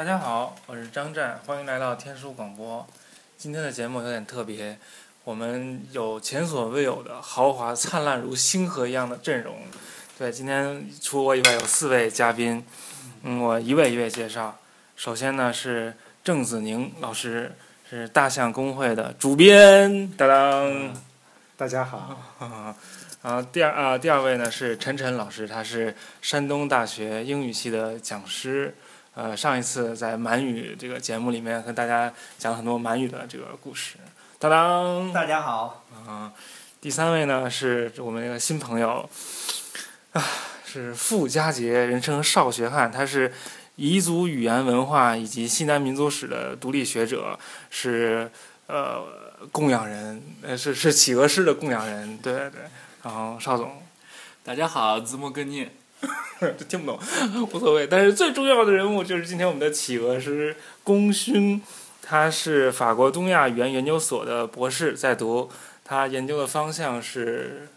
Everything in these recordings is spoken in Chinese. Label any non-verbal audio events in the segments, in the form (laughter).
大家好，我是张湛，欢迎来到天书广播。今天的节目有点特别，我们有前所未有的豪华、灿烂如星河一样的阵容。对，今天除我以外有四位嘉宾，嗯，我一位一位介绍。首先呢是郑子宁老师，是大象公会的主编，当当。大家好。(laughs) 啊，第二啊，第二位呢是陈晨老师，他是山东大学英语系的讲师。呃，上一次在满语这个节目里面和大家讲很多满语的这个故事。当当。大家好。啊，第三位呢是我们一个新朋友，啊，是傅家杰，人称少学汉，他是彝族语言文化以及西南民族史的独立学者，是呃供养人，呃是是企鹅师的供养人，对对。然后邵总，大家好，字幕跟念，(laughs) 这听不懂，无所谓。但是最重要的人物就是今天我们的企鹅师功勋，他是法国东亚语言研究所的博士，在读，他研究的方向是。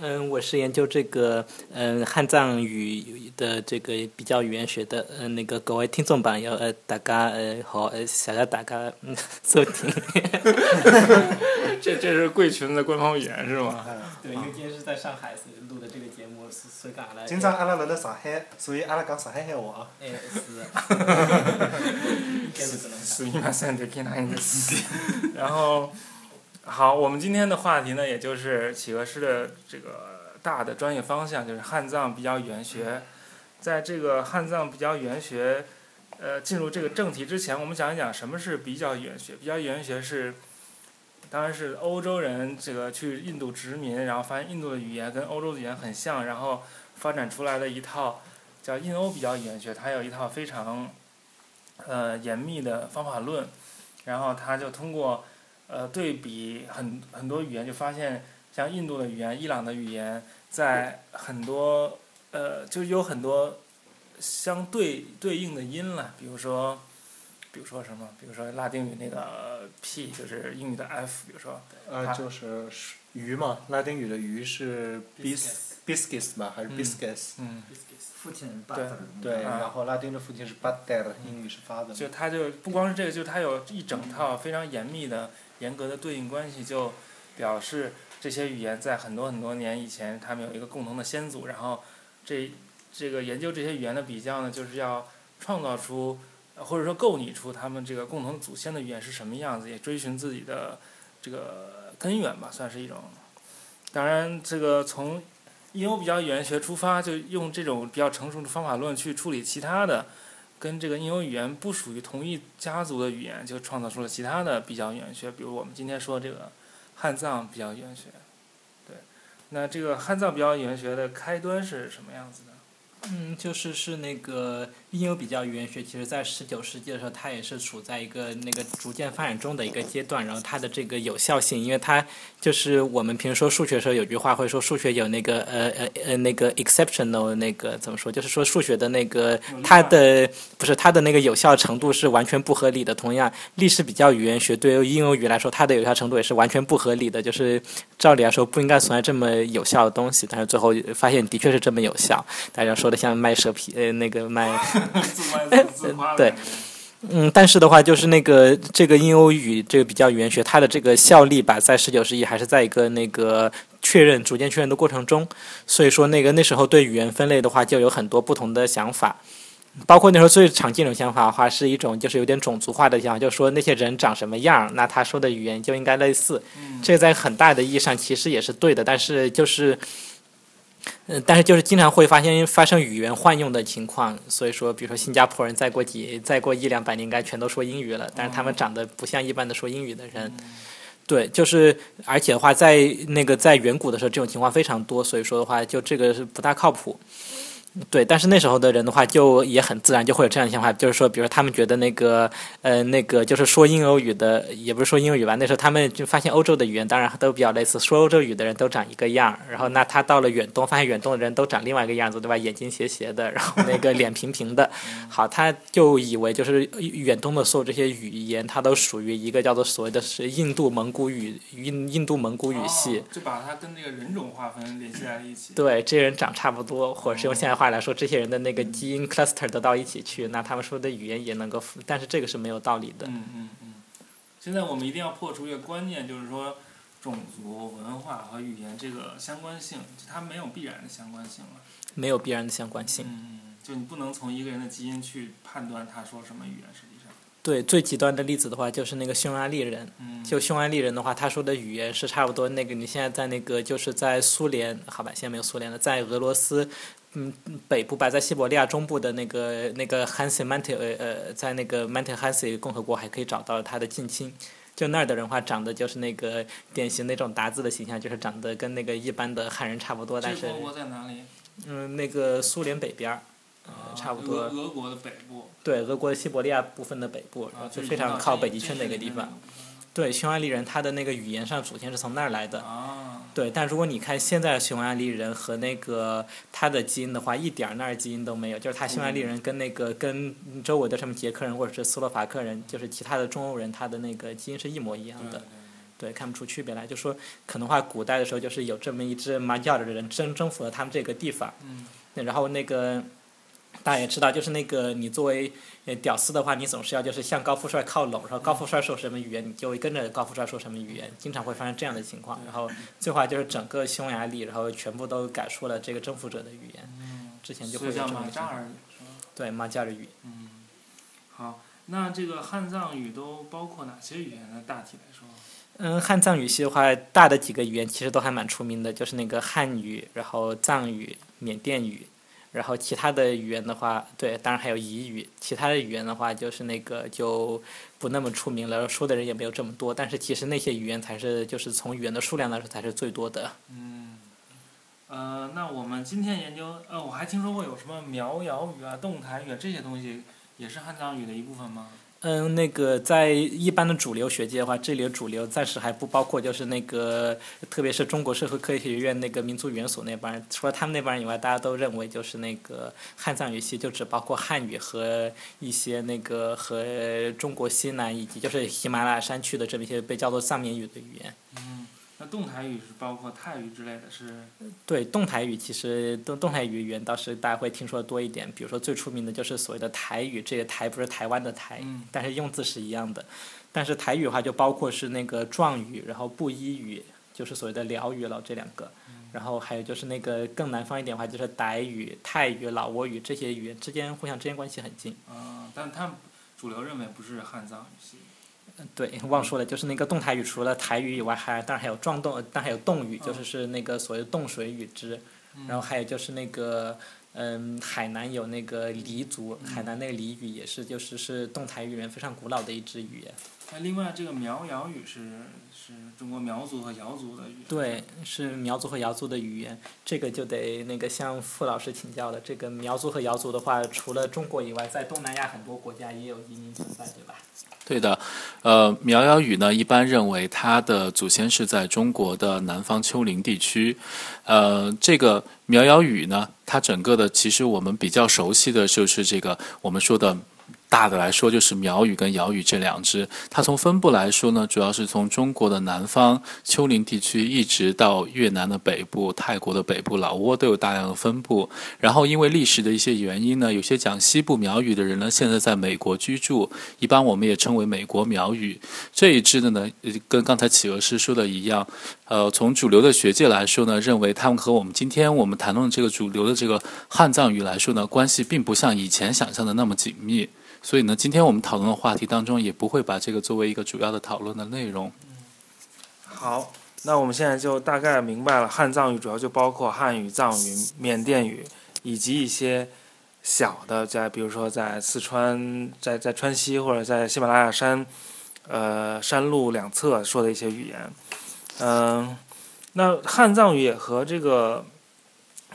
嗯，我是研究这个嗯汉藏语的这个比较语言学的。嗯，那个各位听众朋友，呃，大家呃好，呃，谢谢大家嗯收听。(laughs) 这这是贵群的官方语言是吗？(laughs) 对，因为今天是在上海录的这个节目，所以讲阿拉。今朝阿拉辣辣上海，所以阿拉讲上海闲话啊。哎，是。(laughs) 应该是这能すみませんできないんです。然后。 好，我们今天的话题呢，也就是企鹅师的这个大的专业方向，就是汉藏比较语言学。在这个汉藏比较语言学，呃，进入这个正题之前，我们讲一讲什么是比较语言学。比较语言学是，当然是欧洲人这个去印度殖民，然后发现印度的语言跟欧洲的语言很像，然后发展出来的一套叫印欧比较语言学。它有一套非常呃严密的方法论，然后它就通过。呃，对比很很多语言，就发现像印度的语言、伊朗的语言，在很多呃，就有很多相对对应的音了。比如说，比如说什么？比如说拉丁语那个 P 就是英语的 F，比如说。呃，就是鱼嘛，拉丁语的鱼是 bis biscuits 吧，还是 biscuits？嗯。父亲对对，然后拉丁的父亲是 b u t e r 英语是 father。就它就不光是这个，就它有一整套非常严密的。严格的对应关系就表示这些语言在很多很多年以前，他们有一个共同的先祖。然后这这个研究这些语言的比较呢，就是要创造出或者说构拟出他们这个共同祖先的语言是什么样子，也追寻自己的这个根源吧，算是一种。当然，这个从因为我比较语言学出发，就用这种比较成熟的方法论去处理其他的。跟这个印欧语言不属于同一家族的语言，就创造出了其他的比较语言学，比如我们今天说这个汉藏比较语言学。对，那这个汉藏比较语言学的开端是什么样子的？嗯，就是是那个应用比较语言学，其实在十九世纪的时候，它也是处在一个那个逐渐发展中的一个阶段。然后它的这个有效性，因为它就是我们平时说数学的时候有句话会说数学有那个呃呃呃那个 exceptional 那个怎么说？就是说数学的那个它的不是它的那个有效程度是完全不合理的。同样，历史比较语言学对于应用语来说，它的有效程度也是完全不合理的。就是照理来说不应该存在这么有效的东西，但是最后发现的确是这么有效。大家说的。像卖蛇皮呃那个卖，(laughs) 对，嗯，但是的话就是那个这个印欧语这个比较语言学，它的这个效力吧，在十九世纪还是在一个那个确认逐渐确认的过程中，所以说那个那时候对语言分类的话就有很多不同的想法，包括那时候最常见一种想法的话是一种就是有点种族化的想法，就是说那些人长什么样，那他说的语言就应该类似，这个在很大的意义上其实也是对的，但是就是。嗯，但是就是经常会发现发生语言换用的情况，所以说，比如说新加坡人再过几再过一两百年，应该全都说英语了，但是他们长得不像一般的说英语的人。对，就是而且的话，在那个在远古的时候，这种情况非常多，所以说的话，就这个是不大靠谱。对，但是那时候的人的话，就也很自然就会有这样的想法，就是说，比如他们觉得那个，呃，那个就是说英欧语的，也不是说英欧语吧，那时候他们就发现欧洲的语言当然都比较类似，说欧洲语的人都长一个样儿，然后那他到了远东，发现远东的人都长另外一个样子，对吧？眼睛斜斜的，然后那个 (laughs) 脸平平的，好，他就以为就是远东的所有这些语言，它都属于一个叫做所谓的是印度蒙古语，印印度蒙古语系，就把它跟那个人种划分联系在了一起。对，这些人长差不多，或者是用现在。话来说，这些人的那个基因 cluster 得到一起去，那他们说的语言也能够，但是这个是没有道理的。嗯嗯嗯。现在我们一定要破除一个观念，就是说种族文化和语言这个相关性，它没有必然的相关性了。没有必然的相关性。嗯，就你不能从一个人的基因去判断他说什么语言，实际上。对，最极端的例子的话，就是那个匈牙利人。嗯。就匈牙利人的话，他说的语言是差不多那个你现在在那个就是在苏联，好吧，现在没有苏联了，在俄罗斯。嗯，北部摆，在西伯利亚中部的那个那个 Hansi Manti 呃呃，在那个 Manti Hansi 共和国还可以找到他的近亲，就那儿的人话长得就是那个典型那种达字的形象，就是长得跟那个一般的汉人差不多，但是。这国在哪里？嗯，那个苏联北边儿，差不多。俄国的北部。对，俄国西伯利亚部分的北部，就非常靠北极圈的一个地方。对，匈牙利人他的那个语言上祖先是从那儿来的。对，但如果你看现在的匈牙利人和那个他的基因的话，一点儿那儿基因都没有。就是他匈牙利人跟那个跟周围的什么捷克人或者是斯洛伐克人，就是其他的中欧人，他的那个基因是一模一样的。对，看不出区别来。就说可能话，古代的时候就是有这么一支蛮教的人征征服了他们这个地方。嗯。然后那个。大家也知道，就是那个你作为呃屌丝的话，你总是要就是向高富帅靠拢，然后高富帅说什么语言，你就会跟着高富帅说什么语言，经常会发生这样的情况。然后最后就是整个匈牙利，然后全部都改出了这个征服者的语言。之前就会有这么扎尔对，马扎尔语。嗯。好，那这个汉藏语都包括哪些语言呢？大体来说。嗯，汉藏语系的话，大的几个语言其实都还蛮出名的，就是那个汉语，然后藏语、缅甸语。然后其他的语言的话，对，当然还有彝语。其他的语言的话，就是那个就不那么出名了，说的人也没有这么多。但是其实那些语言才是，就是从语言的数量来说，才是最多的。嗯，呃，那我们今天研究，呃，我还听说过有什么苗瑶语啊、侗台语啊这些东西，也是汉藏语的一部分吗？嗯，那个在一般的主流学界的话，这里的主流暂时还不包括，就是那个，特别是中国社会科学院那个民族语言所那帮人，除了他们那帮人以外，大家都认为就是那个汉藏语系就只包括汉语和一些那个和中国西南以及就是喜马拉雅山区的这么一些被叫做藏民语的语言。嗯。那动态语是包括泰语之类的是？对，动态语其实动动态语言倒是大家会听说的多一点。比如说最出名的就是所谓的台语，这个台不是台湾的台，但是用字是一样的。但是台语的话就包括是那个壮语，然后布依语，就是所谓的辽语了这两个。然后还有就是那个更南方一点的话，就是傣语、泰语、老挝语这些语言之间互相之间关系很近。啊，但他们主流认为不是汉藏语系。对，忘说了，就是那个动态语，除了台语以外，还当然还有壮动，但还有冻语，就是是那个所谓的冻水语支，然后还有就是那个，嗯，海南有那个黎族，海南那个黎语也是，就是是动态语里面非常古老的一支语言。那另外这个苗瑶语是是中国苗族和瑶族的语言。对，是苗族和瑶族的语言，这个就得那个向傅老师请教了。这个苗族和瑶族的话，除了中国以外，在东南亚很多国家也有移民存在，对吧？对的，呃，苗瑶语呢，一般认为它的祖先是在中国的南方丘陵地区。呃，这个苗瑶语呢，它整个的其实我们比较熟悉的就是这个我们说的。大的来说，就是苗语跟瑶语这两支。它从分布来说呢，主要是从中国的南方丘陵地区，一直到越南的北部、泰国的北部、老挝都有大量的分布。然后因为历史的一些原因呢，有些讲西部苗语的人呢，现在在美国居住，一般我们也称为美国苗语。这一支的呢，跟刚才企鹅师说的一样，呃，从主流的学界来说呢，认为他们和我们今天我们谈论这个主流的这个汉藏语来说呢，关系并不像以前想象的那么紧密。所以呢，今天我们讨论的话题当中，也不会把这个作为一个主要的讨论的内容。好，那我们现在就大概明白了，汉藏语主要就包括汉语、藏语、缅甸语，以及一些小的，在比如说在四川、在在川西或者在喜马拉雅山，呃，山路两侧说的一些语言。嗯，那汉藏语也和这个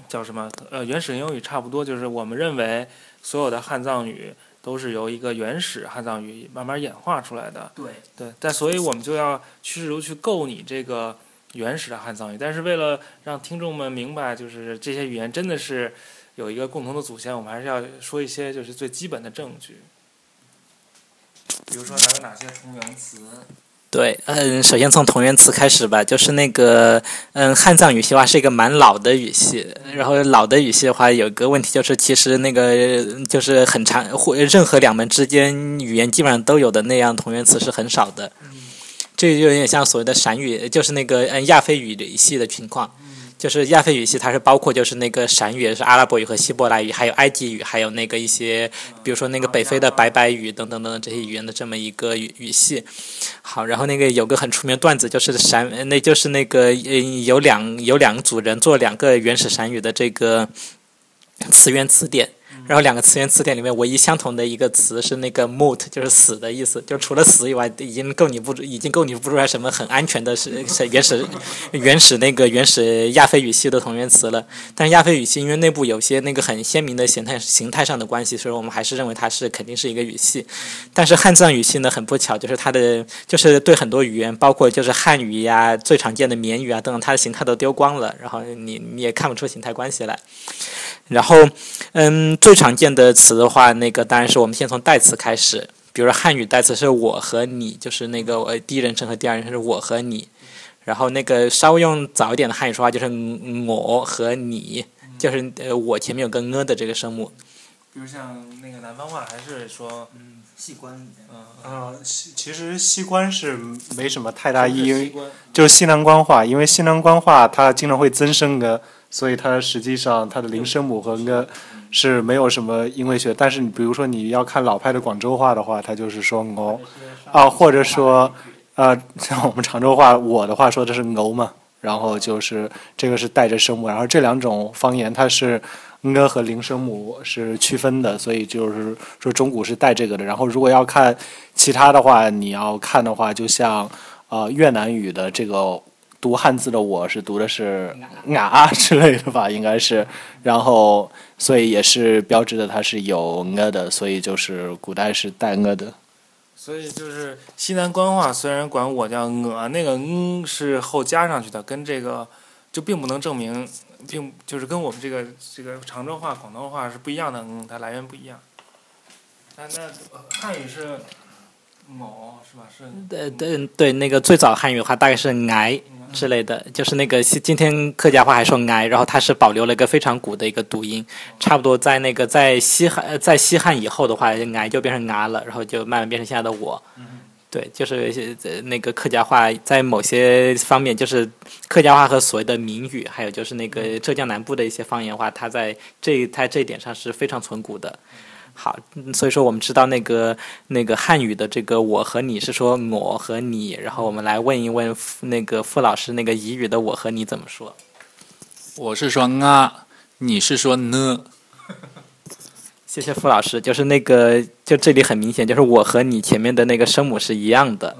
叫什么呃原始英语差不多，就是我们认为所有的汉藏语。都是由一个原始汉藏语慢慢演化出来的。对对，但所以我们就要去试图去构你这个原始的汉藏语。但是为了让听众们明白，就是这些语言真的是有一个共同的祖先，我们还是要说一些就是最基本的证据。比如说，哪有哪些同源词？对，嗯，首先从同源词开始吧，就是那个，嗯，汉藏语系的话是一个蛮老的语系，然后老的语系的话有个问题就是，其实那个就是很长，或任何两门之间语言基本上都有的那样同源词是很少的，这就有点像所谓的闪语，就是那个嗯亚非语系的情况。就是亚非语系，它是包括就是那个闪语，是阿拉伯语和希伯来语，还有埃及语，还有那个一些，比如说那个北非的白白语等等等等这些语言的这么一个语语系。好，然后那个有个很出名段子，就是闪，那就是那个嗯有两有两组人做两个原始闪语的这个词源词典。然后两个词源词典里面唯一相同的一个词是那个 “moot”，就是死的意思。就除了死以外，已经够你不已经够你不出来什么很安全的是是原始原始那个原始亚非语系的同源词了。但是亚非语系因为内部有些那个很鲜明的形态形态上的关系，所以我们还是认为它是肯定是一个语系。但是汉藏语系呢，很不巧，就是它的就是对很多语言，包括就是汉语呀、最常见的缅语啊等等，它的形态都丢光了。然后你你也看不出形态关系来。然后，嗯，最常见的词的话，那个当然是我们先从代词开始。比如说汉语代词是我和你，就是那个呃第一人称和第二人称是我和你。然后那个稍微用早一点的汉语说话就是我和你，就是呃我前面有个呃的这个声母。比如像那个南方话，还是说嗯，西关，嗯啊，西其实西关是没什么太大意义，西关就是西南官话，因为西南官话它经常会增声的，所以它实际上它的零声母和个是没有什么音位学。但是你比如说你要看老派的广州话的话，它就是说哦啊，或者说呃像我们常州话，我的话说的是牛嘛，然后就是这个是带着声母，然后这两种方言它是。呢和零声母是区分的，所以就是说中古是带这个的。然后如果要看其他的话，你要看的话，就像呃越南语的这个读汉字的我是读的是啊之类的吧，应该是。然后所以也是标志的它是有呢的，所以就是古代是带呢的。所以就是西南官话，虽然管我叫呃，那个嗯是后加上去的，跟这个就并不能证明，并就是跟我们这个这个常州话、广东话是不一样的，嗯，它来源不一样。那那汉语是某是吧？是对对对，那个最早汉语的话大概是癌之类的，就是那个西今天客家话还说癌，然后它是保留了一个非常古的一个读音，差不多在那个在西汉呃在西汉以后的话，癌就变成啊了，然后就慢慢变成现在的我。对，就是呃那个客家话在某些方面，就是客家话和所谓的闽语，还有就是那个浙江南部的一些方言话，它在这它这一点上是非常存古的。好，嗯所以说我们知道那个那个汉语的这个我和你是说我和你，然后我们来问一问那个傅老师，那个彝语的我和你怎么说？我是说啊，你是说呢？(laughs) 谢谢傅老师，就是那个就这里很明显，就是我和你前面的那个声母是一样的。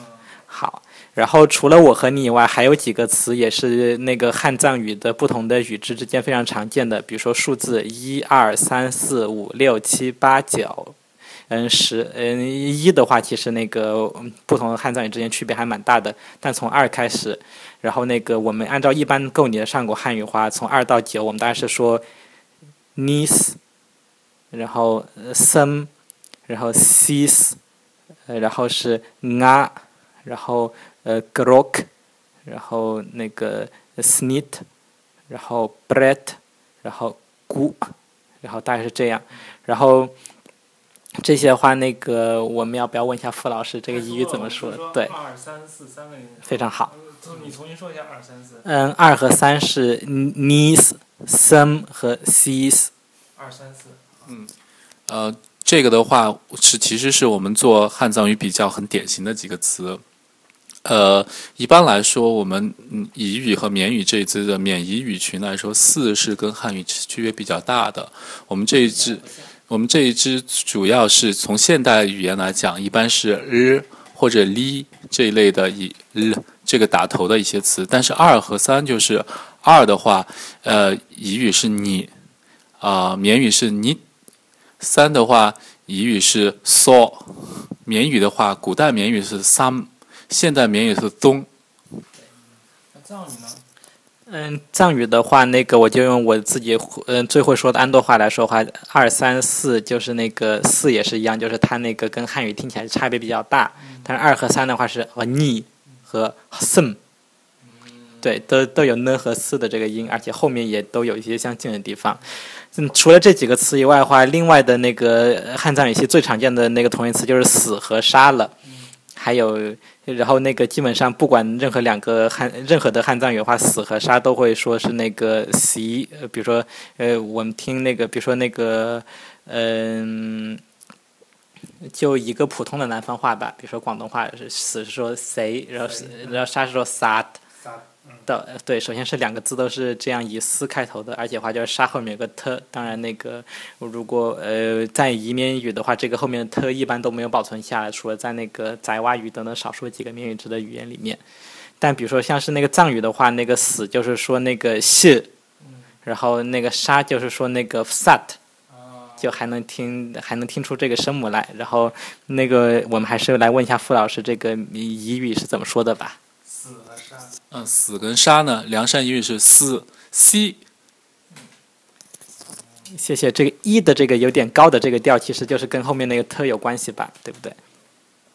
好，然后除了我和你以外，还有几个词也是那个汉藏语的不同的语支之间非常常见的，比如说数字一二三四五六七八九，嗯十嗯一的话，其实那个不同的汉藏语之间区别还蛮大的，但从二开始，然后那个我们按照一般够你的上古汉语话，从二到九，我们当然是说 nis，然后 sem，然后 sis，然后是 na，然后呃 grok，然后那个 snit，然后 bret，然后 gu，然后大概是这样，然后这些话那个我们要不要问一下傅老师这个彝语怎么说？对，二三四三个音。非常好。从你重新说一下二三四。嗯，二和三是 nis、some 和 sis。二三四。嗯呃，这个的话是其实是我们做汉藏语比较很典型的几个词。呃，一般来说，我们嗯彝语和缅语这一支的缅彝语群来说，四是跟汉语区别比较大的。我们这一支，我们这一支主要是从现代语言来讲，一般是日或者哩这一类的以日这个打头的一些词。但是二和三就是二的话，呃，彝语是你，啊、缅语是你。三的话，彝语是 so，缅语的话，古代缅语是 sam，现代缅语是。那藏语呢？嗯，藏语的话，那个我就用我自己嗯最会说的安多话来说话，二三四就是那个四也是一样，就是它那个跟汉语听起来差别比较大。但是二和三的话是呃你，和 sum，对，都都有呢和四的这个音，而且后面也都有一些相近的地方。嗯，除了这几个词以外的话，另外的那个汉藏语系最常见的那个同义词就是死和杀了，还有，然后那个基本上不管任何两个汉任何的汉藏语话，死和杀都会说是那个 xi，呃，比如说呃，我们听那个，比如说那个，嗯。就一个普通的南方话吧，比如说广东话是死是说谁，然后然后杀是说 sa。的对，首先是两个字都是这样以斯开头的，而且话就是沙后面有个特，当然那个如果呃在移民语的话，这个后面的特一般都没有保存下来，除了在那个宰瓦语等等少数几个缅语支的语言里面。但比如说像是那个藏语的话，那个死就是说那个谢，然后那个沙就是说那个 sat。就还能听还能听出这个声母来，然后那个我们还是来问一下傅老师，这个彝语是怎么说的吧？死跟杀呢？梁山彝语是死 c。谢谢，这个一的这个有点高的这个调，其实就是跟后面那个特有关系吧，对不对？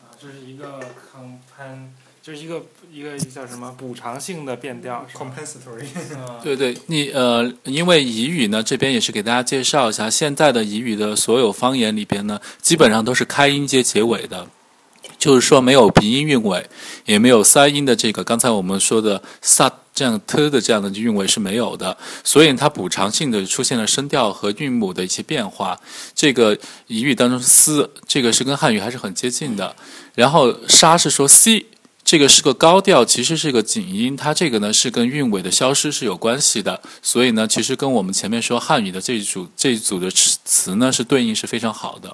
啊，这是一个 compen，就是一个。一个叫什么补偿性的变调，compensatory。(laughs) 对对，你呃，因为彝语呢，这边也是给大家介绍一下，现在的彝语的所有方言里边呢，基本上都是开音节结尾的，就是说没有鼻音韵尾，也没有塞音的这个，刚才我们说的萨这样 t 的这样的韵尾是没有的，所以它补偿性的出现了声调和韵母的一些变化。这个彝语当中嘶这个是跟汉语还是很接近的，然后沙是说 c。这个是个高调，其实是个紧音，它这个呢是跟韵尾的消失是有关系的，所以呢，其实跟我们前面说汉语的这一组这一组的词呢是对应是非常好的。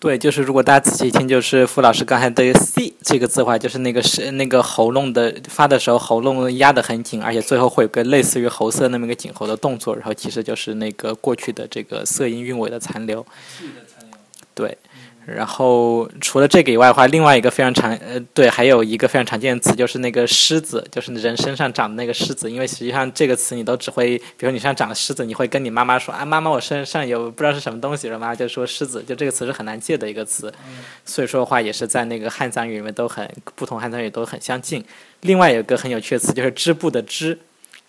对，就是如果大家仔细听，就是傅老师刚才的 “c” 这个字的话，就是那个是那个喉咙的发的时候，喉咙压得很紧，而且最后会有个类似于喉塞那么一个紧喉的动作，然后其实就是那个过去的这个色音韵尾的残留。对。然后除了这个以外的话，另外一个非常常呃对，还有一个非常常见的词就是那个虱子，就是人身上长的那个虱子。因为实际上这个词你都只会，比如你身上长了虱子，你会跟你妈妈说啊，妈妈我身上有不知道是什么东西，然后妈妈就说虱子，就这个词是很难借的一个词。所以说的话也是在那个汉藏语里面都很不同，汉藏语都很相近。另外有一个很有趣的词就是织布的织。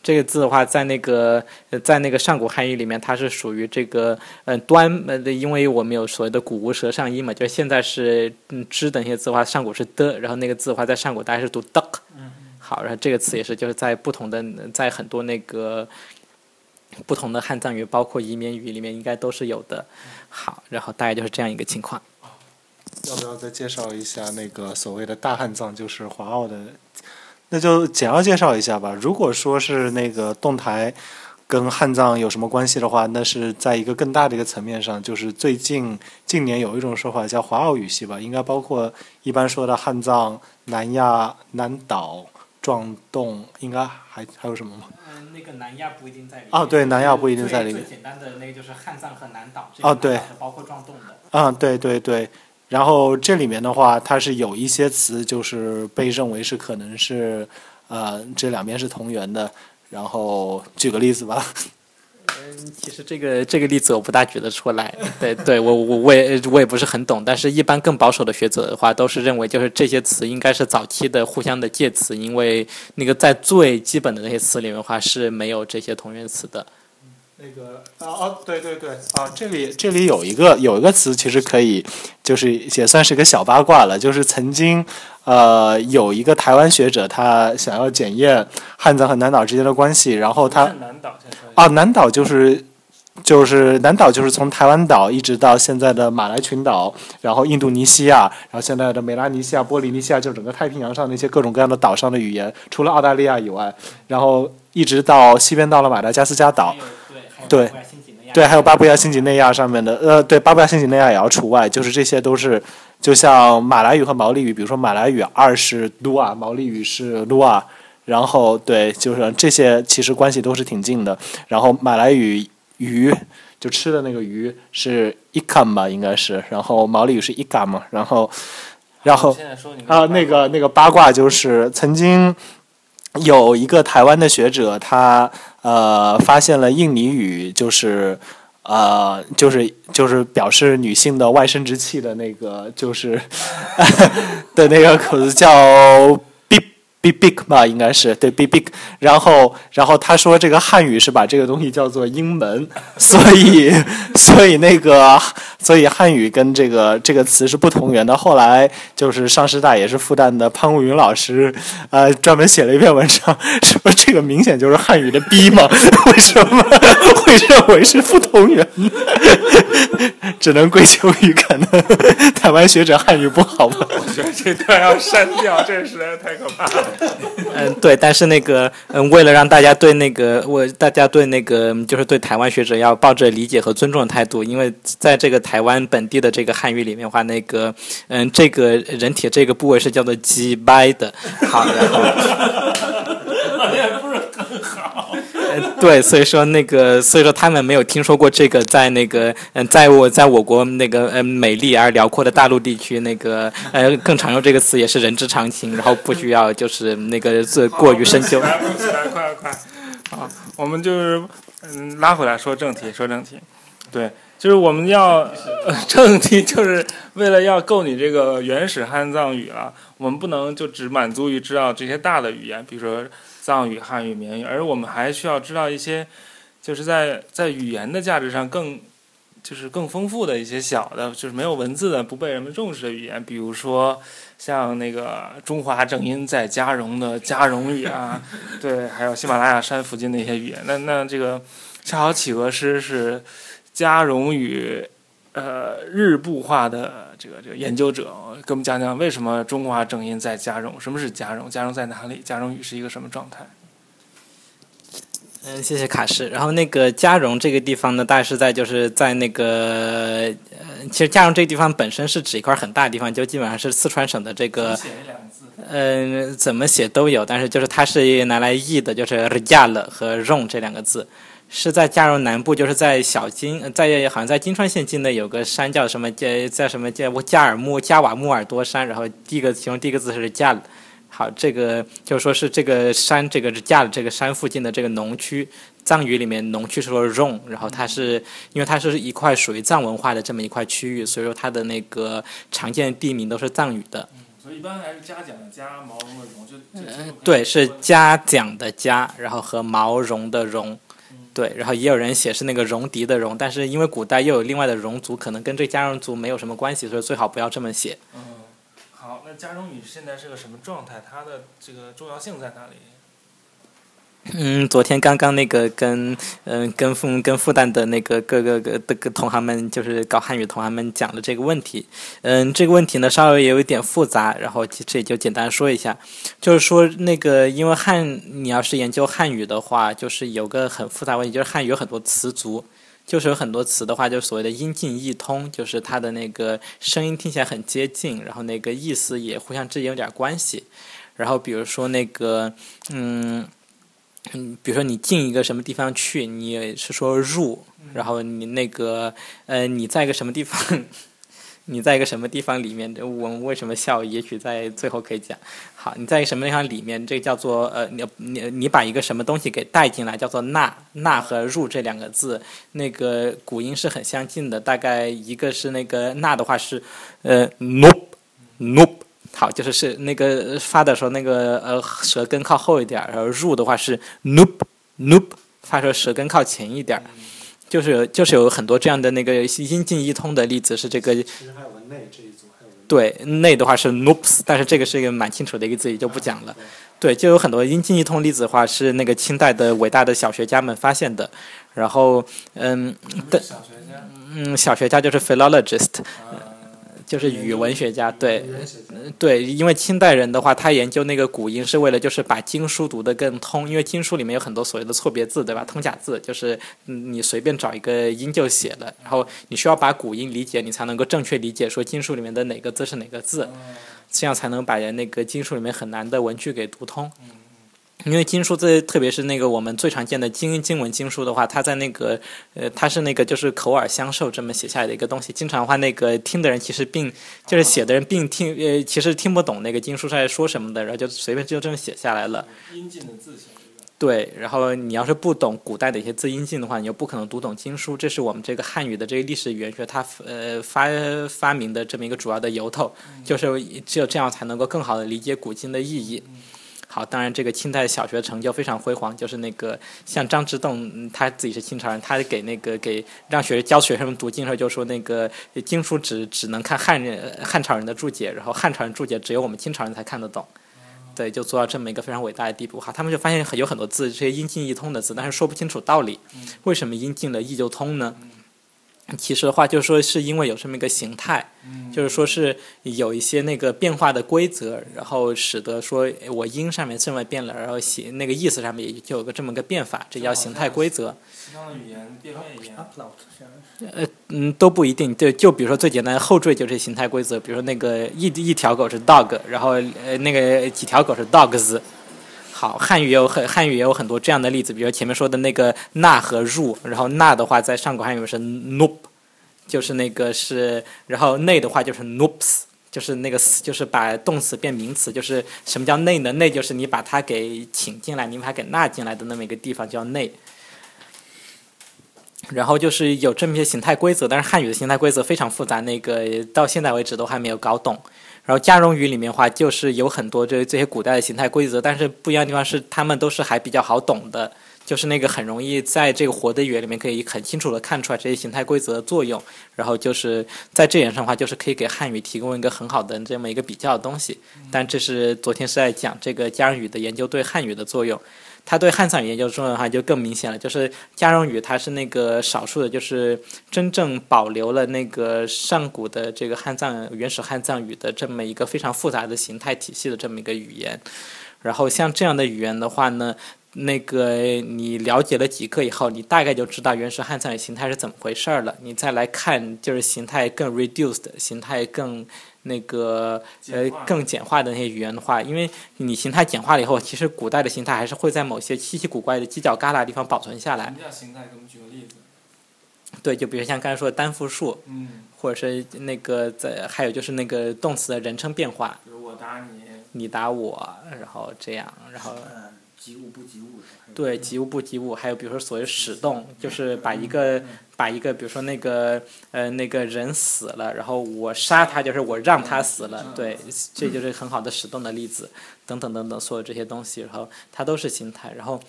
这个字的话，在那个在那个上古汉语里面，它是属于这个嗯端呃，因为我们有所谓的古无舌上音嘛，就是现在是嗯之等一些字的话，上古是的，然后那个字的话，在上古大概是读的。嗯。好，然后这个词也是就是在不同的在很多那个不同的汉藏语，包括移民语里面，应该都是有的。好，然后大概就是这样一个情况。要不要再介绍一下那个所谓的大汉藏，就是华奥的？那就简要介绍一下吧。如果说是那个动台跟汉藏有什么关系的话，那是在一个更大的一个层面上，就是最近近年有一种说法叫华奥语系吧，应该包括一般说的汉藏、南亚、南岛、壮洞，应该还还有什么吗？嗯，那个南亚不一定在里面。哦，对，南亚不一定在里面。最简单的那个就是汉藏和南岛。哦，对。包括壮洞的。嗯，对对对。然后这里面的话，它是有一些词，就是被认为是可能是，呃，这两边是同源的。然后举个例子吧。嗯，其实这个这个例子我不大举得出来。对，(laughs) 对我我我也我也不是很懂。但是一般更保守的学者的话，都是认为就是这些词应该是早期的互相的介词，因为那个在最基本的那些词里面的话是没有这些同源词的。那个啊哦对对对啊，这里这里有一个有一个词，其实可以，就是也算是个小八卦了。就是曾经，呃，有一个台湾学者，他想要检验汉藏和南岛之间的关系，然后他啊，南岛就是就是南岛就是从台湾岛一直到现在的马来群岛，然后印度尼西亚，然后现在的美拉尼西亚、波利尼西亚，就整个太平洋上那些各种各样的岛上的语言，除了澳大利亚以外，然后一直到西边到了马达加斯加岛。对，对，还有巴布亚新几内亚上面的，呃，对，巴布亚新几内亚也要除外，就是这些都是，就像马来语和毛利语，比如说马来语二是 lua，毛利语是 lua，然后对，就是这些其实关系都是挺近的。然后马来语鱼就吃的那个鱼是 ikan 吧，应该是，然后毛利语是 ikan 嘛，然后，然后啊，那个那个八卦就是曾经。有一个台湾的学者，他呃发现了印尼语，就是呃，就是就是表示女性的外生殖器的那个，就是 (laughs) 的那个口子叫。Be big 吧，应该是对 Be big。然后，然后他说这个汉语是把这个东西叫做英门，(laughs) 所以，(laughs) 所以那个，所以汉语跟这个这个词是不同源的。后来就是上师大也是复旦的潘武云老师，呃，专门写了一篇文章，(laughs) 说这个明显就是汉语的逼嘛，为什么会认为是不同源？只能归咎于可能 (laughs) 台湾学者汉语不好吧？我觉得这段要删掉，这实在太可怕了。嗯，对，但是那个，嗯，为了让大家对那个，我大家对那个，就是对台湾学者要抱着理解和尊重的态度，因为在这个台湾本地的这个汉语里面的话，那个，嗯，这个人体这个部位是叫做鸡掰的，好，然后。(laughs) 对，所以说那个，所以说他们没有听说过这个，在那个，嗯，在我在我国那个，嗯，美丽而辽阔的大陆地区，那个，呃，更常用这个词也是人之常情，然后不需要就是那个做过于深究。来，快快，好，我们就是嗯，拉回来说正题，说正题，对，就是我们要 (laughs) 正题，就是为了要够你这个原始汉藏语了，我们不能就只满足于知道这些大的语言，比如说。藏语、汉语、缅语，而我们还需要知道一些，就是在在语言的价值上更，就是更丰富的一些小的，就是没有文字的、不被人们重视的语言，比如说像那个中华正音在加绒的加绒语啊，(laughs) 对，还有喜马拉雅山附近的一些语言。那那这个恰好企鹅诗是加绒语。呃，日部化的这个这个研究者，给我们讲讲为什么中华正音在加绒？什么是加绒？加绒在哪里？加绒语是一个什么状态？嗯，谢谢卡士。然后那个加绒这个地方呢，大概是在就是在那个呃，其实加绒这个地方本身是指一块很大的地方，就基本上是四川省的这个。嗯，怎么写都有，但是就是它是拿来译的，就是加了和绒这两个字。是在加绒南部，就是在小金，在好像在金川县境内有个山叫什么？叫在什么叫加尔木加瓦木尔多山？然后第一个其中第一个字是加，好，这个就是说是这个山，这个是加这个山附近的这个农区，藏语里面农区是说 rong，然后它是因为它是一块属于藏文化的这么一块区域，所以说它的那个常见地名都是藏语的。所以一般还是嘉奖的嘉，毛绒的绒，就对，是嘉奖的嘉，然后和毛绒的绒。对，然后也有人写是那个戎狄的戎，但是因为古代又有另外的戎族，可能跟这加绒族没有什么关系，所以最好不要这么写。嗯，好，那加绒语现在是个什么状态？它的这个重要性在哪里？嗯，昨天刚刚那个跟嗯跟复跟复旦的那个各个个的个同行们，就是搞汉语同行们讲的这个问题。嗯，这个问题呢稍微也有一点复杂，然后这也就简单说一下，就是说那个因为汉你要是研究汉语的话，就是有个很复杂问题，就是汉语有很多词族，就是有很多词的话，就所谓的音近义通，就是它的那个声音听起来很接近，然后那个意思也互相之间有点关系。然后比如说那个嗯。嗯，比如说你进一个什么地方去，你是说入，然后你那个呃，你在一个什么地方，(laughs) 你在一个什么地方里面，我们为什么笑？也许在最后可以讲。好，你在一个什么地方里面，这个叫做呃，你你你把一个什么东西给带进来，叫做纳纳和入这两个字，那个古音是很相近的，大概一个是那个纳的话是呃 nope nope。好，就是是那个发的时候，那个呃舌根靠后一点，然后入的话是 noop noop，发出舌根靠前一点，就是就是有很多这样的那个音近一通的例子，是这个。其实还有个内这一组，还有对内的话是 noops，但是这个是一个蛮清楚的一个字，也就不讲了。对，就有很多音近一通例子的话，是那个清代的伟大的小学家们发现的。然后嗯，的嗯，小学家就是 philologist。就是语文学家，对，对，因为清代人的话，他研究那个古音是为了就是把经书读得更通，因为经书里面有很多所谓的错别字，对吧？通假字就是你随便找一个音就写了，然后你需要把古音理解，你才能够正确理解说经书里面的哪个字是哪个字，这样才能把那个经书里面很难的文句给读通。因为经书这特别是那个我们最常见的经经文经书的话，它在那个呃，它是那个就是口耳相授这么写下来的一个东西。经常话那个听的人其实并就是写的人并听呃，其实听不懂那个经书在说什么的，然后就随便就这么写下来了。音近的字写对，然后你要是不懂古代的一些字音镜的话，你就不可能读懂经书。这是我们这个汉语的这个历史语言学它呃发发明的这么一个主要的由头，就是只有这样才能够更好的理解古今的意义。好，当然这个清代小学成就非常辉煌，就是那个像张之洞，嗯他自己是清朝人，他给那个给让学教学生们读经的时候就说那个经书只只能看汉人汉朝人的注解，然后汉朝人注解只有我们清朝人才看得懂。对，就做到这么一个非常伟大的地步哈。他们就发现很有很多字，这些音近义通的字，但是说不清楚道理。为什么音近了义就通呢？其实的话，就是说是因为有这么一个形态，就是说是有一些那个变化的规则，然后使得说我音上面这么变了，然后写那个意思上面也就有个这么个变法，这叫形态规则。呃，嗯，都不一定。对，就比如说最简单的后缀就是形态规则，比如说那个一一条狗是 dog，然后呃那个几条狗是 dogs。好，汉语也有很汉语也有很多这样的例子，比如前面说的那个纳和入，然后纳的话在上古汉语是 noop，就是那个是，然后内的话就是 noops。就是那个，就是把动词变名词，就是什么叫内呢？内就是你把它给请进来，你把它给纳进来的那么一个地方叫内。然后就是有这么些形态规则，但是汉语的形态规则非常复杂，那个到现在为止都还没有搞懂。然后加绒语里面的话，就是有很多这这些古代的形态规则，但是不一样的地方是，他们都是还比较好懂的，就是那个很容易在这个活的语言里面可以很清楚的看出来这些形态规则的作用。然后就是在这点上的话，就是可以给汉语提供一个很好的这么一个比较的东西。但这是昨天是在讲这个加绒语的研究对汉语的作用。它对汉藏语研究中的话就更明显了，就是加绒语它是那个少数的，就是真正保留了那个上古的这个汉藏原始汉藏语的这么一个非常复杂的形态体系的这么一个语言。然后像这样的语言的话呢，那个你了解了几个以后，你大概就知道原始汉藏语形态是怎么回事儿了。你再来看，就是形态更 reduced，形态更那个呃更简化的那些语言的话，因为你形态简化了以后，其实古代的形态还是会在某些稀奇古怪的犄角旮旯地方保存下来什么。叫形态？给我们举个例子。对，就比如像刚才说的单复数，嗯，或者是那个在，还有就是那个动词的人称变化，比如我打你，你打我，然后这样，然后嗯，及物不及物对及物不及物，还有比如说所谓使动，就是把一个把一个，比如说那个呃那个人死了，然后我杀他，就是我让他死了，对，这就是很好的使动的例子，等等等等，所有这些东西，然后它都是形态，然后。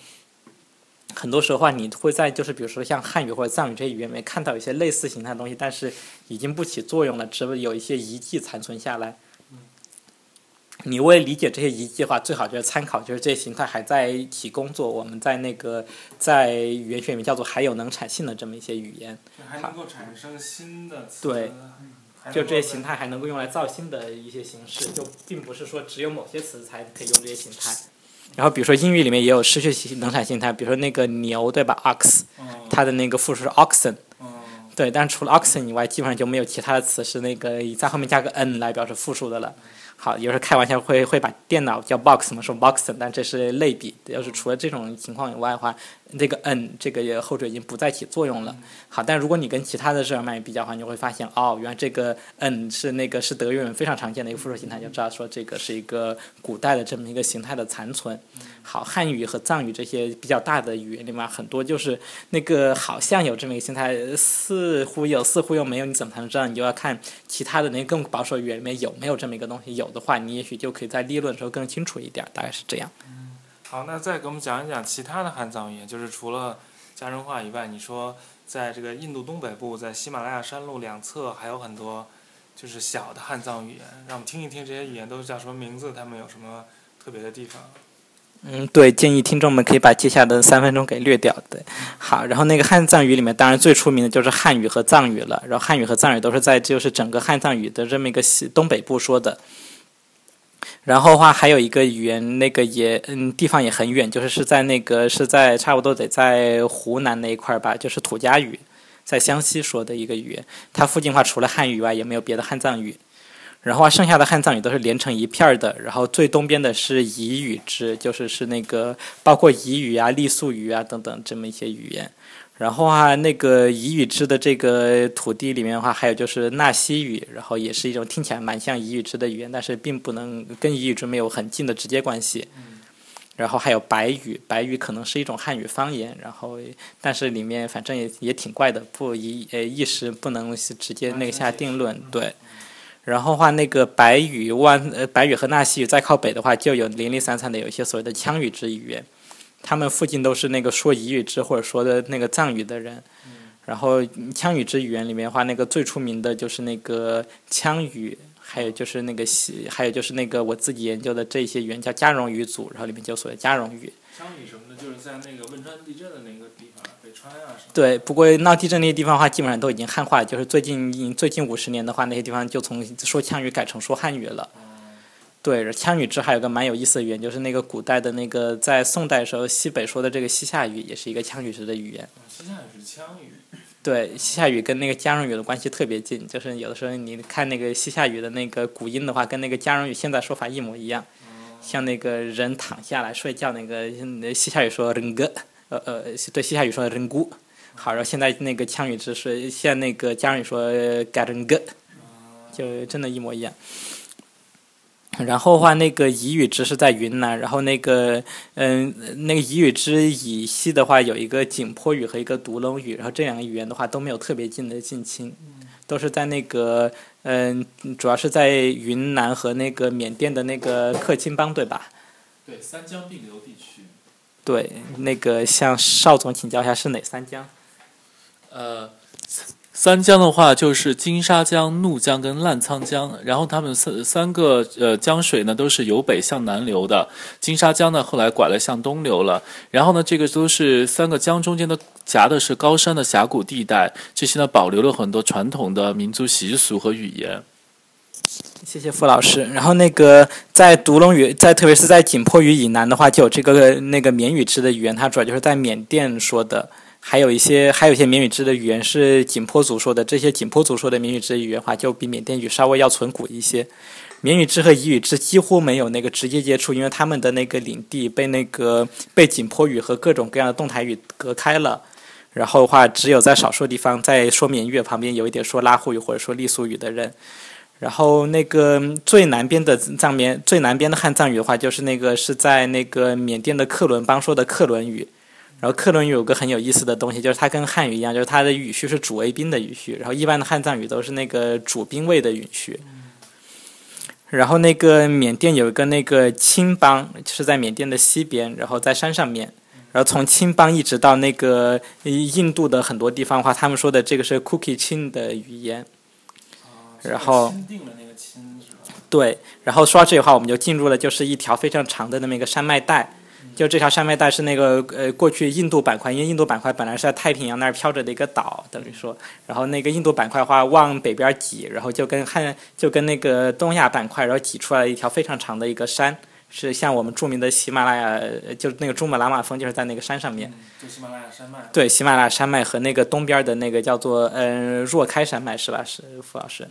很多时候话，你会在就是比如说像汉语或者藏语这些语言里面看到一些类似形态的东西，但是已经不起作用了，只有有一些遗迹残存下来。你为理解这些遗迹的话，最好就是参考，就是这些形态还在一起工作。我们在那个在语言学里面叫做还有能产性的这么一些语言，就还能够产生新的词。对就这些形态还能够用来造新的一些形式，就并不是说只有某些词才可以用这些形态。然后比如说英语里面也有失去形能产形态，比如说那个牛对吧，ox，嗯它的那个复数是 oxen，嗯对，但是除了 oxen 以外，基本上就没有其他的词是那个以在后面加个 n 来表示复数的了。好，有时候开玩笑会会把电脑叫 box 嘛，说 boxen，但这是类比。要是除了这种情况以外的话，这个 n 这个后缀已经不再起作用了。好，但如果你跟其他的日耳曼语比较的话，你就会发现哦，原来这个 n 是那个是德语文非常常见的一个复数形态，就知道说这个是一个古代的这么一个形态的残存。好，汉语和藏语这些比较大的语言里面，很多就是那个好像有这么一个形态，似乎有，似乎又没有，你怎么才能知道？你就要看其他的那个更保守语言里面有没有这么一个东西，有的话，你也许就可以在立论的时候更清楚一点，大概是这样。好，那再给我们讲一讲其他的汉藏语言，就是除了家人话以外，你说在这个印度东北部，在喜马拉雅山路两侧还有很多就是小的汉藏语言，让我们听一听这些语言都是叫什么名字，它们有什么特别的地方？嗯，对，建议听众们可以把接下来的三分钟给略掉。对，好，然后那个汉藏语里面，当然最出名的就是汉语和藏语了。然后汉语和藏语都是在就是整个汉藏语的这么一个西东北部说的。然后话，还有一个语言，那个也嗯地方也很远，就是是在那个是在差不多得在湖南那一块儿吧，就是土家语，在湘西说的一个语言。它附近话，除了汉语以外，也没有别的汉藏语。然后话，剩下的汉藏语都是连成一片儿的。然后最东边的是彝语支，就是是那个包括彝语啊、傈僳语啊等等这么一些语言。然后啊，那个彝语支的这个土地里面的话，还有就是纳西语，然后也是一种听起来蛮像彝语支的语言，但是并不能跟彝语支没有很近的直接关系。然后还有白语，白语可能是一种汉语方言，然后但是里面反正也也挺怪的，不一呃一时不能直接那个下定论，对。然后话那个白语万呃白语和纳西语再靠北的话，就有零零散散的有一些所谓的羌语之语言，他们附近都是那个说彝语之或者说的那个藏语的人。然后羌语之语言里面的话，那个最出名的就是那个羌语，还有就是那个西，还有就是那个我自己研究的这些语言叫加绒语组，然后里面就所谓加绒语。羌语什么的，就是在那个汶川地震的那个地方，北川啊什么。对，不过闹地震那些地方的话，基本上都已经汉化，就是最近最近五十年的话，那些地方就从说羌语改成说汉语了。对，羌语支还有个蛮有意思的语言，就是那个古代的那个在宋代时候西北说的这个西夏语，也是一个羌语支的语言。西夏语是羌语。对，西夏语跟那个加绒语的关系特别近，就是有的时候你看那个西夏语的那个古音的话，跟那个加绒语现在说法一模一样。像那个人躺下来睡觉，那个西夏语说人哥，呃呃，对西夏语说人姑。好，然后现在那个羌语支是像那个加绒语说嘎人哥，就真的一模一样。然后话，那个彝语支是在云南，然后那个嗯，那个彝语支以西的话有一个景颇语和一个独龙语，然后这两个语言的话都没有特别近的近亲，都是在那个嗯，主要是在云南和那个缅甸的那个克钦邦，对吧？对，三江并流地区。对，那个向邵总请教一下是哪三江？呃。三江的话就是金沙江、怒江跟澜沧江，然后他们三三个呃江水呢都是由北向南流的。金沙江呢后来拐了向东流了，然后呢这个都是三个江中间的夹的是高山的峡谷地带，这些呢保留了很多传统的民族习俗和语言。谢谢傅老师。然后那个在独龙语，在特别是在景颇语以南的话，就有这个那个缅语支的语言，它主要就是在缅甸说的。还有一些，还有一些缅语支的语言是景颇族说的。这些景颇族说的缅语支的语言话，就比缅甸语稍微要存古一些。缅语支和彝语支几乎没有那个直接接触，因为他们的那个领地被那个被景颇语和各种各样的动态语隔开了。然后的话，只有在少数地方，在说缅语旁边有一点说拉祜语或者说傈僳语的人。然后那个最南边的藏缅，最南边的汉藏语的话，就是那个是在那个缅甸的克伦邦说的克伦语。然后克伦语有个很有意思的东西，就是它跟汉语一样，就是它的语序是主谓宾的语序。然后一般的汉藏语都是那个主宾谓的语序。然后那个缅甸有一个那个青邦，是在缅甸的西边，然后在山上面。然后从青邦一直到那个印度的很多地方的话，他们说的这个是 Cookie 青的语言。然后。对，然后说到这句话，我们就进入了就是一条非常长的那么一个山脉带。就这条山脉带是那个呃，过去印度板块，因为印度板块本来是在太平洋那儿飘着的一个岛，等于说，然后那个印度板块的话往北边挤，然后就跟汉就跟那个东亚板块，然后挤出来一条非常长的一个山，是像我们著名的喜马拉雅，就是那个珠穆朗玛峰，就是在那个山上面。就喜马拉雅山脉。对，喜马拉雅山脉和那个东边的那个叫做嗯若开山脉是吧？是傅老师。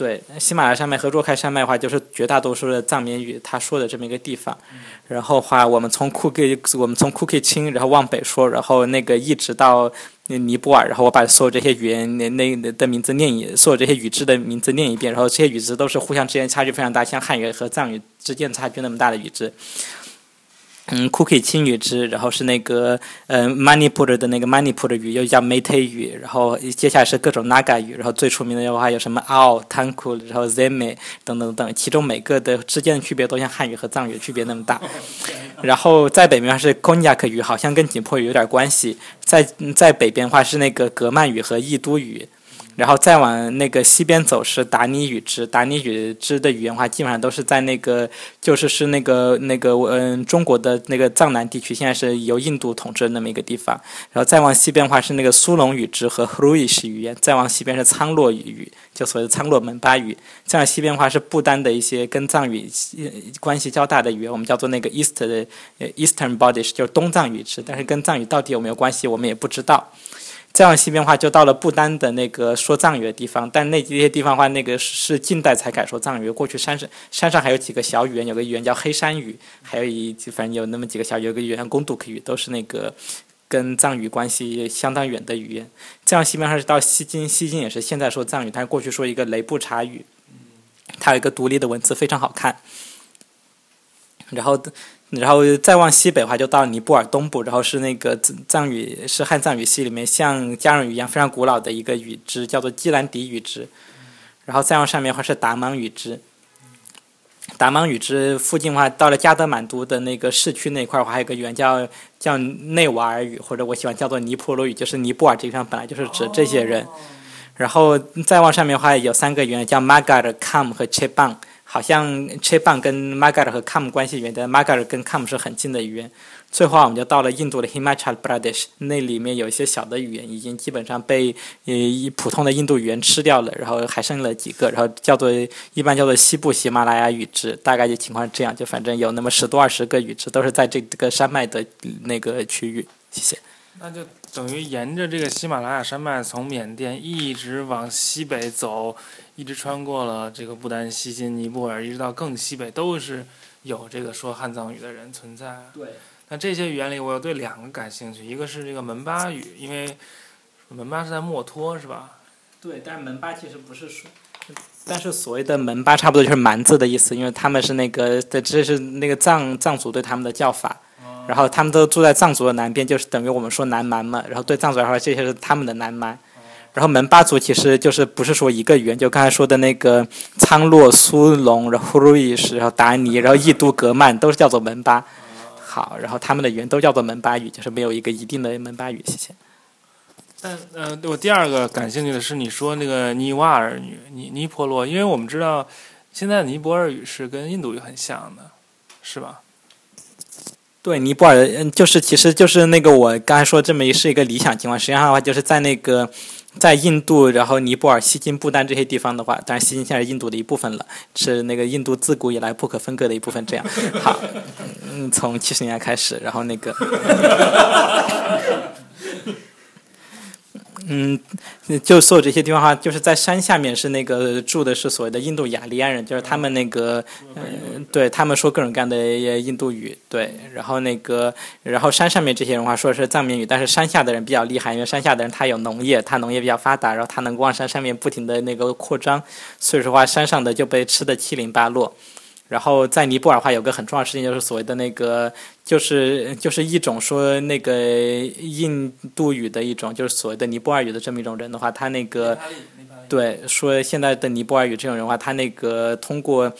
对，喜马拉雅山脉和若开山脉的话，就是绝大多数的藏民语他说的这么一个地方。然后话，我们从库克，我们从库克钦，然后往北说，然后那个一直到尼泊尔，然后我把所有这些语言那那的名字念一，所有这些语支的名字念一遍，然后这些语支都是互相之间差距非常大，像汉语和藏语之间差距那么大的语支。嗯，Cookie 青鱼汁，然后是那个呃 Manipur 的那个 Manipur 鱼，又叫 Meitei 语，然后接下来是各种 Naga 鱼，然后最出名的话有什么 Ao、Tanku，然后 Zeme 等等等，其中每个的之间的区别都像汉语和藏语区别那么大。然后在北边是 Konyak 鱼，好像跟景颇语有点关系。在在北边的话是那个格曼语和义都语。然后再往那个西边走是达尼语支，达尼语支的语言话基本上都是在那个就是是那个那个嗯中国的那个藏南地区，现在是由印度统治的那么一个地方。然后再往西边的话是那个苏龙语支和 h r u i s h 语言，再往西边是苍洛语，就所谓的苍洛门巴语。再往西边的话是不丹的一些跟藏语关系较大的语言，我们叫做那个 East 的 Eastern Bodies，就是东藏语支，但是跟藏语到底有没有关系，我们也不知道。再往西边的话，就到了不丹的那个说藏语的地方，但那这些地方的话，那个是近代才改说藏语。过去山上山上还有几个小语言，有个语言叫黑山语，还有一反正有那么几个小语，有个语言贡杜克语，都是那个跟藏语关系相当远的语言。再往西边是到西京，西京也是现在说藏语，但是过去说一个雷布查语，它有一个独立的文字，非常好看。然后然后再往西北的话，就到尼泊尔东部，然后是那个藏语是汉藏语系里面像家人语一样非常古老的一个语支，叫做基兰迪语支。然后再往上面的话是达芒语支。达芒语支附近的话，到了加德满都的那个市区那块儿的话，还有个语言叫叫内瓦尔语，或者我喜欢叫做尼泊罗语，就是尼泊尔这个地方本来就是指这些人。然后再往上面的话，有三个语言叫 Magar、Kam 和 Chebang。好像 c h e b a n 跟 Magar 和 Kam 关系远的，Magar 跟 Kam 是很近的语言。最后我们就到了印度的 Himachal Pradesh，那里面有一些小的语言已经基本上被呃普通的印度语言吃掉了，然后还剩了几个，然后叫做一般叫做西部喜马拉雅语支，大概就情况是这样，就反正有那么十多二十个语支，都是在这个山脉的那个区域。谢谢。那就等于沿着这个喜马拉雅山脉，从缅甸一直往西北走，一直穿过了这个不丹、西金、尼泊尔，一直到更西北，都是有这个说汉藏语的人存在。对。那这些语言里，我对两个感兴趣，一个是这个门巴语，因为门巴是在墨脱，是吧？对，但是门巴其实不是说，但是所谓的门巴差不多就是蛮字的意思，因为他们是那个，这是那个藏藏族对他们的叫法。然后他们都住在藏族的南边，就是等于我们说南蛮嘛。然后对藏族来说，这些是他们的南蛮。然后门巴族其实就是不是说一个语言，就刚才说的那个苍洛、苏龙，然后呼鲁伊什，然后达尼，然后异都格曼，都是叫做门巴。好，然后他们的语言都叫做门巴语，就是没有一个一定的门巴语。谢谢。但呃，我第二个感兴趣的是你说那个尼瓦尔语、尼尼泊罗，因为我们知道现在尼泊尔语是跟印度语很像的，是吧？对，尼泊尔嗯，就是其实就是那个我刚才说这么一是一个理想情况，实际上的话就是在那个在印度，然后尼泊尔、西金、不丹这些地方的话，当然西金现在是印度的一部分了，是那个印度自古以来不可分割的一部分。这样，好，嗯，从七十年代开始，然后那个。嗯，就所有这些地方哈，就是在山下面是那个住的是所谓的印度雅利安人，就是他们那个，嗯，对他们说各种各样的印度语，对，然后那个，然后山上面这些人话说的是藏缅语，但是山下的人比较厉害，因为山下的人他有农业，他农业比较发达，然后他能往山上面不停的那个扩张，所以说话山上的就被吃的七零八落。然后在尼泊尔的话，有个很重要的事情，就是所谓的那个，就是就是一种说那个印度语的一种，就是所谓的尼泊尔语的这么一种人的话，他那个对说现在的尼泊尔语这种人话，他那个通过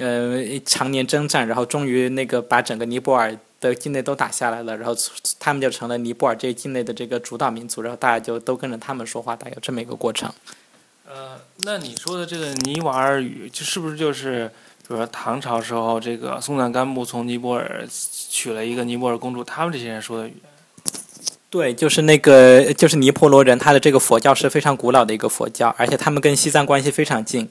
呃常年征战，然后终于那个把整个尼泊尔的境内都打下来了，然后他们就成了尼泊尔这境内的这个主导民族，然后大家就都跟着他们说话，大概有这么一个过程。呃，那你说的这个尼瓦尔语，就是不是就是？比如说唐朝时候，这个松赞干布从尼泊尔娶了一个尼泊尔公主，他们这些人说的语言。对，就是那个，就是尼泊罗人，他的这个佛教是非常古老的一个佛教，而且他们跟西藏关系非常近。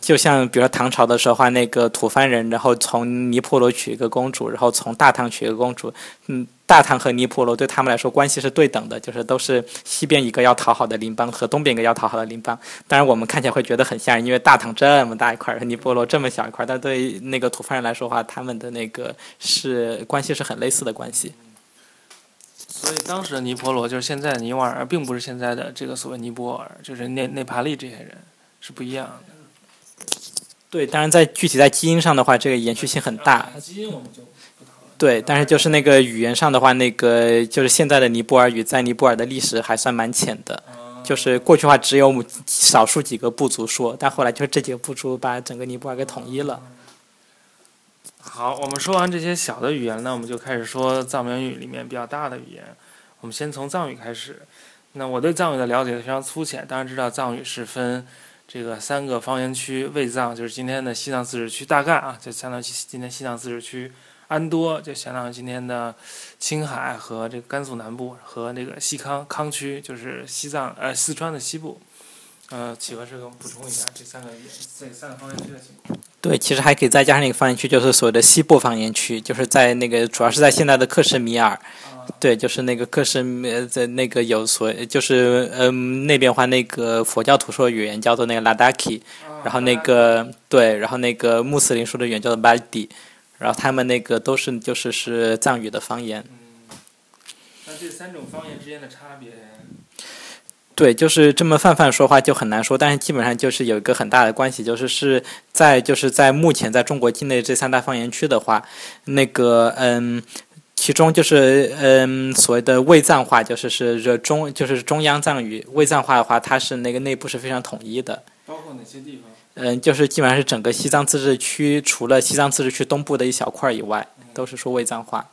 就像比如说唐朝的时候，话那个吐蕃人，然后从尼泊罗娶一个公主，然后从大唐娶一个公主，嗯，大唐和尼泊罗对他们来说关系是对等的，就是都是西边一个要讨好的邻邦和东边一个要讨好的邻邦。当然我们看起来会觉得很吓人，因为大唐这么大一块，尼泊罗这么小一块，但对那个吐蕃人来说的话，他们的那个是关系是很类似的关系。所以当时的尼泊罗就是现在的尼瓦尔，并不是现在的这个所谓尼泊尔，就是内内帕利这些人是不一样的。对，当然在具体在基因上的话，这个延续性很大。基因我们就对，但是就是那个语言上的话，那个就是现在的尼泊尔语在尼泊尔的历史还算蛮浅的，就是过去话只有少数几个部族说，但后来就是这几个部族把整个尼泊尔给统一了。好，我们说完这些小的语言，那我们就开始说藏缅语里面比较大的语言。我们先从藏语开始。那我对藏语的了解非常粗浅，当然知道藏语是分。这个三个方言区，卫藏就是今天的西藏自治区大概啊，就相当于今天西藏自治区；安多就相当于今天的青海和这个甘肃南部，和那个西康康区就是西藏呃四川的西部。呃，企鹅师给我们补充一下这三个这三个方言区的情况。对，其实还可以再加上一个方言区，就是所谓的西部方言区，就是在那个主要是在现在的克什米尔。对，就是那个克什米在那个有所，就是嗯那边话那个佛教徒说的语言叫做那个拉达克然后那个对，然后那个穆斯林说的语言叫做巴迪，然后他们那个都是就是是藏语的方言。嗯，那这三种方言之间的差别？对，就是这么泛泛说话就很难说，但是基本上就是有一个很大的关系，就是是在就是在目前在中国境内这三大方言区的话，那个嗯。其中就是嗯，所谓的卫藏话，就是是中就是中央藏语。卫藏话的话，它是那个内部是非常统一的。包括哪些地方？嗯，就是基本上是整个西藏自治区，除了西藏自治区东部的一小块以外，都是说卫藏话。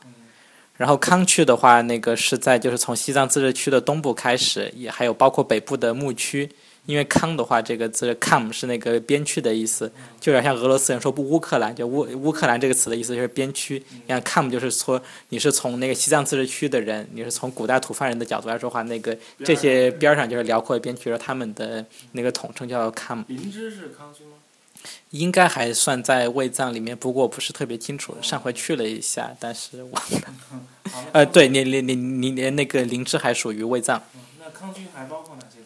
然后康区的话，那个是在就是从西藏自治区的东部开始，也还有包括北部的牧区。因为康的话，这个字 “come” 是那个边区的意思，就有点像俄罗斯人说不乌克兰，就乌乌克兰这个词的意思就是边区。你看 come 就是说你是从那个西藏自治区的人，你是从古代土蕃人的角度来说话，那个这些边上就是辽阔的边区，他们的那个统称叫 “come”。林芝是康区吗？应该还算在卫藏里面，不过不是特别清楚。上回去了一下，但是忘了。(laughs) 呃，对，你你你你连那个林芝还属于卫藏。那康区还包括哪些？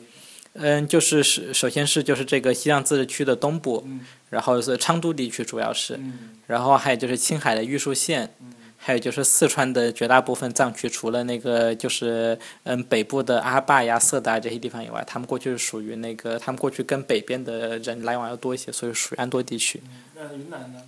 嗯，就是是首先是就是这个西藏自治区的东部，然后是昌都地区主要是，然后还有就是青海的玉树县，还有就是四川的绝大部分藏区，除了那个就是嗯北部的阿坝呀、色达这些地方以外，他们过去是属于那个他们过去跟北边的人来往要多一些，所以属于安多地区。那云南呢？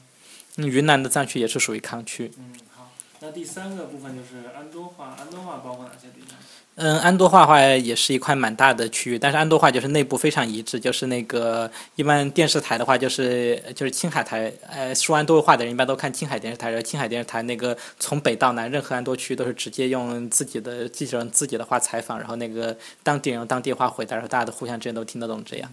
嗯，云南的藏区也是属于康区。嗯，好，那第三个部分就是安多话，安多话包括哪些地方？嗯，安多话话也是一块蛮大的区域，但是安多话就是内部非常一致，就是那个一般电视台的话，就是就是青海台，呃，说安多话的人一般都看青海电视台，然后青海电视台那个从北到南任何安多区都是直接用自己的记者用自己的话采访，然后那个当地人当地话回答，然后大家都互相之间都听得懂这样。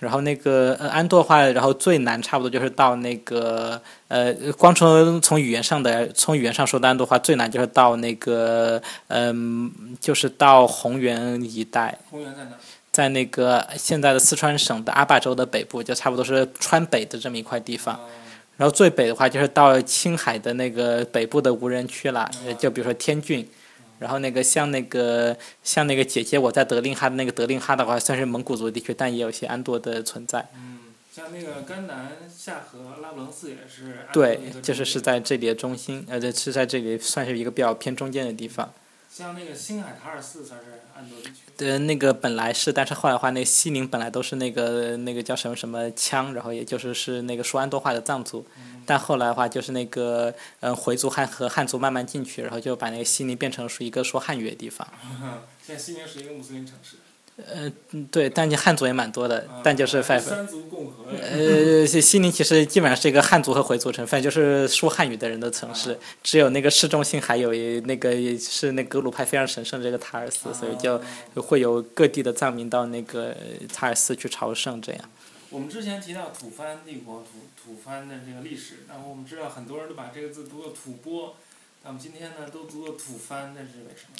然后那个呃安多话，然后最难差不多就是到那个呃，光从从语言上的从语言上说的安多话最难就是到那个嗯，就是到红原一带。红原在哪？在那个现在的四川省的阿坝州的北部，就差不多是川北的这么一块地方。然后最北的话就是到青海的那个北部的无人区了，就比如说天峻。然后那个像那个像那个姐姐我在德令哈的那个德令哈的话，算是蒙古族地区，但也有些安多的存在。嗯，像那个甘南夏河拉卜楞寺也是。对，就是是在这里的中心，呃，是在这里算是一个比较偏中间的地方。像那个星海塔尔寺才是安多地区。对，那个本来是，但是后来的话，那西宁本来都是那个那个叫什么什么羌，然后也就是是那个说安多话的藏族。但后来的话，就是那个嗯，回族汉和汉族慢慢进去，然后就把那个西宁变成是一个说汉语的地方。(laughs) 现在西宁是一个穆斯林城市。呃，对，但你汉族也蛮多的，但就是三族共和。呃，西宁其实基本上是一个汉族和回族成分，就是说汉语的人的城市。只有那个市中心还有那个是那格鲁派非常神圣的这个塔尔寺，所以就会有各地的藏民到那个塔尔寺去朝圣这样。我们之前提到吐蕃帝国吐吐蕃的这个历史，然后我们知道很多人都把这个字读作吐蕃，那我们今天呢都读作吐蕃，那是为什么？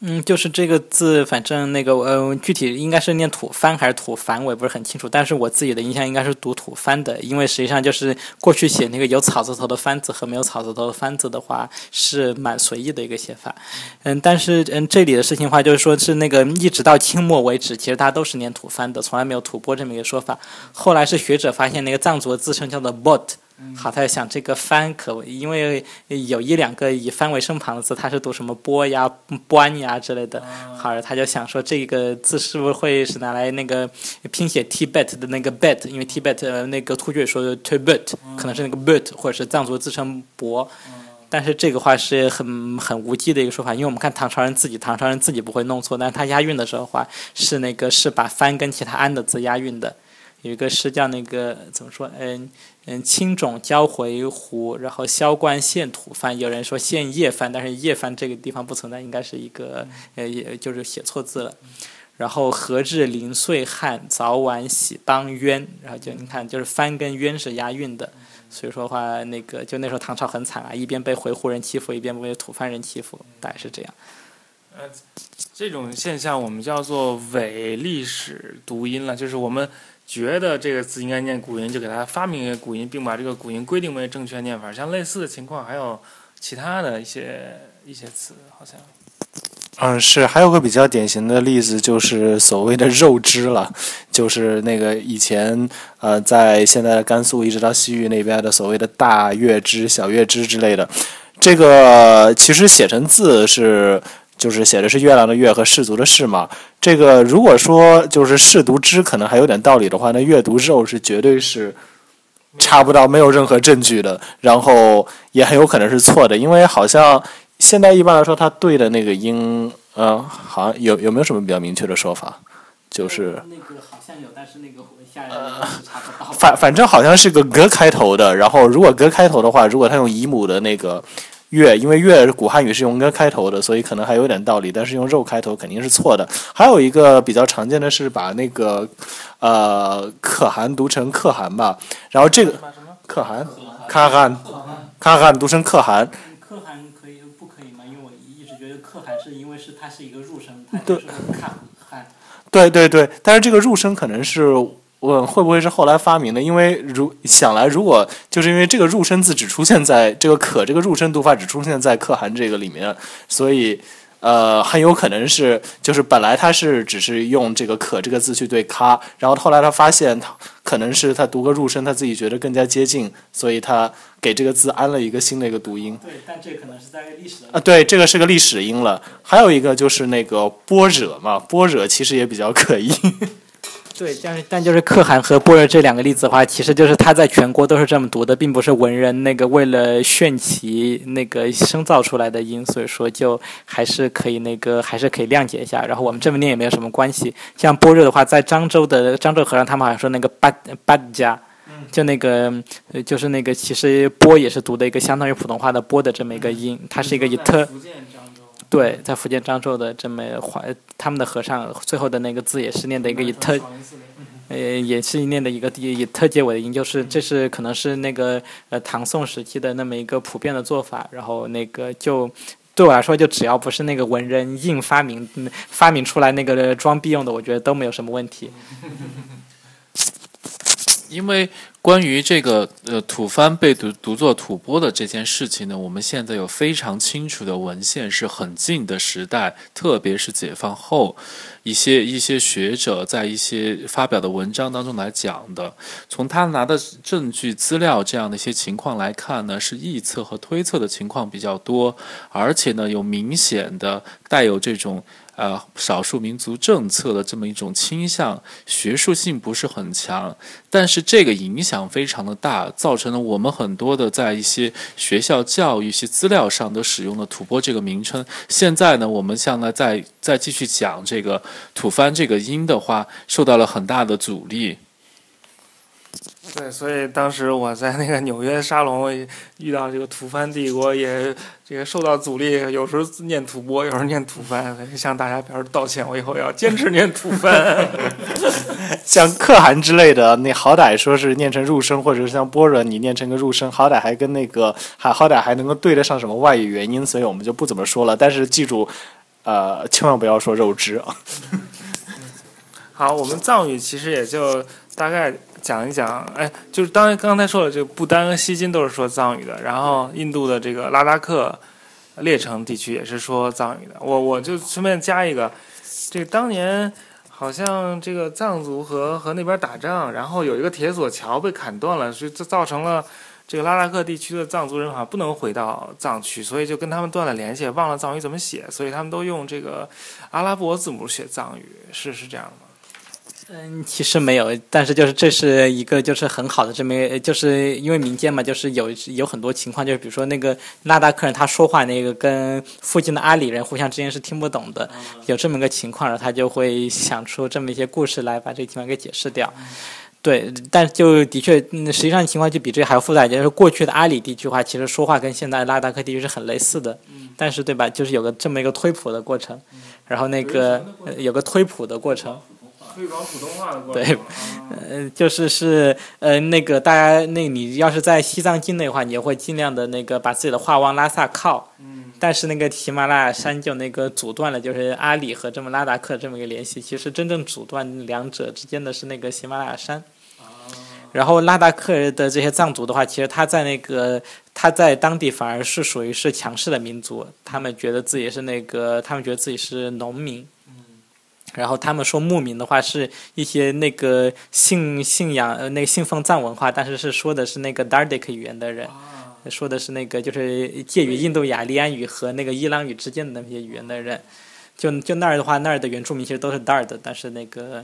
嗯，就是这个字，反正那个呃，具体应该是念土蕃还是土蕃，我也不是很清楚。但是我自己的印象应该是读土蕃的，因为实际上就是过去写那个有草字头的蕃字和没有草字头的蕃字的话，是蛮随意的一个写法。嗯，但是嗯，这里的事情的话就是说是那个一直到清末为止，其实大家都是念土蕃的，从来没有吐蕃这么一个说法。后来是学者发现那个藏族的自称叫做 bot。好，他在想这个“番”可，因为有一两个以“番”为声旁的字，他是读什么“波”呀、“波”呀之类的。好，他就想说这个字是不是会是拿来那个拼写 Tibet 的那个 bet，因为 Tibet 那个突厥说的 Tibet，可能是那个 but，或者是藏族自称“博”。但是这个话是很很无稽的一个说法，因为我们看唐朝人自己，唐朝人自己不会弄错，但是他押韵的时候话是那个是把“番”跟其他“安”的字押韵的。有一个诗叫那个怎么说？嗯嗯，青冢交回鹘，然后萧关献吐蕃。有人说献叶蕃，但是叶蕃这个地方不存在，应该是一个呃，也就是写错字了。然后何至零岁汉，早晚喜当冤。然后就你看，就是蕃跟冤是押韵的，所以说话那个就那时候唐朝很惨啊，一边被回鹘人欺负，一边被吐蕃人欺负，大概是这样。呃，这种现象我们叫做伪历史读音了，就是我们。觉得这个字应该念古音，就给它发明一个古音，并把这个古音规定为正确念法。像类似的情况，还有其他的一些一些词，好像。嗯，是，还有个比较典型的例子，就是所谓的肉汁了，就是那个以前呃，在现在的甘肃一直到西域那边的所谓的大月支、小月支之类的，这个其实写成字是。就是写的是月亮的月和氏族的氏嘛。这个如果说就是氏读之可能还有点道理的话，那月读肉是绝对是查不到，没有任何证据的，然后也很有可能是错的，因为好像现在一般来说它对的那个音，嗯，好像有有没有什么比较明确的说法？就是那个好像有，但是那个下来是查不到。反反正好像是个格开头的，然后如果格开头的话，如果他用姨母的那个月，因为月古汉语是用个开头的，所以可能还有点道理，但是用肉开头肯定是错的。还有一个比较常见的是把那个呃可汗读成可汗吧，然后这个可汗可汗可汗读成可汗，可汗可以不可以吗？因为我一直觉得可汗是因为是它是一个入声，它就是看汗。对对对，但是这个入声可能是问会不会是后来发明的？因为如想来，如果就是因为这个入声字只出现在这个可这个入声读法只出现在可汗这个里面，所以呃很有可能是就是本来他是只是用这个可这个字去对咔，然后后来他发现他可能是他读个入声，他自己觉得更加接近，所以他给这个字安了一个新的一个读音。对，但这可能是在历史的啊，对，这个是个历史音了。还有一个就是那个般若嘛，般若其实也比较可疑。对，但是但就是可汗和波热这两个例子的话，其实就是他在全国都是这么读的，并不是文人那个为了炫其那个生造出来的音，所以说就还是可以那个还是可以谅解一下。然后我们这么念也没有什么关系。像波热的话，在漳州的漳州和尚他们好像说那个八八家。就那个，呃，就是那个，其实“波”也是读的一个相当于普通话的“波”的这么一个音，它是一个以特对，在福建漳州的这么华，他们的和尚最后的那个字也是念的一个以特，呃，也是念的一个以以特结尾的音，就是这是可能是那个呃唐宋时期的那么一个普遍的做法，然后那个就对我来说，就只要不是那个文人硬发明嗯发明出来那个装逼用的，我觉得都没有什么问题。(laughs) 因为关于这个呃吐蕃被读读作吐蕃的这件事情呢，我们现在有非常清楚的文献，是很近的时代，特别是解放后，一些一些学者在一些发表的文章当中来讲的。从他拿的证据资料这样的一些情况来看呢，是臆测和推测的情况比较多，而且呢有明显的带有这种。呃，少数民族政策的这么一种倾向，学术性不是很强，但是这个影响非常的大，造成了我们很多的在一些学校教育、一些资料上都使用了“吐蕃”这个名称。现在呢，我们向来再再继续讲这个吐蕃这个音的话，受到了很大的阻力。对，所以当时我在那个纽约沙龙遇到这个吐蕃帝国，也这个受到阻力，有时候念吐蕃，有时候念吐蕃，向大家表示道歉。我以后要坚持念吐蕃。(laughs) 像可汗之类的，那好歹说是念成入声，或者是像般若，你念成个入声，好歹还跟那个还好歹还能够对得上什么外语元音，所以我们就不怎么说了。但是记住，呃，千万不要说肉汁啊。(laughs) 好，我们藏语其实也就大概讲一讲，哎，就是当然刚才说了，这个不丹和锡金都是说藏语的，然后印度的这个拉达克列城地区也是说藏语的。我我就顺便加一个，这个当年好像这个藏族和和那边打仗，然后有一个铁索桥被砍断了，所以这造成了这个拉达克地区的藏族人好像不能回到藏区，所以就跟他们断了联系，忘了藏语怎么写，所以他们都用这个阿拉伯字母写藏语，是是这样的吗？嗯，其实没有，但是就是这是一个就是很好的这么，就是因为民间嘛，就是有有很多情况，就是比如说那个拉达克人他说话那个跟附近的阿里人互相之间是听不懂的，有这么个情况，然后他就会想出这么一些故事来把这个情况给解释掉。对，但就的确，嗯实际上情况就比这还要复杂一点。就是过去的阿里地区的话，其实说话跟现在拉达克地区是很类似的，但是对吧？就是有个这么一个推普的过程，然后那个呃有个推普的过程。推广普通话的过对就是是呃，那个大家，那你要是在西藏境内的话，你也会尽量的那个把自己的话往拉萨靠。嗯。但是那个喜马拉雅山就那个阻断了，就是阿里和这么拉达克这么一个联系。其实真正阻断两者之间的是那个喜马拉雅山。然后拉达克的这些藏族的话，其实他在那个他在当地反而是属于是强势的民族，他们觉得自己是那个，他们觉得自己是农民。然后他们说牧民的话是一些那个信信仰呃那个信奉藏文化，但是是说的是那个 Dardic 语言的人，说的是那个就是介于印度雅利安语和那个伊朗语之间的那些语言的人。就就那儿的话，那儿的原住民其实都是 Dard，，但是那个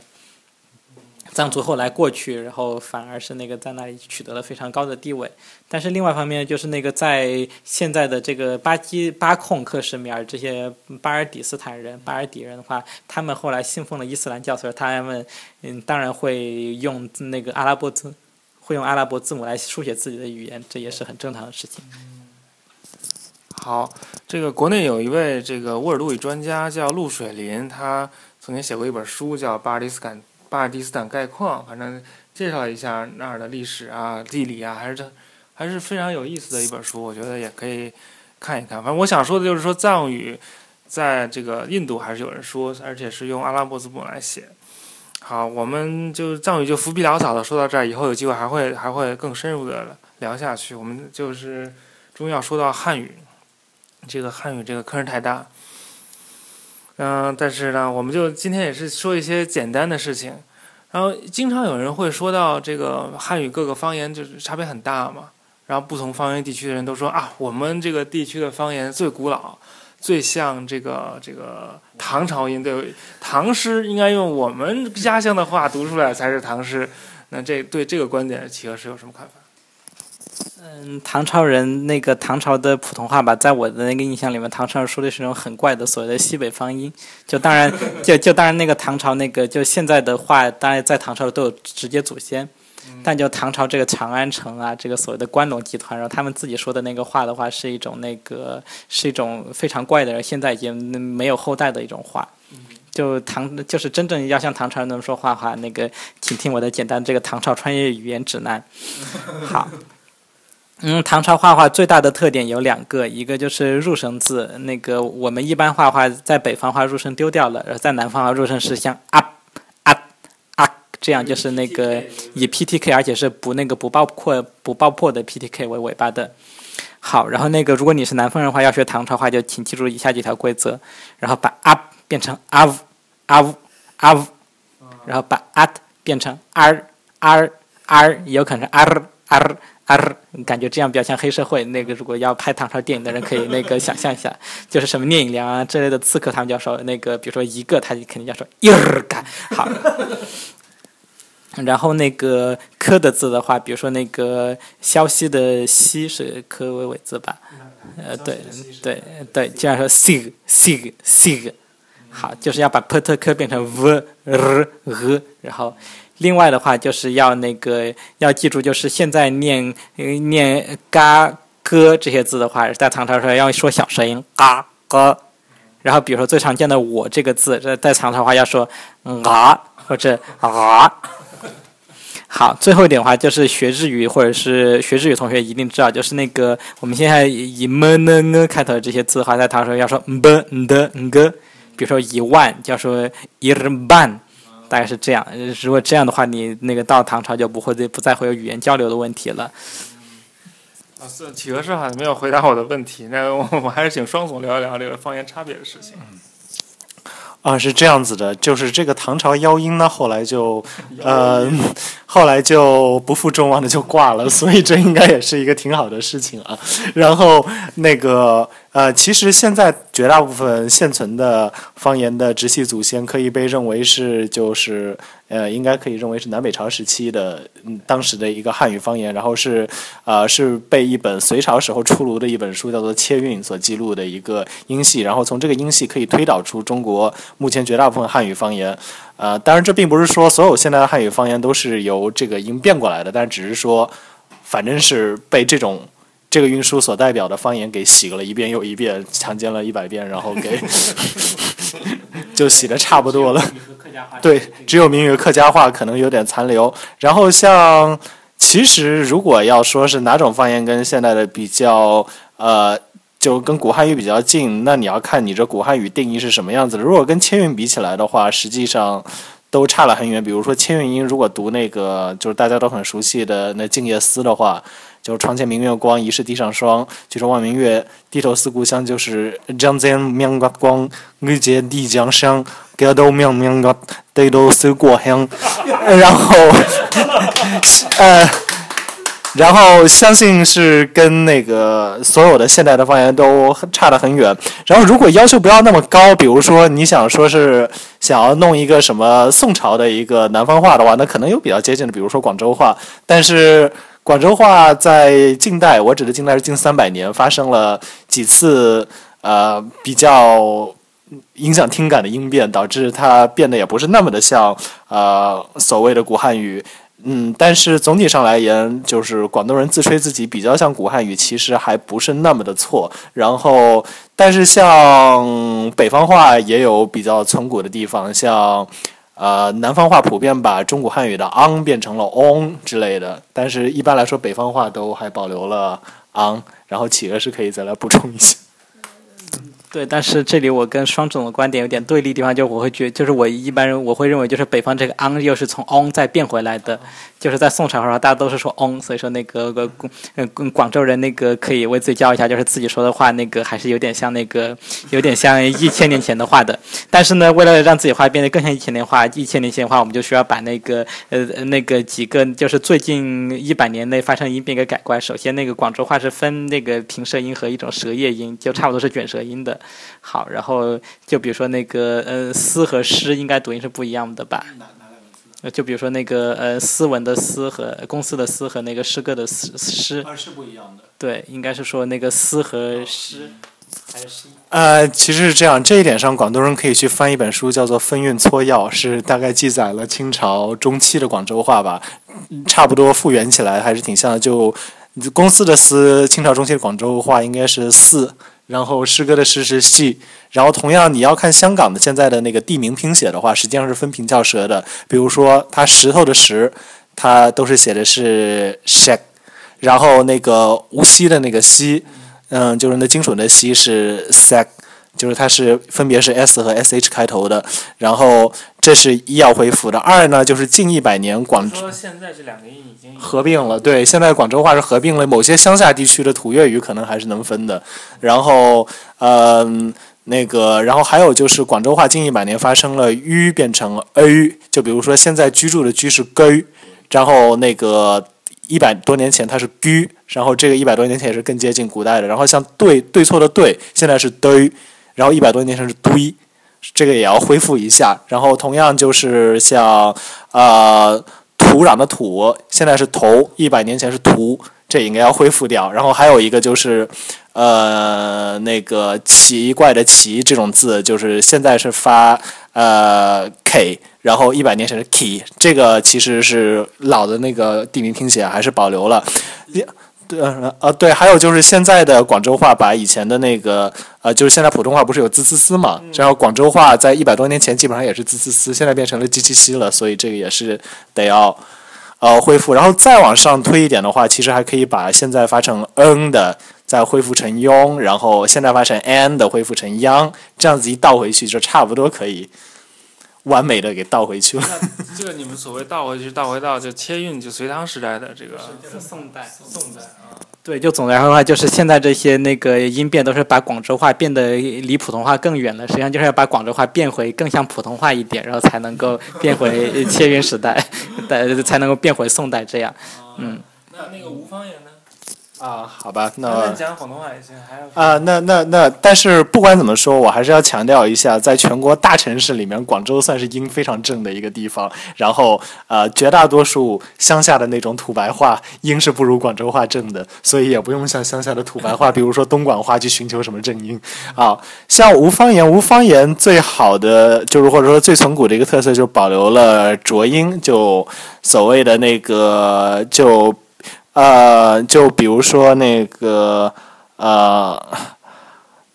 藏族后来过去，然后反而是那个在那里取得了非常高的地位。但是另外一方面，就是那个在现在的这个巴基巴控克什米尔这些巴尔底斯坦人、巴尔底人的话，他们后来信奉了伊斯兰教，所以他们嗯当然会用那个阿拉伯字，会用阿拉伯字母来书写自己的语言，这也是很正常的事情。好，这个国内有一位这个乌尔都语专家叫陆水林，他曾经写过一本书叫《巴尔迪斯坦巴尔蒂斯坦概况》，反正介绍一下那儿的历史啊、地理啊，还是这还是非常有意思的一本书，我觉得也可以看一看。反正我想说的就是说，藏语在这个印度还是有人说，而且是用阿拉伯字母来写。好，我们就藏语就浮皮潦草的说到这儿，以后有机会还会还会更深入的聊下去。我们就是终于要说到汉语。这个汉语这个坑儿太大，嗯，但是呢，我们就今天也是说一些简单的事情。然后经常有人会说到这个汉语各个方言就是差别很大嘛，然后不同方言地区的人都说啊，我们这个地区的方言最古老，最像这个这个唐朝音，对，唐诗应该用我们家乡的话读出来才是唐诗。那这对这个观点，企鹅是有什么看法？嗯，唐朝人那个唐朝的普通话吧，在我的那个印象里面，唐朝人说的是那种很怪的所谓的西北方音。就当然，就就当然那个唐朝那个就现在的话，当然在唐朝都有直接祖先，但就唐朝这个长安城啊，这个所谓的关陇集团，然后他们自己说的那个话的话，是一种那个是一种非常怪的，现在已经没有后代的一种话。就唐就是真正要像唐朝人那么说话的话，那个请听我的简单这个唐朝穿越语言指南。(laughs) 好。嗯，唐朝画画最大的特点有两个，一个就是入声字，那个我们一般画画在北方画入声丢掉了，然后在南方画入声是像啊啊啊这样，就是那个以 PTK，而且是不那个不爆破不爆破的 PTK 为尾巴的。好，然后那个如果你是南方人的话，要学唐朝话就请记住以下几条规则，然后把啊变成啊呜啊呜啊呜，然后把啊变成啊啊啊，也有可能是啊啊。啊，感觉这样比较像黑社会。那个如果要拍唐朝电影的人，可以那个想象一下，就是什么聂隐娘啊之类的刺客，他们就要说那个，比如说一个，他就肯定要说一儿干好。然后那个科的字的话，比如说那个消息的息是科为尾字吧？呃，对对对，就像说 sig sig sig，好，就是要把 p 特科变成 v r h，然后。另外的话，就是要那个要记住，就是现在念念嘎哥这些字的话，在唐朝时候要说小声音嘎哥。然后比如说最常见的我这个字，在在唐朝话要说啊或者啊。好，最后一点的话就是学日语或者是学日语同学一定知道，就是那个我们现在以么呢呢开头的这些字的话，在唐朝要说么的个，比如说一万，叫说一日半。大概是这样，如果这样的话，你那个到唐朝就不会不再会有语言交流的问题了。啊，是企鹅是好像没有回答我的问题，那我我还是请双总聊一聊这个方言差别的事情。啊，是这样子的，就是这个唐朝妖音呢，后来就，呃，后来就不负众望的就挂了，(laughs) 所以这应该也是一个挺好的事情啊。然后那个。呃，其实现在绝大部分现存的方言的直系祖先可以被认为是，就是呃，应该可以认为是南北朝时期的嗯当时的一个汉语方言，然后是呃是被一本隋朝时候出炉的一本书叫做《切韵》所记录的一个音系，然后从这个音系可以推导出中国目前绝大部分汉语方言。呃，当然这并不是说所有现代的汉语方言都是由这个音变过来的，但只是说，反正是被这种。这个运输所代表的方言给洗了一遍又一遍，强奸了一百遍，然后给 (laughs) 就洗的差不多了。对，只有闽语 (laughs) 客家话可能有点残留。然后像，其实如果要说是哪种方言跟现代的比较，呃，就跟古汉语比较近，那你要看你这古汉语定义是什么样子的。如果跟千韵比起来的话，实际上都差了很远。比如说千韵音，如果读那个就是大家都很熟悉的那《静夜思》的话。就是床前明月光，疑是地上霜。举头望明月，低头思故乡。就是江间明月光，日见地江香。低头明月，低头思故乡。然后，(laughs) 呃，(laughs) 然后相信是跟那个所有的现代的方言都差得很远。然后如果要求不要那么高，比如说你想说是想要弄一个什么宋朝的一个南方话的话，那可能有比较接近的，比如说广州话。但是广州话在近代，我指的近代是近三百年，发生了几次呃比较影响听感的音变，导致它变得也不是那么的像呃所谓的古汉语。嗯，但是总体上来言，就是广东人自吹自己比较像古汉语，其实还不是那么的错。然后，但是像北方话也有比较存古的地方，像呃南方话普遍把中古汉语的 ang 变成了 on 之类的，但是一般来说北方话都还保留了 ang。然后企鹅是可以再来补充一下。对，但是这里我跟双总的观点有点对立地方，就我会觉，就是我一般人我会认为，就是北方这个 on 又是从 on 再变回来的，就是在宋朝的时候大家都是说 on，所以说那个个嗯广州人那个可以为自己骄傲一下，就是自己说的话那个还是有点像那个有点像一千年前的话的。但是呢，为了让自己话变得更像一千年话，一千年前的话，我们就需要把那个呃那个几个就是最近一百年内发生音变给改过来。首先，那个广州话是分那个平舌音和一种舌叶音，就差不多是卷舌音的。好，然后就比如说那个呃“斯”和“诗”应该读音是不一样的吧？呃，就比如说那个呃“斯文”的“斯”和公司的“斯”和那个诗歌的“诗”诗。是不一样的。对，应该是说那个“斯”和“诗”还是“诗”。呃，其实是这样，这一点上广东人可以去翻一本书，叫做《分韵撮要》，是大概记载了清朝中期的广州话吧，差不多复原起来还是挺像的。就公司的“司”，清朝中期的广州话应该是“四”。然后诗歌的诗是细，然后同样你要看香港的现在的那个地名拼写的话，实际上是分平翘舌的。比如说它石头的石，它都是写的是 shak，然后那个无锡的那个锡，嗯，就是那精准的锡是 sack，就是它是分别是 s 和 sh 开头的。然后这是一要恢复的，二呢就是近一百年广州现在这两个音已经合并了，对，现在广州话是合并了某些乡下地区的土粤语，可能还是能分的。然后，嗯，那个，然后还有就是广州话近一百年发生了 u 变成 a，就比如说现在居住的居是 g，然后那个一百多年前它是 g，然后这个一百多年前也是更接近古代的。然后像对对错的对，现在是 d，然后一百多年前是堆，这个也要恢复一下。然后同样就是像呃。土壤的土现在是头，一百年前是图，这应该要恢复掉。然后还有一个就是，呃，那个奇怪的奇这种字，就是现在是发呃 k，然后一百年前是 k，这个其实是老的那个地名拼写还是保留了。对，呃，对，还有就是现在的广州话把以前的那个，呃，就是现在普通话不是有滋滋滋嘛？然后广州话在一百多年前基本上也是滋滋滋，现在变成了叽叽叽了，所以这个也是得要，呃，恢复。然后再往上推一点的话，其实还可以把现在发成 n 的再恢复成 yong，然后现在发成 n 的恢复成 yang，这样子一倒回去就差不多可以。完美的给倒回去了。这个你们所谓倒回去，倒回到就切韵，就隋唐时代的这个。就是宋代，宋代啊。对，就总的来说的话，就是现在这些那个音变都是把广州话变得离普通话更远了。实际上就是要把广州话变回更像普通话一点，然后才能够 (laughs) 变回切韵时代，(laughs) 才能够变回宋代这样。嗯。那那个吴方言呢？啊，好吧，那讲广东话也行，还有啊，那那那，但是不管怎么说，我还是要强调一下，在全国大城市里面，广州算是音非常正的一个地方。然后，呃，绝大多数乡下的那种土白话音是不如广州话正的，所以也不用像乡下的土白话，比如说东莞话去寻求什么正音啊。像无方言，无方言最好的就是或者说最从古的一个特色，就保留了浊音，就所谓的那个就。呃，就比如说那个，呃，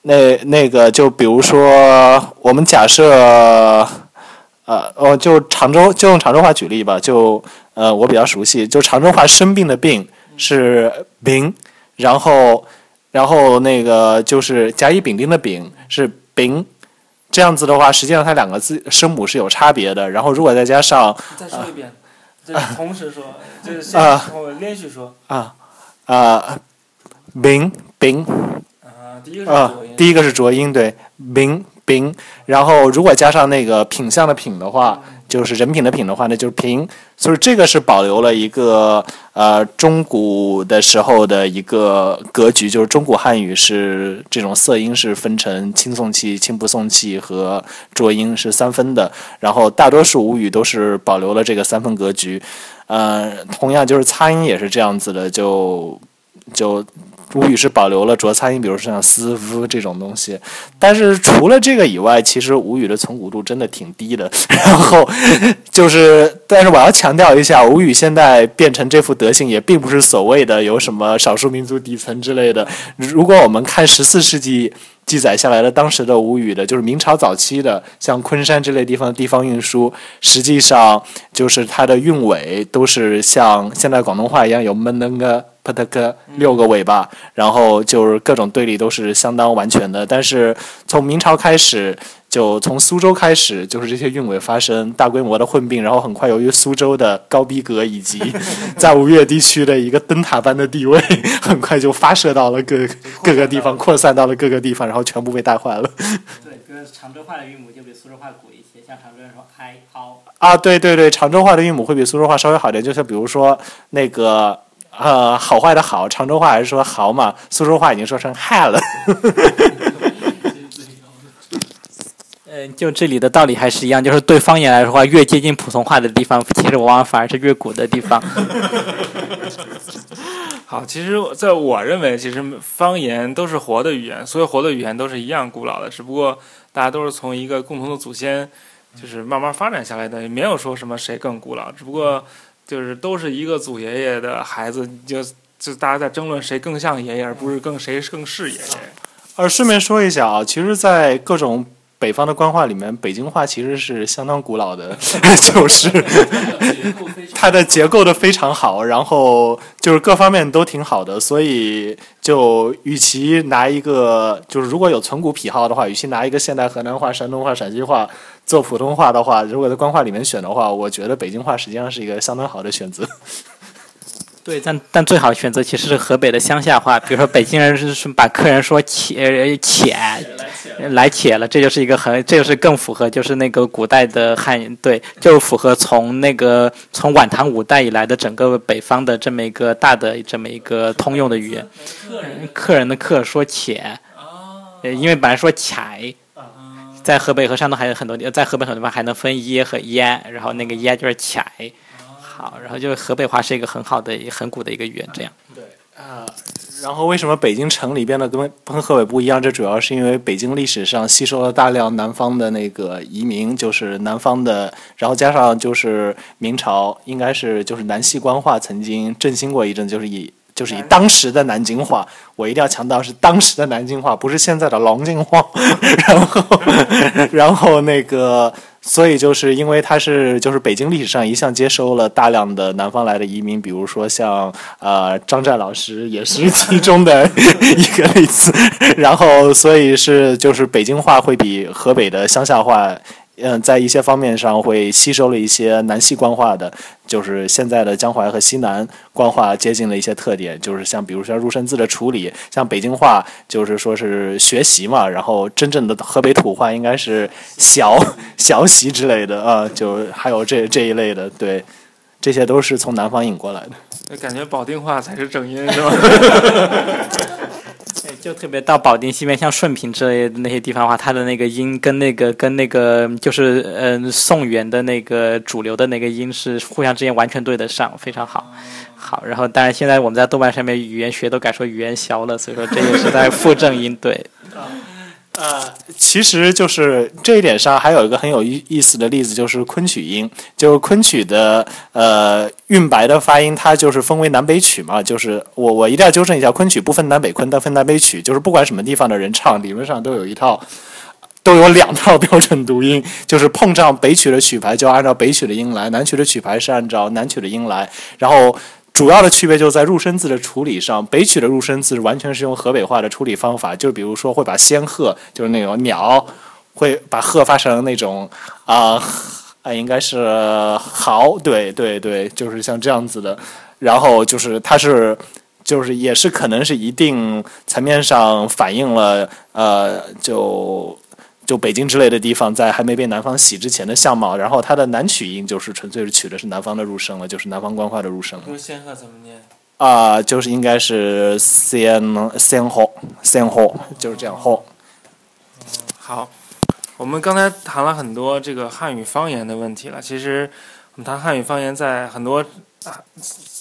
那那个，就比如说，我们假设，呃，哦，就常州，就用常州话举例吧。就呃，我比较熟悉，就常州话生病的病是病，然后，然后那个就是甲乙丙丁的丙是丙，这样子的话，实际上它两个字声母是有差别的。然后如果再加上，再说一遍。同时说，就是先我连续说。啊啊，bing bing。啊，第一个是浊音。第一个是浊音，对，bing bing。然后如果加上那个品相的品的话，就是人品的品的话，那就是平，所以这个是保留了一个呃中古的时候的一个格局，就是中古汉语是这种色音是分成清送气、清不送气和浊音是三分的，然后大多数吴语都是保留了这个三分格局，呃，同样就是擦音也是这样子的，就就。吴语是保留了浊擦音，比如说像斯、夫这种东西，但是除了这个以外，其实吴语的从古度真的挺低的。然后 (laughs) 就是，但是我要强调一下，吴语现在变成这副德行，也并不是所谓的有什么少数民族底层之类的。如果我们看十四世纪记载下来的当时的吴语的，就是明朝早期的，像昆山之类地方的地方运输，实际上就是它的韵尾都是像现在广东话一样有闷那个。T 六个尾巴，然后就是各种对立都是相当完全的。但是从明朝开始，就从苏州开始，就是这些韵尾发生大规模的混并，然后很快由于苏州的高逼格以及 (laughs) 在吴越地区的一个灯塔般的地位，(laughs) 很快就发射到了各各个地方，扩散到了各个地方，然后全部被带坏了。(laughs) 对，比如常州话的韵母就比苏州话古一些，像常州人说嗨凹。啊，对对对，常州话的韵母会比苏州话稍微好点，就像比如说那个。呃，好坏的好，常州话还是说好嘛，苏州话已经说成害了。嗯，(laughs) 就这里的道理还是一样，就是对方言来说话，越接近普通话的地方，其实往往反而是越古的地方。(laughs) 好，其实在我认为，其实方言都是活的语言，所有活的语言都是一样古老的，只不过大家都是从一个共同的祖先，就是慢慢发展下来的，也没有说什么谁更古老，只不过。就是都是一个祖爷爷的孩子，就就大家在争论谁更像爷爷，而不是更谁更是爷爷。呃，顺便说一下啊，其实，在各种北方的官话里面，北京话其实是相当古老的，(laughs) 就是它的结构的非常好，然后就是各方面都挺好的，所以就与其拿一个就是如果有存古癖好的话，与其拿一个现代河南话、山东话、陕西话。做普通话的话，如果在官话里面选的话，我觉得北京话实际上是一个相当好的选择。(laughs) 对，但但最好选择其实是河北的乡下话，比如说北京人是是把客人说且且来且了，这就是一个很，这就是更符合就是那个古代的汉语，对，就符合从那个从晚唐五代以来的整个北方的这么一个大的这么一个通用的语言。客人的客说且，因为本来说且。在河北和山东还有很多地，在河北很多地方还能分耶和耶，然后那个耶就是起好，然后就河北话是一个很好的、很古的一个语言，这样。对啊，然后为什么北京城里变得跟跟河北不一样？这主要是因为北京历史上吸收了大量南方的那个移民，就是南方的，然后加上就是明朝应该是就是南系官话曾经振兴过一阵，就是以。就是以当时的南京话，我一定要强调是当时的南京话，不是现在的廊京话。(laughs) 然后，然后那个，所以就是因为它是就是北京历史上一向接收了大量的南方来的移民，比如说像呃张湛老师也是其中的一个例子。然后，所以是就是北京话会比河北的乡下话。嗯，在一些方面上会吸收了一些南西官话的，就是现在的江淮和西南官话接近的一些特点，就是像比如说入声字的处理，像北京话就是说是学习嘛，然后真正的河北土话应该是小小习之类的啊，就还有这这一类的，对，这些都是从南方引过来的。感觉保定话才是正音，是吧？(laughs) 就特别到保定西边，像顺平之类的那些地方的话，它的那个音跟那个跟那个就是嗯宋元的那个主流的那个音是互相之间完全对得上，非常好。好，然后当然现在我们在豆瓣上面语言学都改说语言消了，所以说这也是在附正音对。(laughs) 呃，其实就是这一点上，还有一个很有意意思的例子，就是昆曲音，就是昆曲的呃韵白的发音，它就是分为南北曲嘛。就是我我一定要纠正一下，昆曲不分南北昆，但分南北曲，就是不管什么地方的人唱，理论上都有一套，都有两套标准读音，就是碰上北曲的曲牌，就按照北曲的音来；南曲的曲牌是按照南曲的音来，然后。主要的区别就在入声字的处理上，北曲的入声字完全是用河北话的处理方法，就比如说会把仙鹤，就是那种鸟，会把鹤发成那种啊啊，应该是豪，对对对，就是像这样子的。然后就是它是，就是也是可能是一定层面上反映了呃，就就北京之类的地方，在还没被南方洗之前的相貌，然后它的南曲音就是纯粹是取的是南方的入声了，就是南方官话的入声了。用仙鹤怎么念？啊、就是应该是仙仙后仙后，就是这样后。好，我们刚才谈了很多这个汉语方言的问题了。其实我们谈汉语方言，在很多啊，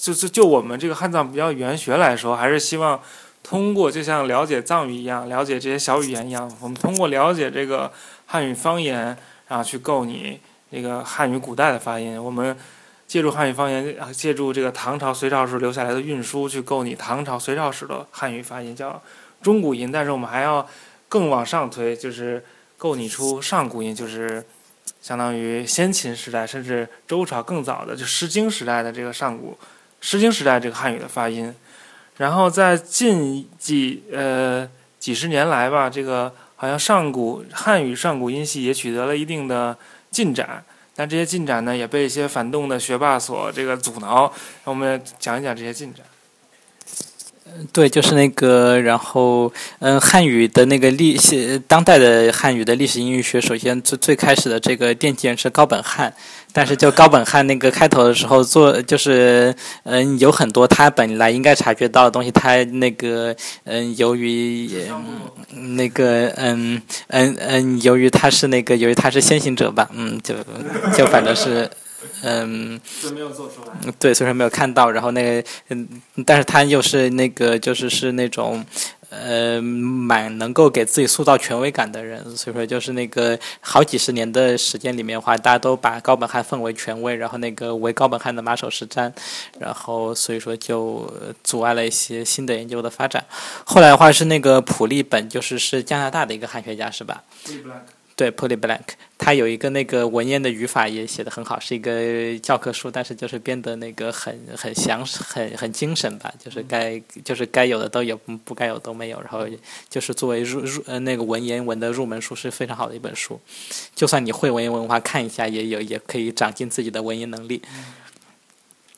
就就就我们这个汉藏比较语言学来说，还是希望通过就像了解藏语一样，了解这些小语言一样，我们通过了解这个汉语方言，然后去构拟这个汉语古代的发音。我们借助汉语方言，啊借助这个唐朝、隋朝时留下来的运输，去构拟唐朝、隋朝时的汉语发音，叫中古音。但是我们还要更往上推，就是构拟出上古音，就是相当于先秦时代，甚至周朝更早的，就《诗经》时代的这个上古，《诗经》时代这个汉语的发音。然后在近几呃几十年来吧，这个好像上古汉语上古音系也取得了一定的进展，但这些进展呢，也被一些反动的学霸所这个阻挠。让我们讲一讲这些进展。对，就是那个，然后，嗯，汉语的那个历史，当代的汉语的历史英语学，首先最最开始的这个奠基人是高本汉，但是就高本汉那个开头的时候做，就是，嗯，有很多他本来应该察觉到的东西，他那个，嗯，由于，嗯那个，嗯，嗯嗯，由于他是那个，由于他是先行者吧，嗯，就就反正是。嗯，就没有做出来。对，虽然没有看到，然后那个，嗯，但是他又是那个，就是是那种，呃，蛮能够给自己塑造权威感的人，所以说就是那个好几十年的时间里面的话，大家都把高本汉奉为权威，然后那个为高本汉的马首是瞻，然后所以说就阻碍了一些新的研究的发展。后来的话是那个普利本，就是是加拿大的一个汉学家，是吧？对 p o l y Blank，他有一个那个文言的语法也写得很好，是一个教科书，但是就是编的那个很很详实，很很精神吧，就是该就是该有的都有，不不该有都没有，然后就是作为入入呃那个文言文的入门书是非常好的一本书，就算你会文言文化，看一下也有也可以长进自己的文言能力。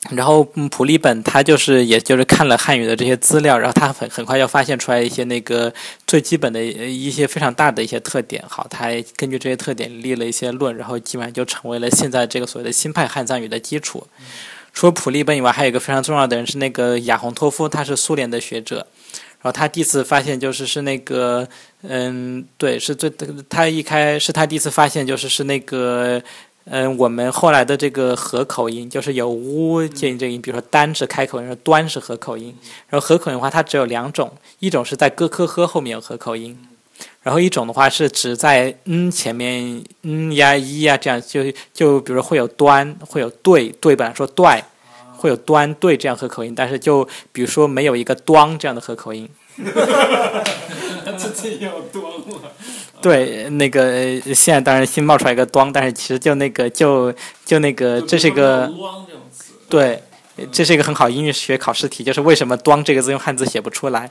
然后普利本他就是也就是看了汉语的这些资料，然后他很很快就发现出来一些那个最基本的一些非常大的一些特点。好，他根据这些特点立了一些论，然后基本上就成为了现在这个所谓的新派汉藏语的基础。除了普利本以外，还有一个非常重要的人是那个亚洪托夫，他是苏联的学者。然后他第一次发现就是是那个，嗯，对，是最他一开是他第一次发现就是是那个。嗯，我们后来的这个合口音就是有乌建议这个音，比如说单是开口音，端是合口音。然后合口音的话，它只有两种，一种是在咯科呵后面有合口音，然后一种的话是只在嗯前面嗯呀一呀这样，就就比如说会有端，会有对，对本来说对，会有端对这样合口音，但是就比如说没有一个端这样的合口音。(laughs) 自己有端了。对，那个呃现在当然新冒出来一个“端”，但是其实就那个就就那个，这是一个对，这是一个很好英语学考试题，就是为什么“端”这个字用汉字写不出来？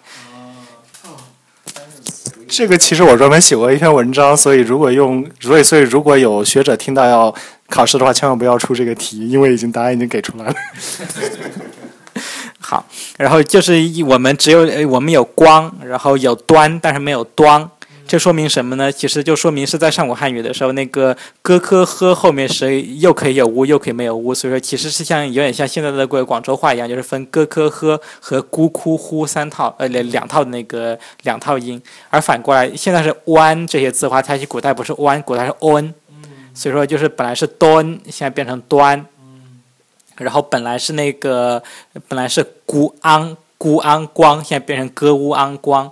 这个其实我专门写过一篇文章，所以如果用，所以所以如果有学者听到要考试的话，千万不要出这个题，因为已经答案已经给出来了。(laughs) 好，然后就是一我们只有呃我们有光，然后有端，但是没有端。这说明什么呢？其实就说明是在上古汉语的时候，那个咯科呵后面是又可以有乌，又可以没有乌，所以说其实是像有点像现在的广广州话一样，就是分咯科呵和咕哭呼三套，呃两两套的那个两套音。而反过来，现在是弯这些字的话，它其实古代不是弯，古代是 on，所以说就是本来是端，现在变成端。然后本来是那个，本来是孤安孤安光，现在变成歌乌安光，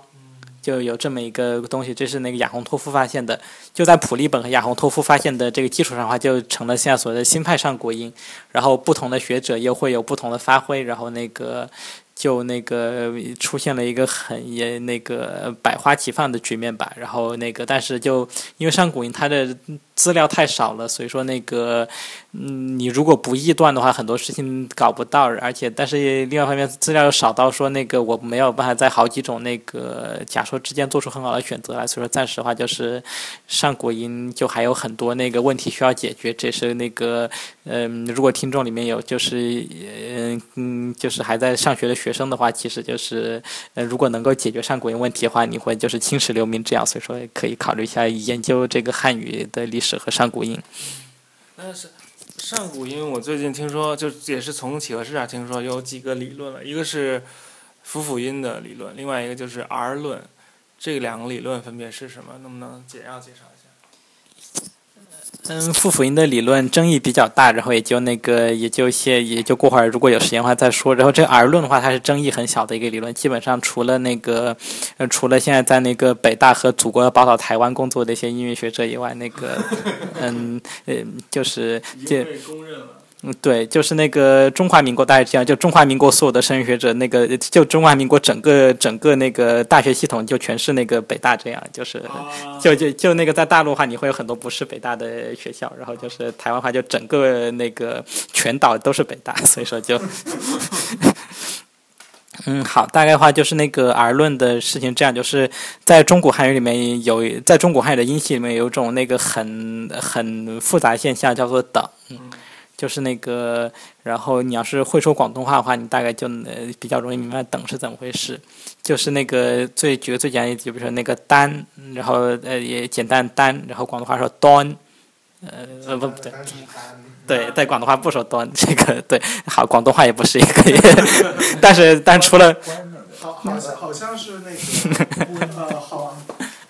就有这么一个东西。这是那个亚洪托夫发现的，就在普利本和亚洪托夫发现的这个基础上的话，就成了现在所谓的新派上古音。然后不同的学者又会有不同的发挥，然后那个就那个出现了一个很也那个百花齐放的局面吧。然后那个但是就因为上古音它的资料太少了，所以说那个。嗯，你如果不臆断的话，很多事情搞不到，而且但是另外一方面资料又少到说那个我没有办法在好几种那个假说之间做出很好的选择来，所以说暂时的话就是上古音就还有很多那个问题需要解决，这是那个嗯，如果听众里面有就是嗯嗯就是还在上学的学生的话，其实就是呃如果能够解决上古音问题的话，你会就是青史留名这样，所以说可以考虑一下研究这个汉语的历史和上古音。但是上古音，我最近听说，就也是从企鹅市场听说有几个理论了，一个是辅辅音的理论，另外一个就是 R 论。这两个理论分别是什么？能不能简要介绍一下？嗯，复辅音的理论争议比较大，然后也就那个也就些也就过会儿，如果有时间的话再说。然后这个 R 论的话，它是争议很小的一个理论，基本上除了那个呃除了现在在那个北大和祖国宝岛台湾工作的一些音乐学者以外，那个 (laughs) 嗯呃就是这。被公认了。嗯，对，就是那个中华民国大概这样，就中华民国所有的声学者，那个就中华民国整个整个那个大学系统就全是那个北大这样，就是就就就那个在大陆的话，你会有很多不是北大的学校，然后就是台湾话就整个那个全岛都是北大，(laughs) 所以说就，(laughs) 嗯，好，大概的话就是那个 R 论的事情，这样就是在中古汉语里面有，在中古汉语的音系里面有一种那个很很复杂现象叫做等。就是那个，然后你要是会说广东话的话，你大概就呃比较容易明白等是怎么回事。就是那个最举个最简单例子，就比如说那个单，然后呃也简单单，然后广东话说端，呃呃不不对，对在广东话不说端，这个对，好广东话也不是一个，但是但除了，好好像好像是那个呃好。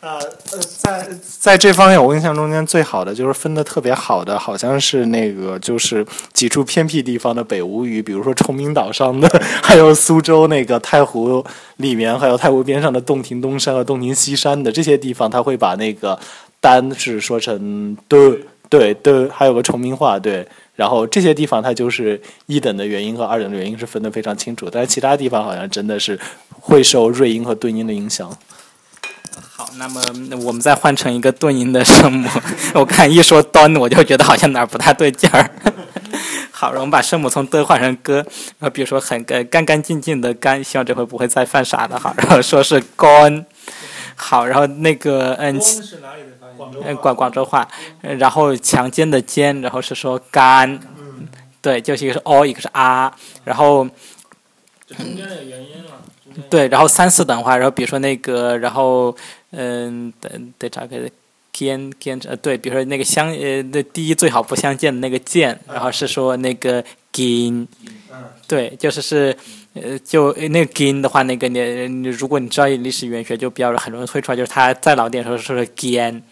呃呃，在在这方面，我印象中间最好的就是分的特别好的，好像是那个就是几处偏僻地方的北吴语，比如说崇明岛上的，还有苏州那个太湖里面，还有太湖边上的洞庭东山和洞庭西山的这些地方，他会把那个单是说成的，对的，还有个崇明话，对，然后这些地方它就是一等的元音和二等的元音是分得非常清楚，但是其他地方好像真的是会受瑞音和顿音的影响。好，那么我们再换成一个顿音的声母。我看一说端，我就觉得好像哪儿不太对劲儿。(laughs) 好，我们把声母从的换成歌，然后比如说很干干干净净的干，希望这回不会再犯傻的。好，然后说是干。好，然后那个嗯，嗯广广州话，然后强奸的奸，然后是说干。对，就是一个是 o，一个是啊，然后。中间有原因了。对，然后三四等话，然后比如说那个，然后嗯，得得找个见见呃，对，比如说那个相呃，那第一最好不相见的那个见，然后是说那个 gin，对，就是是呃，就那个 gin 的话，那个你你如果你知道历史语言学，就比较很容易推出来，就是他再老点时候说是 gin，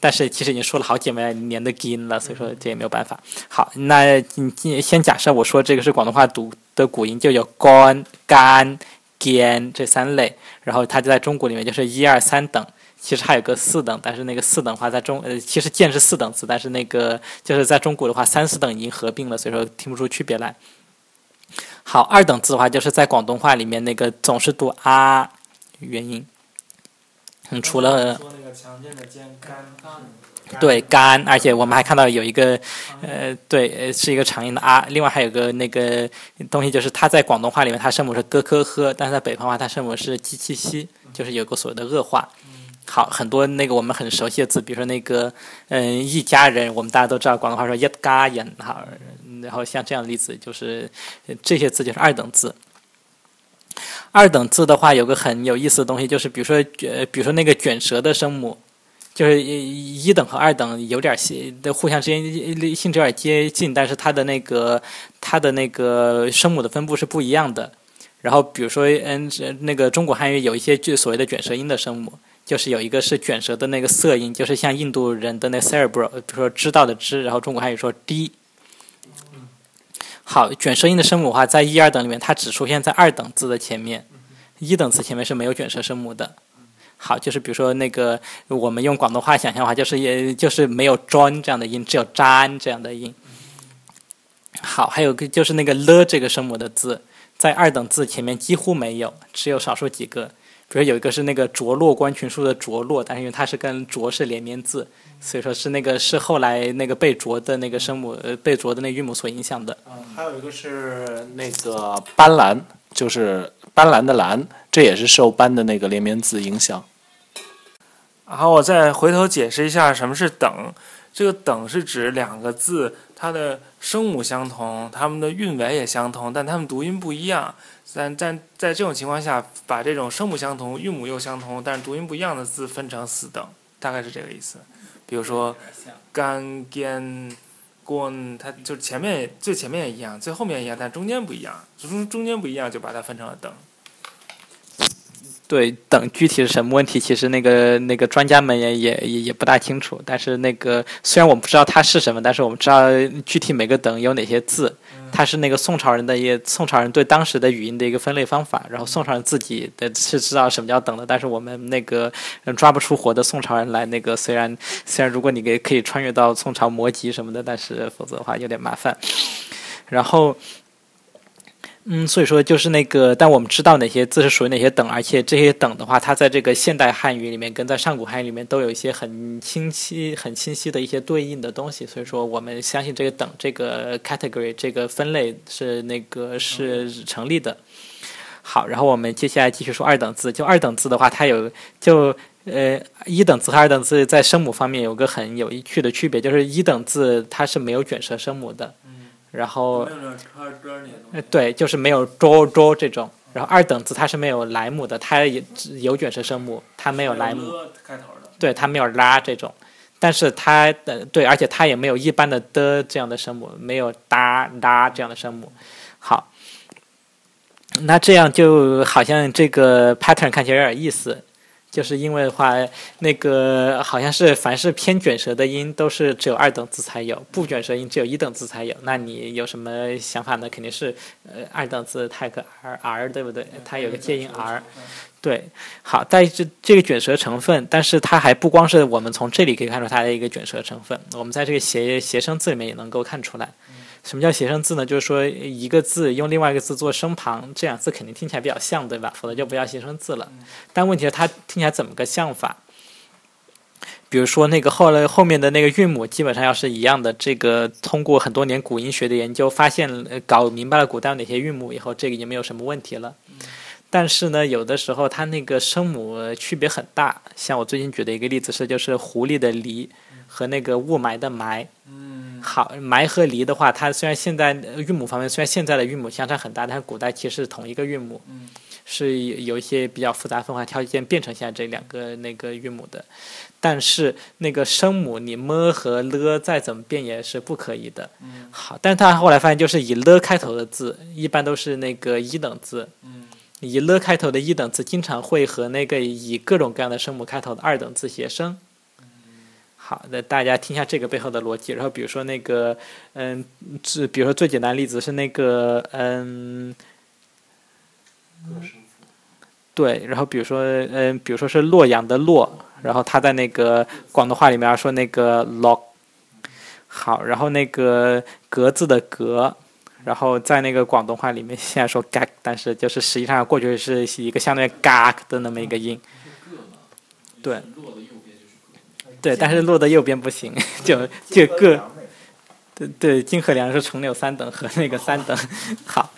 但是其实已经说了好几万年的 gin 了，所以说这也没有办法。好，那你先假设我说这个是广东话读的古音，就有 gon 干。Gn 这三类，然后它就在中古里面就是一二三等，其实还有个四等，但是那个四等的话在中呃，其实剑是四等字，但是那个就是在中古的话三四等已经合并了，所以说听不出区别来。好，二等字的话就是在广东话里面那个总是读啊元音，嗯，除了。对，干，而且我们还看到有一个，呃，对，是一个长音的啊。另外还有个那个东西，就是它在广东话里面，它声母是咯咯呵，但是在北方话，它声母是叽叽西，就是有个所谓的恶化。好，很多那个我们很熟悉的字，比如说那个，嗯，一家人，我们大家都知道广东话说一家人，好，然后像这样的例子，就是这些字就是二等字。二等字的话，有个很有意思的东西，就是比如说，呃，比如说那个卷舌的声母。就是一等和二等有点的互相之间性质有点接近，但是它的那个它的那个声母的分布是不一样的。然后比如说，嗯，那个中国汉语有一些就所谓的卷舌音的声母，就是有一个是卷舌的那个色音，就是像印度人的那 c e r e b r a 比如说知道的知，然后中国汉语说 d。好，卷舌音的声母的话，在一二等里面，它只出现在二等字的前面，一等字前面是没有卷舌声母的。好，就是比如说那个，我们用广东话想象的话，就是也就是没有专这样的音，只有粘这样的音。好，还有个就是那个了这个声母的字，在二等字前面几乎没有，只有少数几个。比如有一个是那个着落关群书的着落，但是因为它是跟着是连绵字，所以说是那个是后来那个被着的那个声母呃被着的那韵母所影响的。嗯，还有一个是那个斑斓，就是斑斓的斓，这也是受斑的那个连绵字影响。然后我再回头解释一下什么是等。这个等是指两个字，它的声母相同，它们的韵尾也相同，但它们读音不一样。但但在这种情况下，把这种声母相同、韵母又相同，但是读音不一样的字分成四等，大概是这个意思。比如说干、干、滚，它就前面最前面也一样，最后面也一样，但中间不一样，中中间不一样就把它分成了等。对，等具体是什么问题，其实那个那个专家们也也也也不大清楚。但是那个虽然我们不知道它是什么，但是我们知道具体每个等有哪些字。它是那个宋朝人的一宋朝人对当时的语音的一个分类方法。然后宋朝人自己的是知道什么叫等的，但是我们那个抓不出活的宋朝人来。那个虽然虽然如果你给可以穿越到宋朝魔籍什么的，但是否则的话有点麻烦。然后。嗯，所以说就是那个，但我们知道哪些字是属于哪些等，而且这些等的话，它在这个现代汉语里面跟在上古汉语里面都有一些很清晰、很清晰的一些对应的东西。所以说，我们相信这个等这个 category 这个分类是那个是成立的。好，然后我们接下来继续说二等字。就二等字的话，它有就呃一等字和二等字在声母方面有个很有趣的区别，就是一等字它是没有卷舌声母的。然后，呃，对，就是没有 zhou zhou 这种。然后二等字它是没有莱姆的，它也有卷舌声母，它没有莱姆。对，它没有拉这种，但是它的对，而且它也没有一般的的这样的声母，没有哒哒这样的声母。好，那这样就好像这个 pattern 看起来有点意思。就是因为的话，那个好像是凡是偏卷舌的音都是只有二等字才有，不卷舌音只有一等字才有。那你有什么想法呢？肯定是呃二等字泰克 r r 对不对？它有个介音 r，对。好，带这这个卷舌成分，但是它还不光是我们从这里可以看出它的一个卷舌成分，我们在这个谐谐声字里面也能够看出来。什么叫谐声字呢？就是说一个字用另外一个字做声旁，这两字肯定听起来比较像，对吧？否则就不叫谐声字了。但问题是它听起来怎么个像法？比如说那个后来后面的那个韵母基本上要是一样的，这个通过很多年古音学的研究，发现搞明白了古代有哪些韵母以后，这个已经没有什么问题了。但是呢，有的时候它那个声母区别很大。像我最近举的一个例子是，就是狐狸的狸和那个雾霾的霾。好，埋和离的话，它虽然现在韵母方面虽然现在的韵母相差很大，但是古代其实是同一个韵母，是有一些比较复杂分化条件变成现在这两个那个韵母的。但是那个声母你么和了再怎么变也是不可以的。好，但是他后来发现，就是以了开头的字一般都是那个一等字，以了开头的一等字经常会和那个以各种各样的声母开头的二等字谐声。好那，大家听一下这个背后的逻辑。然后比如说那个，嗯，是比如说最简单的例子是那个，嗯，对，然后比如说，嗯，比如说是洛阳的洛，然后他在那个广东话里面说那个 log，好，然后那个格子的格，然后在那个广东话里面现在说 ga，但是就是实际上过去是一个相当于 ga 的那么一个音，对。对，但是落的右边不行，就就各，对对，金和梁是重柳 (laughs) 三等和那个三等，好，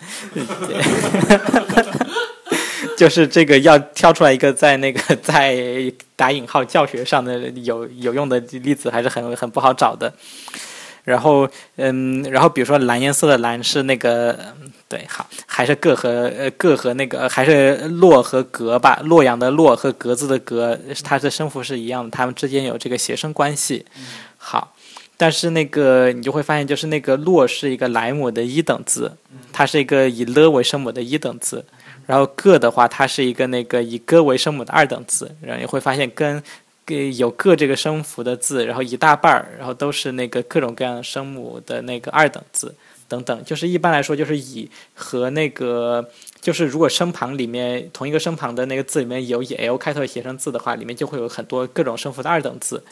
就是这个要挑出来一个在那个在打引号教学上的有有用的例子，还是很很不好找的。然后，嗯，然后比如说蓝颜色的蓝是那个，对，好，还是各和呃各和那个还是洛和格吧，洛阳的洛和格子的格，它的声符是一样的，它们之间有这个谐声关系。好，但是那个你就会发现，就是那个洛是一个莱姆的一等字，它是一个以了为声母的一等字，然后个的话，它是一个那个以歌为声母的二等字，然后你会发现跟。给有个这个声符的字，然后一大半儿，然后都是那个各种各样的声母的那个二等字等等。就是一般来说，就是以和那个，就是如果声旁里面同一个声旁的那个字里面有以 l 开头的写声字的话，里面就会有很多各种声符的二等字。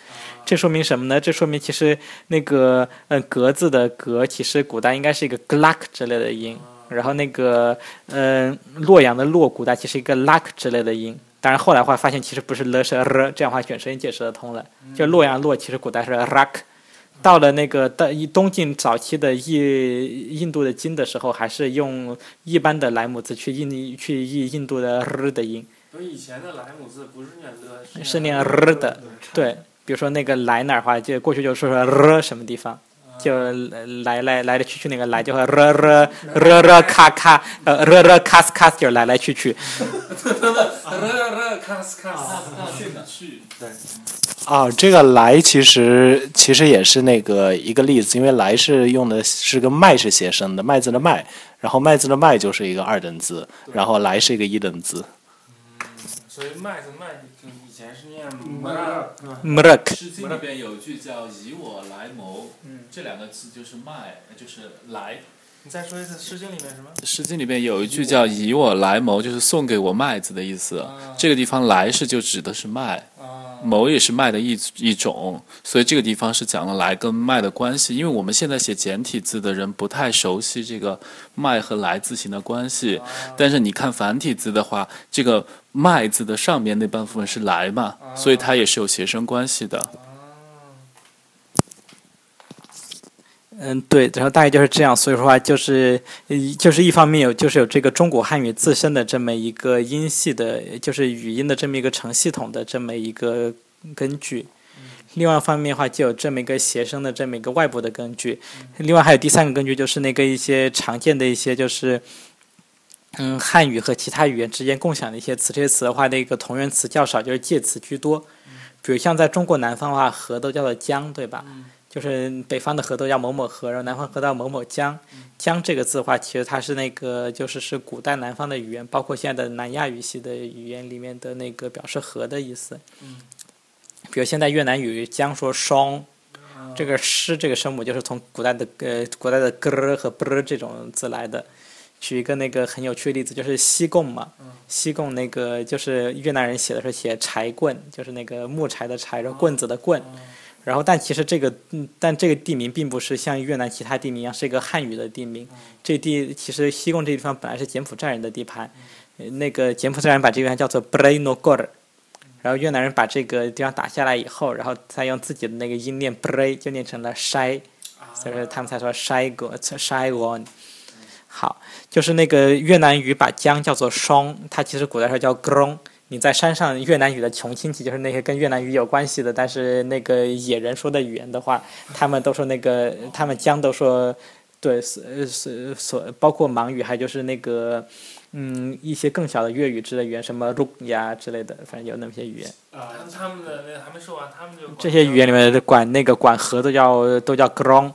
这说明什么呢？这说明其实那个嗯格字的格，其实古代应该是一个 glak 之类的音。然后那个嗯洛阳的洛，古代其实一个 lak 之类的音。当然，后来话发现其实不是了是 r，这样的话卷舌音解释得通了。就洛阳洛，其实古代是 rak，到了那个到东晋早期的印印度的经的时候，还是用一般的莱姆字去印去译印度的 r 的音。以前的莱姆字不是念的，是念 r 的，对比如说那个来哪儿的话，就过去就说说日什么地方。就来来来来去去那个来就和热热热热咔咔呃热热咔斯咔斯就是来来去去，去 (laughs) 哦，这个来其实其实也是那个一个例子，因为来是用的是跟麦是谐声的，麦字的麦，然后麦字的麦就是一个二等字，然后来是一个一等字。所以麦子麦前是念 mrak，诗经里边有句叫“以我来谋”，这两个字就是卖，就是来。你再说一次，《诗经》里面什么？诗经里面有一句叫“以我来谋”，就是送给我麦子的意思。这个地方“来”是就指的是麦，啊，谋也是麦的一一种，所以这个地方是讲了来跟麦的关系。因为我们现在写简体字的人不太熟悉这个麦和来字形的关系，但是你看繁体字的话，这个麦字的上面那半部分是来嘛，所以它也是有谐声关系的。嗯，对，然后大概就是这样，所以说话就是，呃就是一方面有就是有这个中国汉语自身的这么一个音系的，就是语音的这么一个成系统的这么一个根据。另外一方面的话，就有这么一个谐声的这么一个外部的根据。另外还有第三个根据，就是那个一些常见的一些就是，嗯，汉语和其他语言之间共享的一些词。这些词的话，那个同源词较少，就是介词居多。比如像在中国南方的话，河都叫做江，对吧？就是北方的河都叫某某河，然后南方河叫某某江。江这个字的话，其实它是那个就是是古代南方的语言，包括现在的南亚语系的语言里面的那个表示河的意思。比如现在越南语江说双，这个诗这个声母就是从古代的呃古代的咯儿和啵儿这种字来的。举一个那个很有趣的例子，就是西贡嘛，西贡那个就是越南人写的时候写柴棍，就是那个木柴的柴，然后棍子的棍。然后，但其实这个，嗯，但这个地名并不是像越南其他地名一样是一个汉语的地名。这地其实西贡这地方本来是柬埔寨人的地盘，呃那个柬埔寨人把这个地方叫做 b r a i n o g o r 然后越南人把这个地方打下来以后，然后再用自己的那个音念 b r a 就念成了 shai，所以说他们才说 shai go shai on。好，就是那个越南语把江叫做双，它其实古代时候叫 grong。你在山上越南语的穷亲戚，就是那些跟越南语有关系的，但是那个野人说的语言的话，他们都说那个，他们江都说，对，是是所包括盲语，还有就是那个，嗯，一些更小的粤语之类语言，什么鲁呀之类的，反正有那么些语言。他们他们的那还没说完，他们就这些语言里面管那个管河都叫都叫 grong。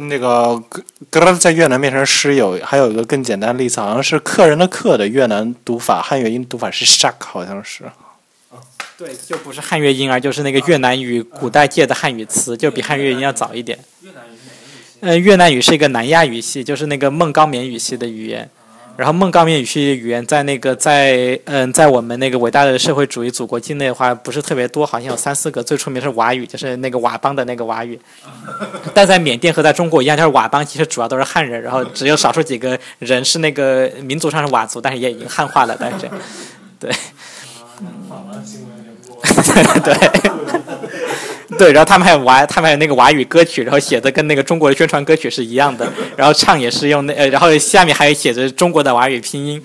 那个“咯咯”在越南变成诗有，还有一个更简单的例子，好像是客人的“客”的越南读法，汉语音读法是 “shark”，好像是。对，就不是汉乐音，而就是那个越南语古代界的汉语词，就比汉乐音要早一点。越南语是哪个语系？呃，越南语是一个南亚语系，就是那个孟高棉语系的语言。然后孟高棉语系语言在那个在嗯、在我们那个伟大的社会主义祖国境内的话不是特别多，好像有三四个。最出名是佤语，就是那个佤邦的那个佤语。但在缅甸和在中国一样，就是佤邦其实主要都是汉人，然后只有少数几个人是那个民族上是佤族，但是也已经汉化了。但是，对。(laughs) (laughs) 对，(laughs) 对，然后他们还有娃，他们还有那个娃语歌曲，然后写的跟那个中国的宣传歌曲是一样的，然后唱也是用那，呃，然后下面还有写着中国的娃语拼音，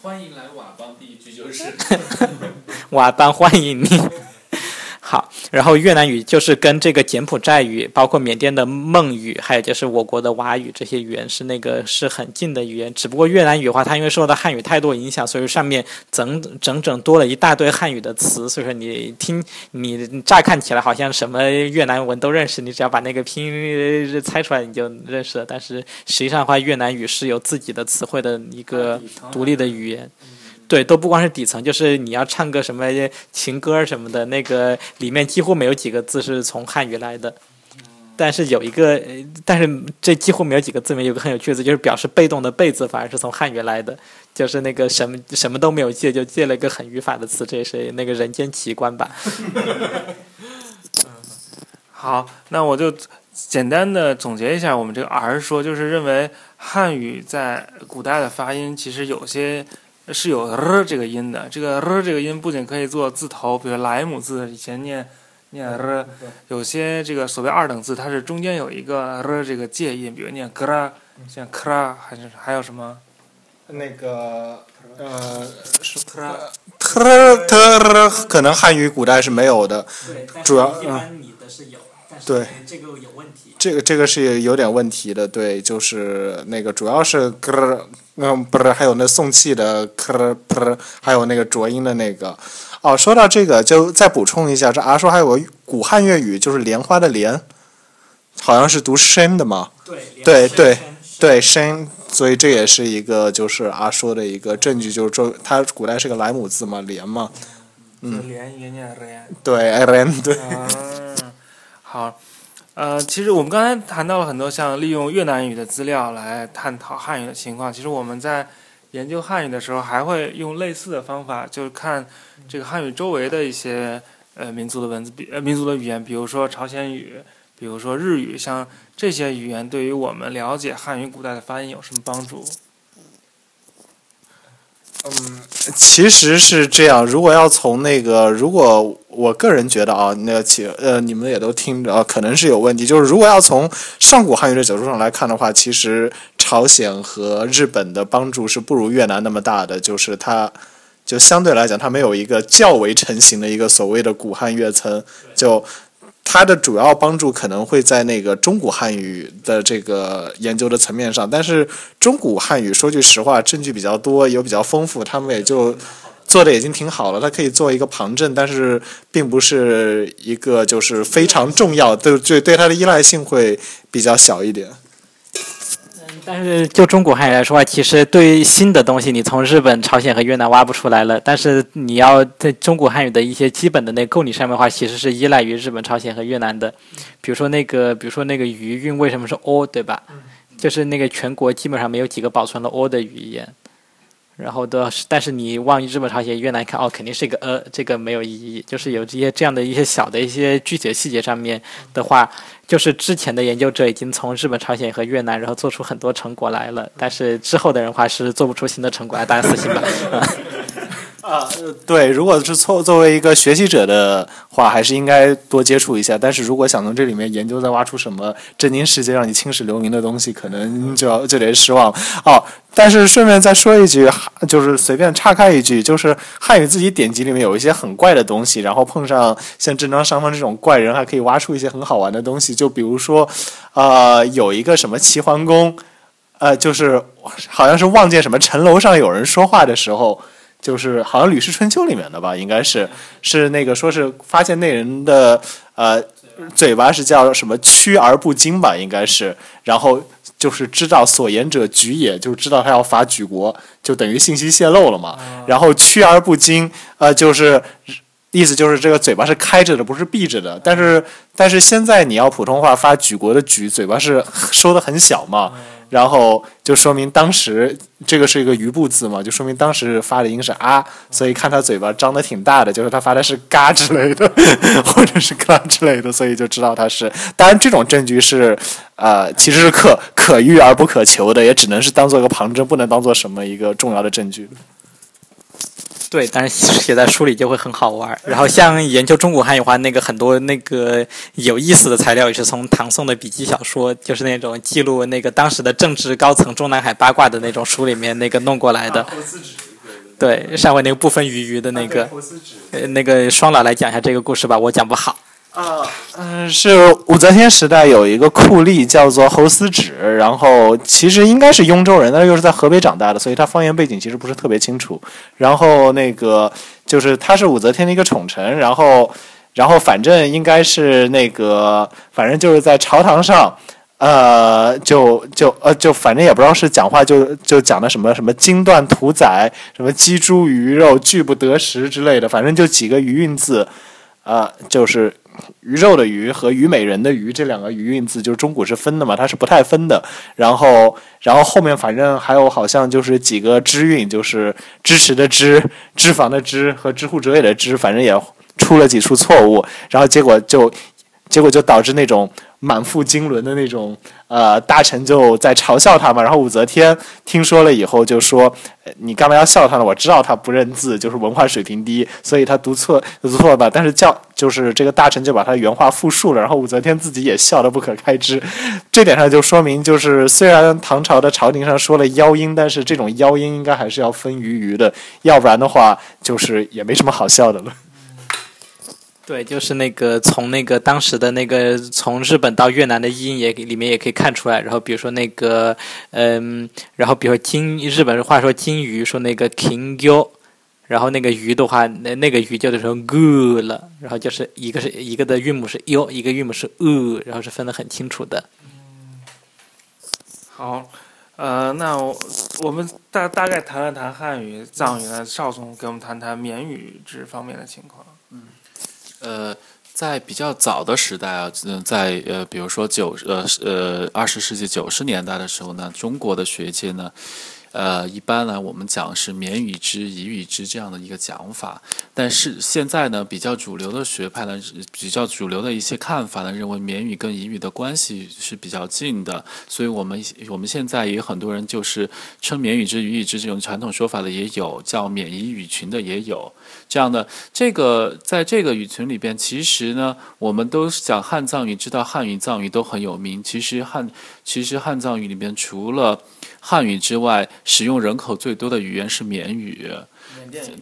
欢迎来佤邦，第一句就是。(laughs) (laughs) 佤邦欢迎你。好，然后越南语就是跟这个柬埔寨语，包括缅甸的孟语，还有就是我国的佤语这些语言是那个是很近的语言。只不过越南语的话，它因为受到汉语太多影响，所以上面整整整多了一大堆汉语的词。所以说你听你乍看起来好像什么越南文都认识，你只要把那个拼音猜出来你就认识了。但是实际上的话，越南语是有自己的词汇的一个独立的语言。对，都不光是底层，就是你要唱个什么情歌什么的，那个里面几乎没有几个字是从汉语来的。但是有一个，但是这几乎没有几个字里面有个很有趣的，就是表示被动的“被”字，反而是从汉语来的，就是那个什么什么都没有借，就借了一个很语法的词，这也是那个人间奇观吧。(laughs) 好，那我就简单的总结一下我们这个儿说，就是认为汉语在古代的发音其实有些是有 r 这个音的。这个 r 这个音不仅可以做字头，比如莱姆字以前念念 r，，有些这个所谓二等字，它是中间有一个 r 这个介音，比如念格拉，像克拉，还是还有什么那个呃，可能汉语古代是没有的。主要对这个有问题。这个这个是有点问题的，对，就是那个主要是咯，嗯，不是，还有那送气的咯咯，还有那个浊音的那个。哦，说到这个，就再补充一下，这阿叔还有个古汉粤语，就是莲花的莲，好像是读深的嘛，对对对对对深，所以这也是一个就是阿说的一个证据，就是说它古代是个莱姆字嘛，莲嘛，就连一个念连。对，哎莲，对，嗯，好，呃，其实我们刚才谈到了很多像利用越南语的资料来探讨汉语的情况。其实我们在研究汉语的时候，还会用类似的方法，就是看这个汉语周围的一些呃民族的文字，比呃民族的语言，比如说朝鲜语，比如说日语，像这些语言对于我们了解汉语古代的发音有什么帮助？嗯其实是这样，如果要从那个，如果我个人觉得啊，那个其呃，你们也都听着啊，可能是有问题。就是如果要从上古汉语的角度上来看的话，其实朝鲜和日本的帮助是不如越南那么大的，就是它就相对来讲，它没有一个较为成型的一个所谓的古汉乐层，就。它的主要帮助可能会在那个中古汉语的这个研究的层面上，但是中古汉语说句实话，证据比较多，也比较丰富，他们也就做的已经挺好了。它可以做一个旁证，但是并不是一个就是非常重要，对对对它的依赖性会比较小一点。但是就中国汉语来说话，其实对于新的东西，你从日本、朝鲜和越南挖不出来了。但是你要在中国汉语的一些基本的那构拟上面的话，其实是依赖于日本、朝鲜和越南的。比如说那个，比如说那个余韵为什么是 o，对吧？就是那个全国基本上没有几个保存了 o 的语言。然后的，但是你往日本、朝鲜、越南看，哦，肯定是一个呃，这个没有意义。就是有这些这样的一些小的一些具体的细节上面的话，就是之前的研究者已经从日本、朝鲜和越南，然后做出很多成果来了。但是之后的人话是做不出新的成果来，大家私信吧。(laughs) 啊，(laughs) 对，如果是作作为一个学习者的话，还是应该多接触一下。但是如果想从这里面研究再挖出什么震惊世界、让你青史留名的东西，可能就要就得失望哦。但是顺便再说一句，就是随便岔开一句，就是汉语自己典籍里面有一些很怪的东西，然后碰上像正章上方这种怪人，还可以挖出一些很好玩的东西。就比如说，呃，有一个什么齐桓公，呃，就是好像是望见什么城楼上有人说话的时候。就是好像《吕氏春秋》里面的吧，应该是是那个说是发现那人的呃嘴巴是叫什么屈而不惊吧，应该是，然后就是知道所言者举也，就是知道他要伐举国，就等于信息泄露了嘛。然后屈而不惊，呃，就是意思就是这个嘴巴是开着的，不是闭着的。但是但是现在你要普通话发举国的举，嘴巴是收的很小嘛。然后就说明当时这个是一个余部字嘛，就说明当时发的音是啊，所以看他嘴巴张的挺大的，就是他发的是嘎之类的，(laughs) 或者是嘎之类的，所以就知道他是。当然，这种证据是呃，其实是可可遇而不可求的，也只能是当做一个旁证，不能当做什么一个重要的证据。对，但是写在书里就会很好玩。然后像研究中古汉语话，那个很多那个有意思的材料也是从唐宋的笔记小说，就是那种记录那个当时的政治高层中南海八卦的那种书里面那个弄过来的。对，上回那个不分鱼鱼的那个，呃，那个双老来讲一下这个故事吧，我讲不好。啊，嗯，是武则天时代有一个酷吏叫做侯思止，然后其实应该是雍州人，但是又是在河北长大的，所以他方言背景其实不是特别清楚。然后那个就是他是武则天的一个宠臣，然后然后反正应该是那个反正就是在朝堂上，呃，就就呃就反正也不知道是讲话就就讲的什么什么金断屠宰，什么鸡猪鱼肉拒不得食之类的，反正就几个余韵字，呃，就是。鱼肉的鱼和虞美人的鱼这两个鱼韵字，就是中古是分的嘛，它是不太分的。然后，然后后面反正还有好像就是几个支韵，就是支持的支、脂肪的脂和知乎者也的脂，反正也出了几处错误。然后结果就结果就导致那种满腹经纶的那种呃大臣就在嘲笑他嘛。然后武则天听说了以后就说：“你干嘛要笑他呢？我知道他不认字，就是文化水平低，所以他读错读错吧。但是叫就是这个大臣就把他原话复述了，然后武则天自己也笑得不可开支。这点上就说明，就是虽然唐朝的朝廷上说了妖音，但是这种妖音应该还是要分鱼鱼的，要不然的话就是也没什么好笑的了。对，就是那个从那个当时的那个从日本到越南的音也里面也可以看出来。然后比如说那个嗯，然后比如说金日本话说金鱼说那个 king yo，然后那个鱼的话那那个鱼叫做 good 了，然后就是一个是一个的韵母是 yo，一个韵母是 u，然后是分得很清楚的。好，呃，那我我们大大概谈了谈汉语、藏语呢，邵总给我们谈谈缅语这方面的情况。呃，在比较早的时代啊，嗯，在呃，比如说九呃呃二十世纪九十年代的时候呢，中国的学界呢，呃，一般呢我们讲是缅语之、彝语之这样的一个讲法，但是现在呢，比较主流的学派呢，比较主流的一些看法呢，认为缅语跟彝语的关系是比较近的，所以我们我们现在也有很多人就是称缅语之、彝语之这种传统说法的也有，叫缅彝语群的也有。这样的这个，在这个语群里边，其实呢，我们都讲汉藏语，知道汉语、藏语都很有名。其实汉，其实汉藏语里边，除了汉语之外，使用人口最多的语言是缅语。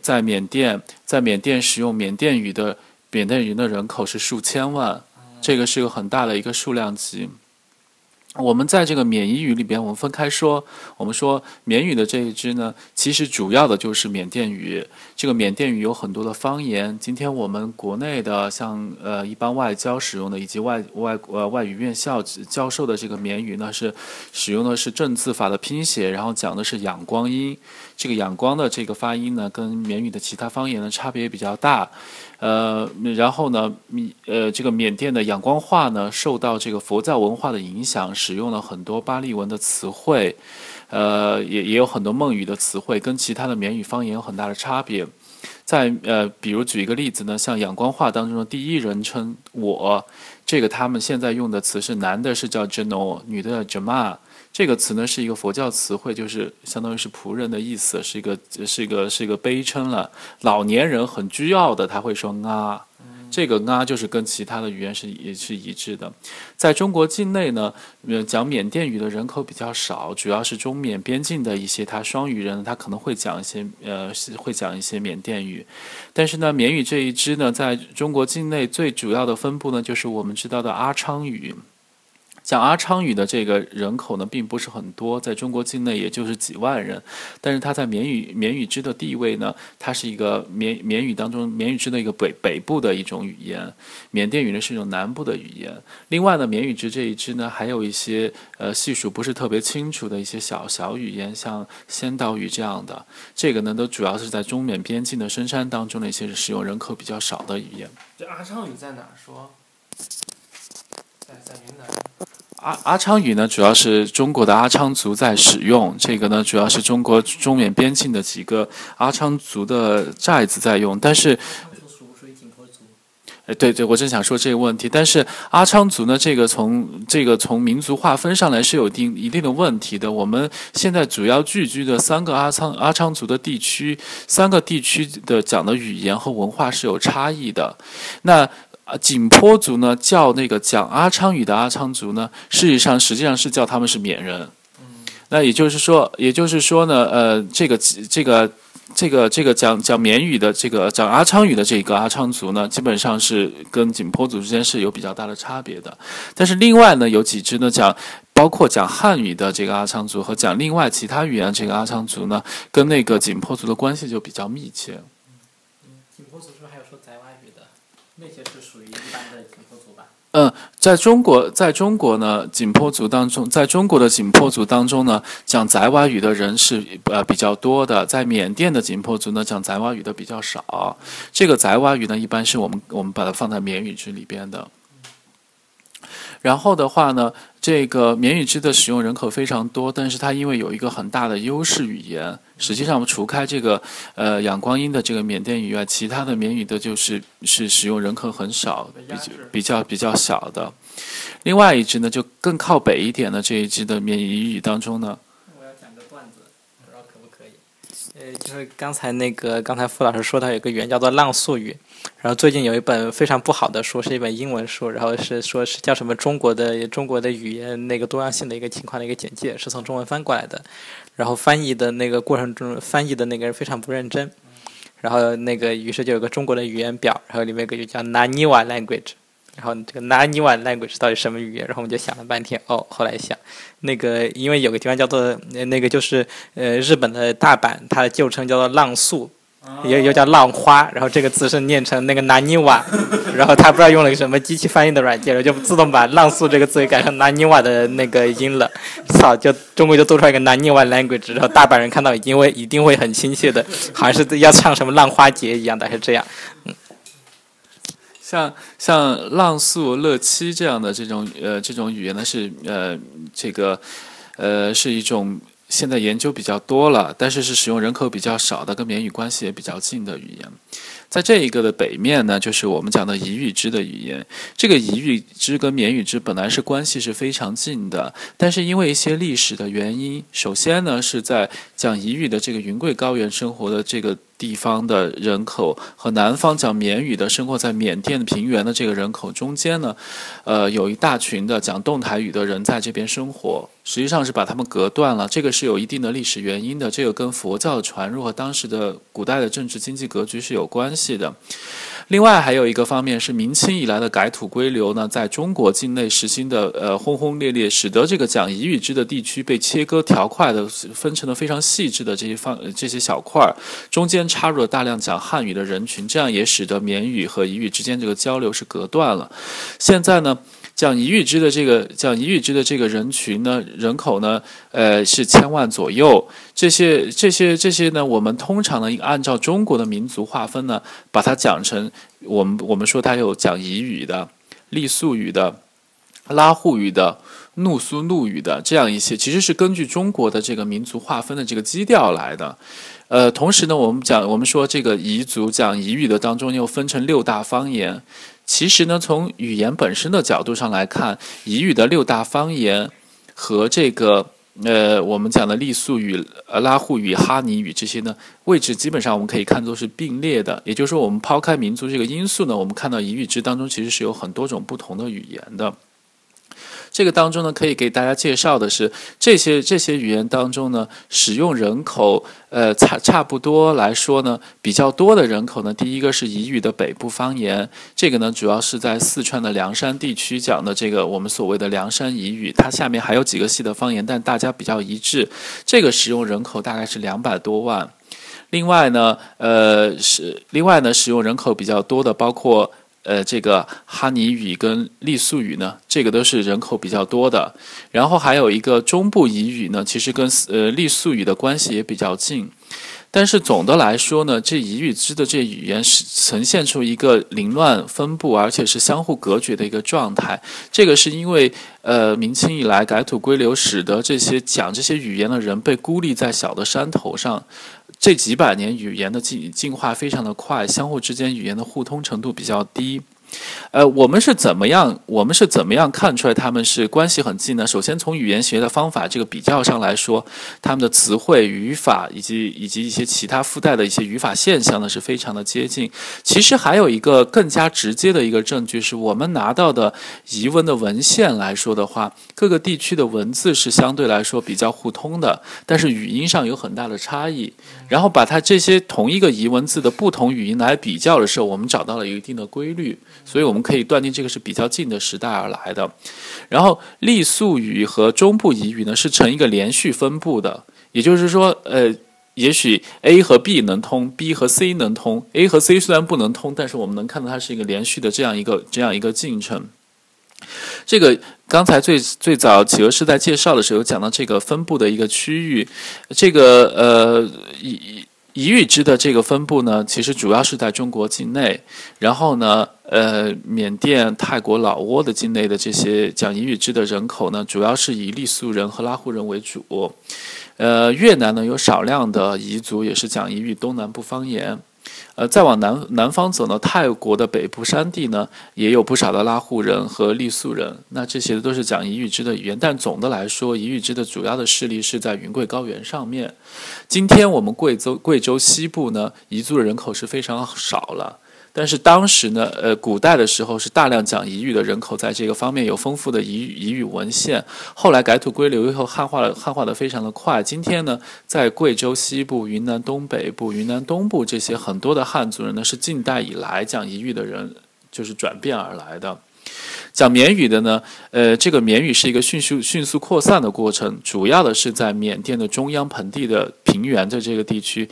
在缅甸，在缅甸使用缅甸语的缅甸语的人口是数千万，这个是个很大的一个数量级。我们在这个缅语里边，我们分开说。我们说缅语的这一支呢，其实主要的就是缅甸语。这个缅甸语有很多的方言。今天我们国内的像呃一般外交使用的，以及外外呃外语院校教授的这个缅语呢，是使用的是正字法的拼写，然后讲的是仰光音。这个仰光的这个发音呢，跟缅语的其他方言的差别也比较大。呃，然后呢，缅呃这个缅甸的仰光话呢，受到这个佛教文化的影响，使用了很多巴利文的词汇，呃，也也有很多孟语的词汇，跟其他的缅语方言有很大的差别。在呃，比如举一个例子呢，像仰光话当中的第一人称我，这个他们现在用的词是男的是叫 jeno，女的叫 jama。这个词呢是一个佛教词汇，就是相当于是仆人的意思，是一个是一个是一个悲称了。老年人很倨傲的，他会说啊，这个啊就是跟其他的语言是也是一致的。在中国境内呢，呃，讲缅甸语的人口比较少，主要是中缅边境的一些他双语人，他可能会讲一些呃会讲一些缅甸语。但是呢，缅语这一支呢，在中国境内最主要的分布呢，就是我们知道的阿昌语。像阿昌语的这个人口呢，并不是很多，在中国境内也就是几万人。但是它在缅语缅语支的地位呢，它是一个缅缅语当中缅语支的一个北北部的一种语言，缅甸语呢是一种南部的语言。另外呢，缅语支这一支呢，还有一些呃系数不是特别清楚的一些小小语言，像仙岛语这样的。这个呢，都主要是在中缅边境的深山当中的一些使用人口比较少的语言。这阿昌语在哪说？在在云南。阿阿昌语呢，主要是中国的阿昌族在使用。这个呢，主要是中国中缅边境的几个阿昌族的寨子在用。但是，哎，对对，我正想说这个问题。但是阿昌族呢，这个从这个从民族划分上来是有一定一定的问题的。我们现在主要聚居的三个阿昌阿昌族的地区，三个地区的讲的语言和文化是有差异的。那。啊，景颇族呢叫那个讲阿昌语的阿昌族呢，事实上实际上是叫他们是缅人。那也就是说，也就是说呢，呃，这个这个这个这个讲讲缅语的这个讲阿昌语的这个阿昌族呢，基本上是跟景颇族之间是有比较大的差别的。但是另外呢，有几支呢讲，包括讲汉语的这个阿昌族和讲另外其他语言这个阿昌族呢，跟那个景颇族的关系就比较密切。嗯景颇族是不是还有说宰瓦语的？那些是属于一般的景颇族吧？嗯，在中国，在中国呢，景颇族当中，在中国的景颇族当中呢，讲宅瓦语的人是呃比较多的。在缅甸的景颇族呢，讲宅瓦语的比较少。这个宅瓦语呢，一般是我们我们把它放在缅语区里边的。然后的话呢，这个缅语支的使用人口非常多，但是它因为有一个很大的优势语言，实际上我们除开这个呃仰光音的这个缅甸语外，其他的缅语的就是是使用人口很少，比较比较比较小的。另外一支呢，就更靠北一点的这一支的缅语语当中呢，我要讲个段子，不知道可不可以？呃，就是刚才那个刚才傅老师说到有个语言叫做浪速语，然后最近有一本非常不好的书，是一本英文书，然后是说是叫什么中国的中国的语言那个多样性的一个情况的一个简介，是从中文翻过来的，然后翻译的那个过程中，翻译的那个人非常不认真，然后那个于是就有个中国的语言表，然后里面有个就叫 Naniwa language。然后这个 Naniwa language 到底什么语言？然后我们就想了半天，哦，后来想，那个因为有个地方叫做呃那个就是呃日本的大阪，它的旧称叫做浪速，也又叫浪花，然后这个字是念成那个 Naniwa，(laughs) 然后他不知道用了个什么机器翻译的软件，然后就自动把浪速这个字给改成 Naniwa 的那个音了，操，就中国就多出来一个 Naniwa language，然后大阪人看到一定会一定会很亲切的，好像是要唱什么浪花节一样的，还是这样。像像浪速、乐七这样的这种呃这种语言呢，是呃这个呃是一种现在研究比较多了，但是是使用人口比较少的，跟缅语关系也比较近的语言。在这一个的北面呢，就是我们讲的彝语支的语言。这个彝语支跟缅语支本来是关系是非常近的，但是因为一些历史的原因，首先呢是在讲彝语的这个云贵高原生活的这个地方的人口和南方讲缅语的生活在缅甸平原的这个人口中间呢，呃，有一大群的讲动台语的人在这边生活，实际上是把他们隔断了。这个是有一定的历史原因的，这个跟佛教传入和当时的古代的政治经济格局是有关系的。另外还有一个方面是明清以来的改土归流呢，在中国境内实行的呃轰轰烈烈，使得这个讲彝语支的地区被切割条块的分成了非常细致的这些方这些小块儿，中间插入了大量讲汉语的人群，这样也使得缅语和彝语之间这个交流是隔断了。现在呢？讲彝语支的这个讲彝语支的这个人群呢，人口呢，呃，是千万左右。这些这些这些呢，我们通常呢，按照中国的民族划分呢，把它讲成我们我们说它有讲彝语的、傈僳语的、拉祜语的、怒苏怒语的这样一些，其实是根据中国的这个民族划分的这个基调来的。呃，同时呢，我们讲我们说这个彝族讲彝语的当中又分成六大方言。其实呢，从语言本身的角度上来看，彝语的六大方言和这个呃我们讲的傈僳语、拉祜语、哈尼语这些呢，位置基本上我们可以看作是并列的。也就是说，我们抛开民族这个因素呢，我们看到彝语之当中其实是有很多种不同的语言的。这个当中呢，可以给大家介绍的是，这些这些语言当中呢，使用人口呃差差不多来说呢，比较多的人口呢，第一个是彝语的北部方言，这个呢主要是在四川的凉山地区讲的这个我们所谓的凉山彝语，它下面还有几个系的方言，但大家比较一致，这个使用人口大概是两百多万。另外呢，呃是另外呢，使用人口比较多的包括。呃，这个哈尼语跟傈僳语呢，这个都是人口比较多的。然后还有一个中部彝语呢，其实跟呃傈僳语的关系也比较近。但是总的来说呢，这彝语支的这语言是呈现出一个凌乱分布，而且是相互隔绝的一个状态。这个是因为呃明清以来改土归流，使得这些讲这些语言的人被孤立在小的山头上。这几百年语言的进进化非常的快，相互之间语言的互通程度比较低。呃，我们是怎么样？我们是怎么样看出来他们是关系很近呢？首先从语言学的方法这个比较上来说，他们的词汇、语法以及以及一些其他附带的一些语法现象呢，是非常的接近。其实还有一个更加直接的一个证据，是我们拿到的疑问的文献来说的话，各个地区的文字是相对来说比较互通的，但是语音上有很大的差异。然后把它这些同一个疑文字的不同语音来比较的时候，我们找到了一定的规律。所以我们可以断定这个是比较近的时代而来的，然后傈僳语和中部彝语呢是呈一个连续分布的，也就是说，呃，也许 A 和 B 能通，B 和 C 能通，A 和 C 虽然不能通，但是我们能看到它是一个连续的这样一个这样一个进程。这个刚才最最早企鹅是在介绍的时候讲到这个分布的一个区域，这个呃一。彝语支的这个分布呢，其实主要是在中国境内，然后呢，呃，缅甸、泰国、老挝的境内的这些讲彝语支的人口呢，主要是以傈僳人和拉祜人为主。呃，越南呢有少量的彝族，也是讲彝语东南部方言。呃，再往南南方走呢，泰国的北部山地呢，也有不少的拉祜人和傈僳人。那这些都是讲彝语支的语言，但总的来说，彝语支的主要的势力是在云贵高原上面。今天我们贵州贵州西部呢，彝族的人口是非常少了。但是当时呢，呃，古代的时候是大量讲彝语的人口，在这个方面有丰富的彝语彝语文献。后来改土归流以后，汉化了，汉化的非常的快。今天呢，在贵州西部、云南东北部、云南东部这些很多的汉族人呢，是近代以来讲彝语的人就是转变而来的。讲缅语的呢，呃，这个缅语是一个迅速迅速扩散的过程，主要的是在缅甸的中央盆地的平原的这个地区。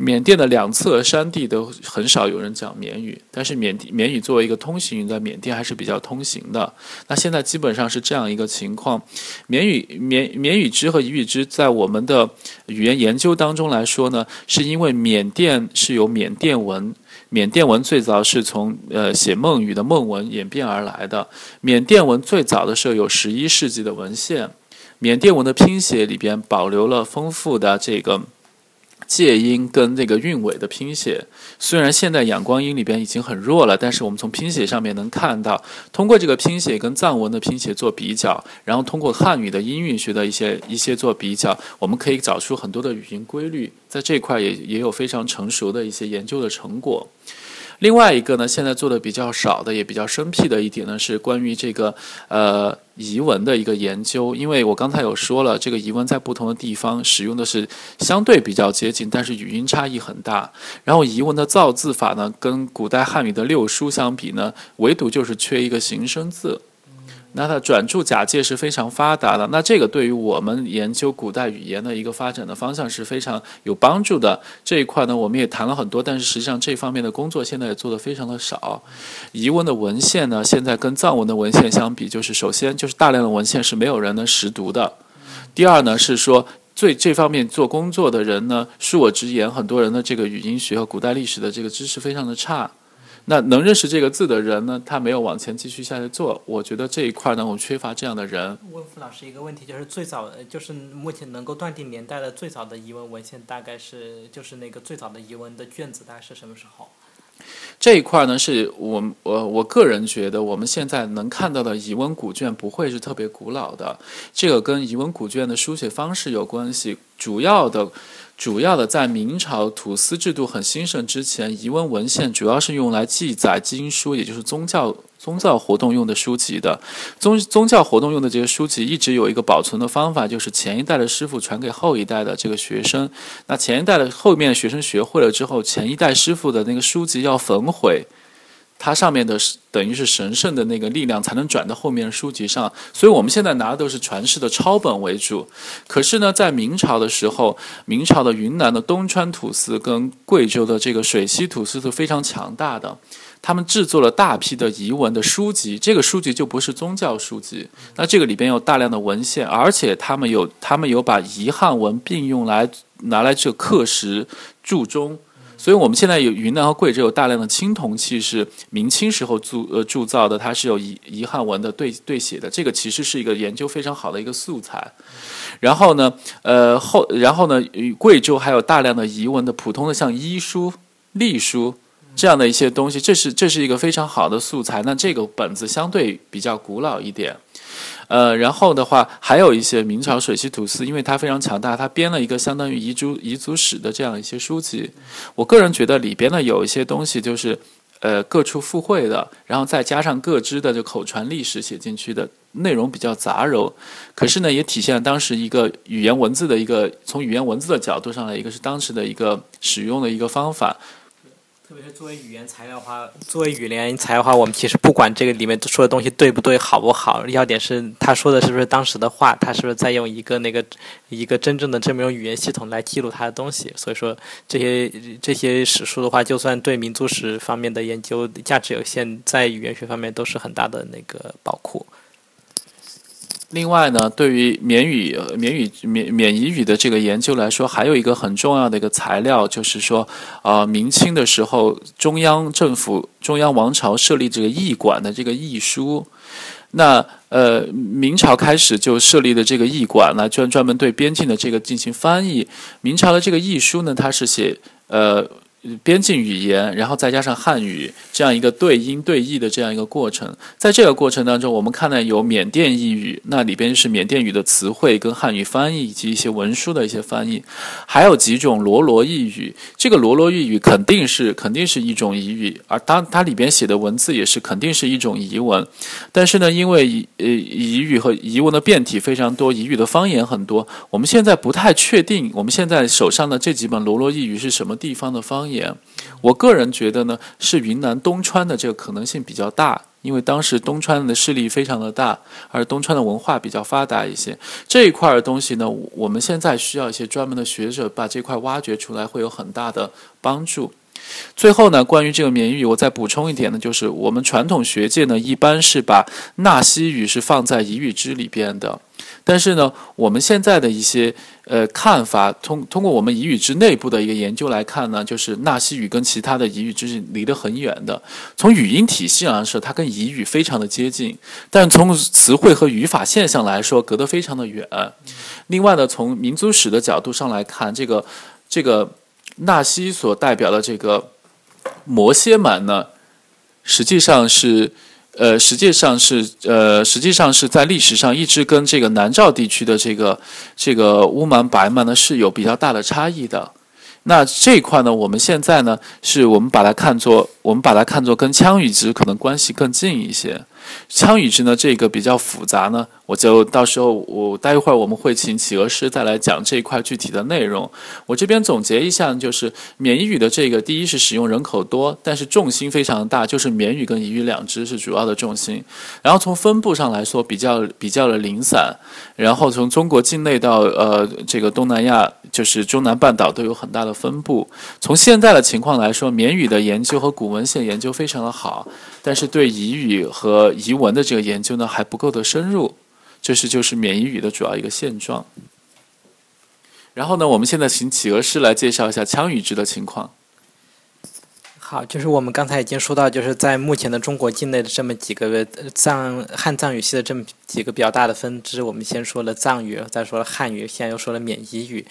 缅甸的两侧山地都很少有人讲缅语，但是缅缅语作为一个通行语，在缅甸还是比较通行的。那现在基本上是这样一个情况，缅语缅缅语支和彝语支在我们的语言研究当中来说呢，是因为缅甸是有缅甸文，缅甸文最早是从呃写孟语的孟文演变而来的。缅甸文最早的时候有十一世纪的文献，缅甸文的拼写里边保留了丰富的这个。介音跟那个韵尾的拼写，虽然现在仰光音里边已经很弱了，但是我们从拼写上面能看到，通过这个拼写跟藏文的拼写做比较，然后通过汉语的音韵学的一些一些做比较，我们可以找出很多的语音规律，在这块也也有非常成熟的一些研究的成果。另外一个呢，现在做的比较少的，也比较生僻的一点呢，是关于这个呃彝文的一个研究。因为我刚才有说了，这个彝文在不同的地方使用的是相对比较接近，但是语音差异很大。然后彝文的造字法呢，跟古代汉语的六书相比呢，唯独就是缺一个形声字。那它转注假借是非常发达的，那这个对于我们研究古代语言的一个发展的方向是非常有帮助的。这一块呢，我们也谈了很多，但是实际上这方面的工作现在也做得非常的少。彝文的文献呢，现在跟藏文的文献相比，就是首先就是大量的文献是没有人能识读的。第二呢，是说最这方面做工作的人呢，恕我直言，很多人的这个语音学和古代历史的这个知识非常的差。那能认识这个字的人呢？他没有往前继续下去做。我觉得这一块呢，我缺乏这样的人。问付老师一个问题，就是最早，就是目前能够断定年代的最早的疑文文献，大概是就是那个最早的疑文的卷子，大概是什么时候？这一块呢，是我我我个人觉得，我们现在能看到的疑文古卷不会是特别古老的。这个跟疑文古卷的书写方式有关系，主要的。主要的在明朝土司制度很兴盛之前，遗文文献主要是用来记载经书，也就是宗教宗教活动用的书籍的。宗宗教活动用的这些书籍一直有一个保存的方法，就是前一代的师傅传给后一代的这个学生。那前一代的后面的学生学会了之后，前一代师傅的那个书籍要焚毁。它上面的等于是神圣的那个力量才能转到后面的书籍上，所以我们现在拿的都是传世的抄本为主。可是呢，在明朝的时候，明朝的云南的东川土司跟贵州的这个水西土司是非常强大的，他们制作了大批的彝文的书籍，这个书籍就不是宗教书籍，那这个里边有大量的文献，而且他们有他们有把彝汉文并用来拿来这刻石铸钟。所以，我们现在有云南和贵州有大量的青铜器是明清时候铸呃铸造的，它是有彝彝汉文的对对写的，这个其实是一个研究非常好的一个素材。然后呢，呃后然后呢，贵州还有大量的彝文的普通的像医书、隶书这样的一些东西，这是这是一个非常好的素材。那这个本子相对比较古老一点。呃，然后的话，还有一些明朝水西土司，因为它非常强大，它编了一个相当于彝族彝族史的这样一些书籍。我个人觉得里边呢有一些东西就是，呃，各处附会的，然后再加上各支的这口传历史写进去的内容比较杂糅，可是呢也体现了当时一个语言文字的一个从语言文字的角度上来，一个是当时的一个使用的一个方法。特别是作为语言材料的话，作为语言材料的话，我们其实不管这个里面说的东西对不对、好不好，要点是他说的是不是当时的话，他是不是在用一个那个一个真正的这么种语言系统来记录他的东西。所以说这些这些史书的话，就算对民族史方面的研究价值有限，在语言学方面都是很大的那个宝库。另外呢，对于缅语、缅语、缅缅彝语的这个研究来说，还有一个很重要的一个材料，就是说，呃，明清的时候，中央政府、中央王朝设立这个驿馆的这个驿书。那呃，明朝开始就设立的这个驿馆呢，专专门对边境的这个进行翻译。明朝的这个驿书呢，它是写呃。边境语言，然后再加上汉语这样一个对音对译的这样一个过程，在这个过程当中，我们看到有缅甸译语，那里边是缅甸语的词汇跟汉语翻译以及一些文书的一些翻译，还有几种罗罗译语。这个罗罗译语肯定是肯定是一种彝语，而它它里边写的文字也是肯定是一种彝文。但是呢，因为彝呃彝语和彝文的变体非常多，彝语的方言很多，我们现在不太确定，我们现在手上的这几本罗罗译语是什么地方的方言。言我个人觉得呢，是云南东川的这个可能性比较大，因为当时东川的势力非常的大，而东川的文化比较发达一些。这一块的东西呢，我们现在需要一些专门的学者把这块挖掘出来，会有很大的帮助。最后呢，关于这个缅语，我再补充一点呢，就是我们传统学界呢，一般是把纳西语是放在彝语支里边的。但是呢，我们现在的一些呃看法，通通过我们彝语之内部的一个研究来看呢，就是纳西语跟其他的彝语之是离得很远的。从语音体系上说，它跟彝语非常的接近，但从词汇和语法现象来说，隔得非常的远。另外呢，从民族史的角度上来看，这个这个纳西所代表的这个摩歇满呢，实际上是。呃，实际上是呃，实际上是在历史上一直跟这个南诏地区的这个这个乌蛮白蛮呢是有比较大的差异的。那这一块呢，我们现在呢，是我们把它看作，我们把它看作跟羌语其实可能关系更近一些。羌语支呢，这个比较复杂呢。我就到时候我待一会儿我们会请企鹅师再来讲这一块具体的内容。我这边总结一下，就是缅语的这个，第一是使用人口多，但是重心非常大，就是缅语跟彝语两支是主要的重心。然后从分布上来说，比较比较的零散。然后从中国境内到呃这个东南亚，就是中南半岛都有很大的分布。从现在的情况来说，缅语的研究和古文献研究非常的好，但是对彝语和彝文的这个研究呢还不够的深入。这是就是缅彝语的主要一个现状。然后呢，我们现在请企鹅师来介绍一下羌语支的情况。好，就是我们刚才已经说到，就是在目前的中国境内的这么几个藏汉藏语系的这么几个比较大的分支，我们先说了藏语，再说了汉语，现在又说了缅彝语。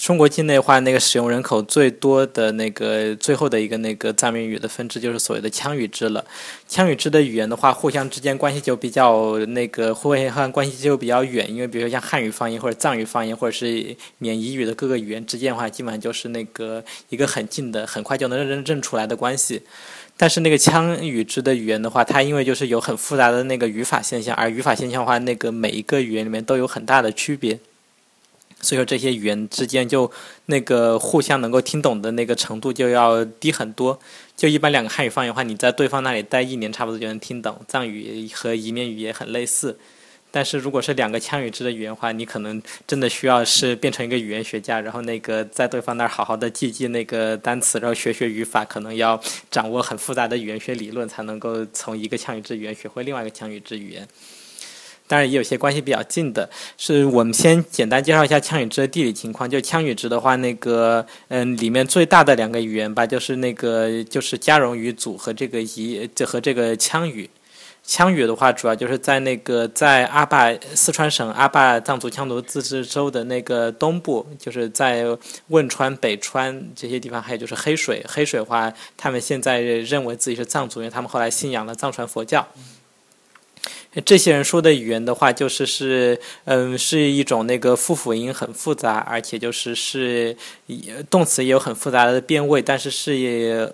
中国境内话，那个使用人口最多的那个最后的一个那个藏民语的分支，就是所谓的羌语支了。羌语支的语言的话，互相之间关系就比较那个互相关系就比较远，因为比如说像汉语方言或者藏语方言，或者是缅彝语的各个语言之间的话，基本上就是那个一个很近的、很快就能认认出来的关系。但是那个羌语支的语言的话，它因为就是有很复杂的那个语法现象，而语法现象的话，那个每一个语言里面都有很大的区别。所以说这些语言之间就那个互相能够听懂的那个程度就要低很多。就一般两个汉语方言的话，你在对方那里待一年，差不多就能听懂。藏语和彝缅语也很类似。但是如果是两个羌语支的语言的话，你可能真的需要是变成一个语言学家，然后那个在对方那儿好好的记记那个单词，然后学学语法，可能要掌握很复杂的语言学理论，才能够从一个羌语支语言学会另外一个羌语支语言。当然也有些关系比较近的，是我们先简单介绍一下羌语支的地理情况。就羌语支的话，那个嗯，里面最大的两个语言吧，就是那个就是加绒语组和这个彝，就和这个羌语。羌语的话，主要就是在那个在阿坝四川省阿坝藏族羌族自治州的那个东部，就是在汶川、北川这些地方，还有就是黑水。黑水的话，他们现在认为自己是藏族，因为他们后来信仰了藏传佛教。这些人说的语言的话，就是是，嗯，是一种那个复辅音很复杂，而且就是是动词也有很复杂的变位，但是是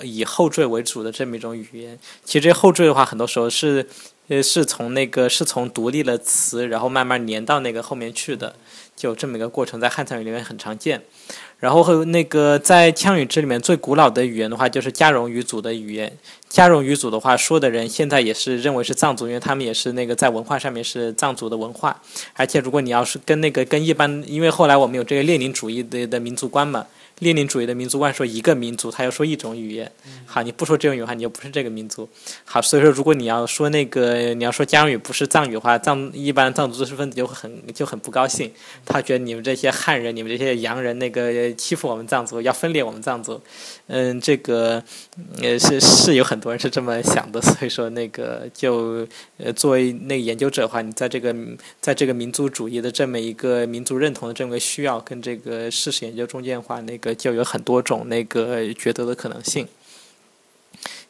以后缀为主的这么一种语言。其实这后缀的话，很多时候是，呃，是从那个是从独立的词，然后慢慢连到那个后面去的，就这么一个过程，在汉藏语里面很常见。然后和那个在羌语支里面最古老的语言的话，就是加绒语组的语言。加绒语组的话，说的人现在也是认为是藏族，因为他们也是那个在文化上面是藏族的文化。而且如果你要是跟那个跟一般，因为后来我们有这个列宁主义的的民族观嘛，列宁主义的民族万说一个民族，他要说一种语言。好，你不说这种语言，你就不是这个民族。好，所以说如果你要说那个你要说家语不是藏语的话，藏一般藏族知识分子就很就很不高兴，他觉得你们这些汉人、你们这些洋人那个欺负我们藏族，要分裂我们藏族。嗯，这个呃是是有很多人是这么想的，所以说那个就呃作为那个研究者的话，你在这个在这个民族主义的这么一个民族认同的这么个需要跟这个事实研究中间的话，那个就有很多种那个觉得的可能性。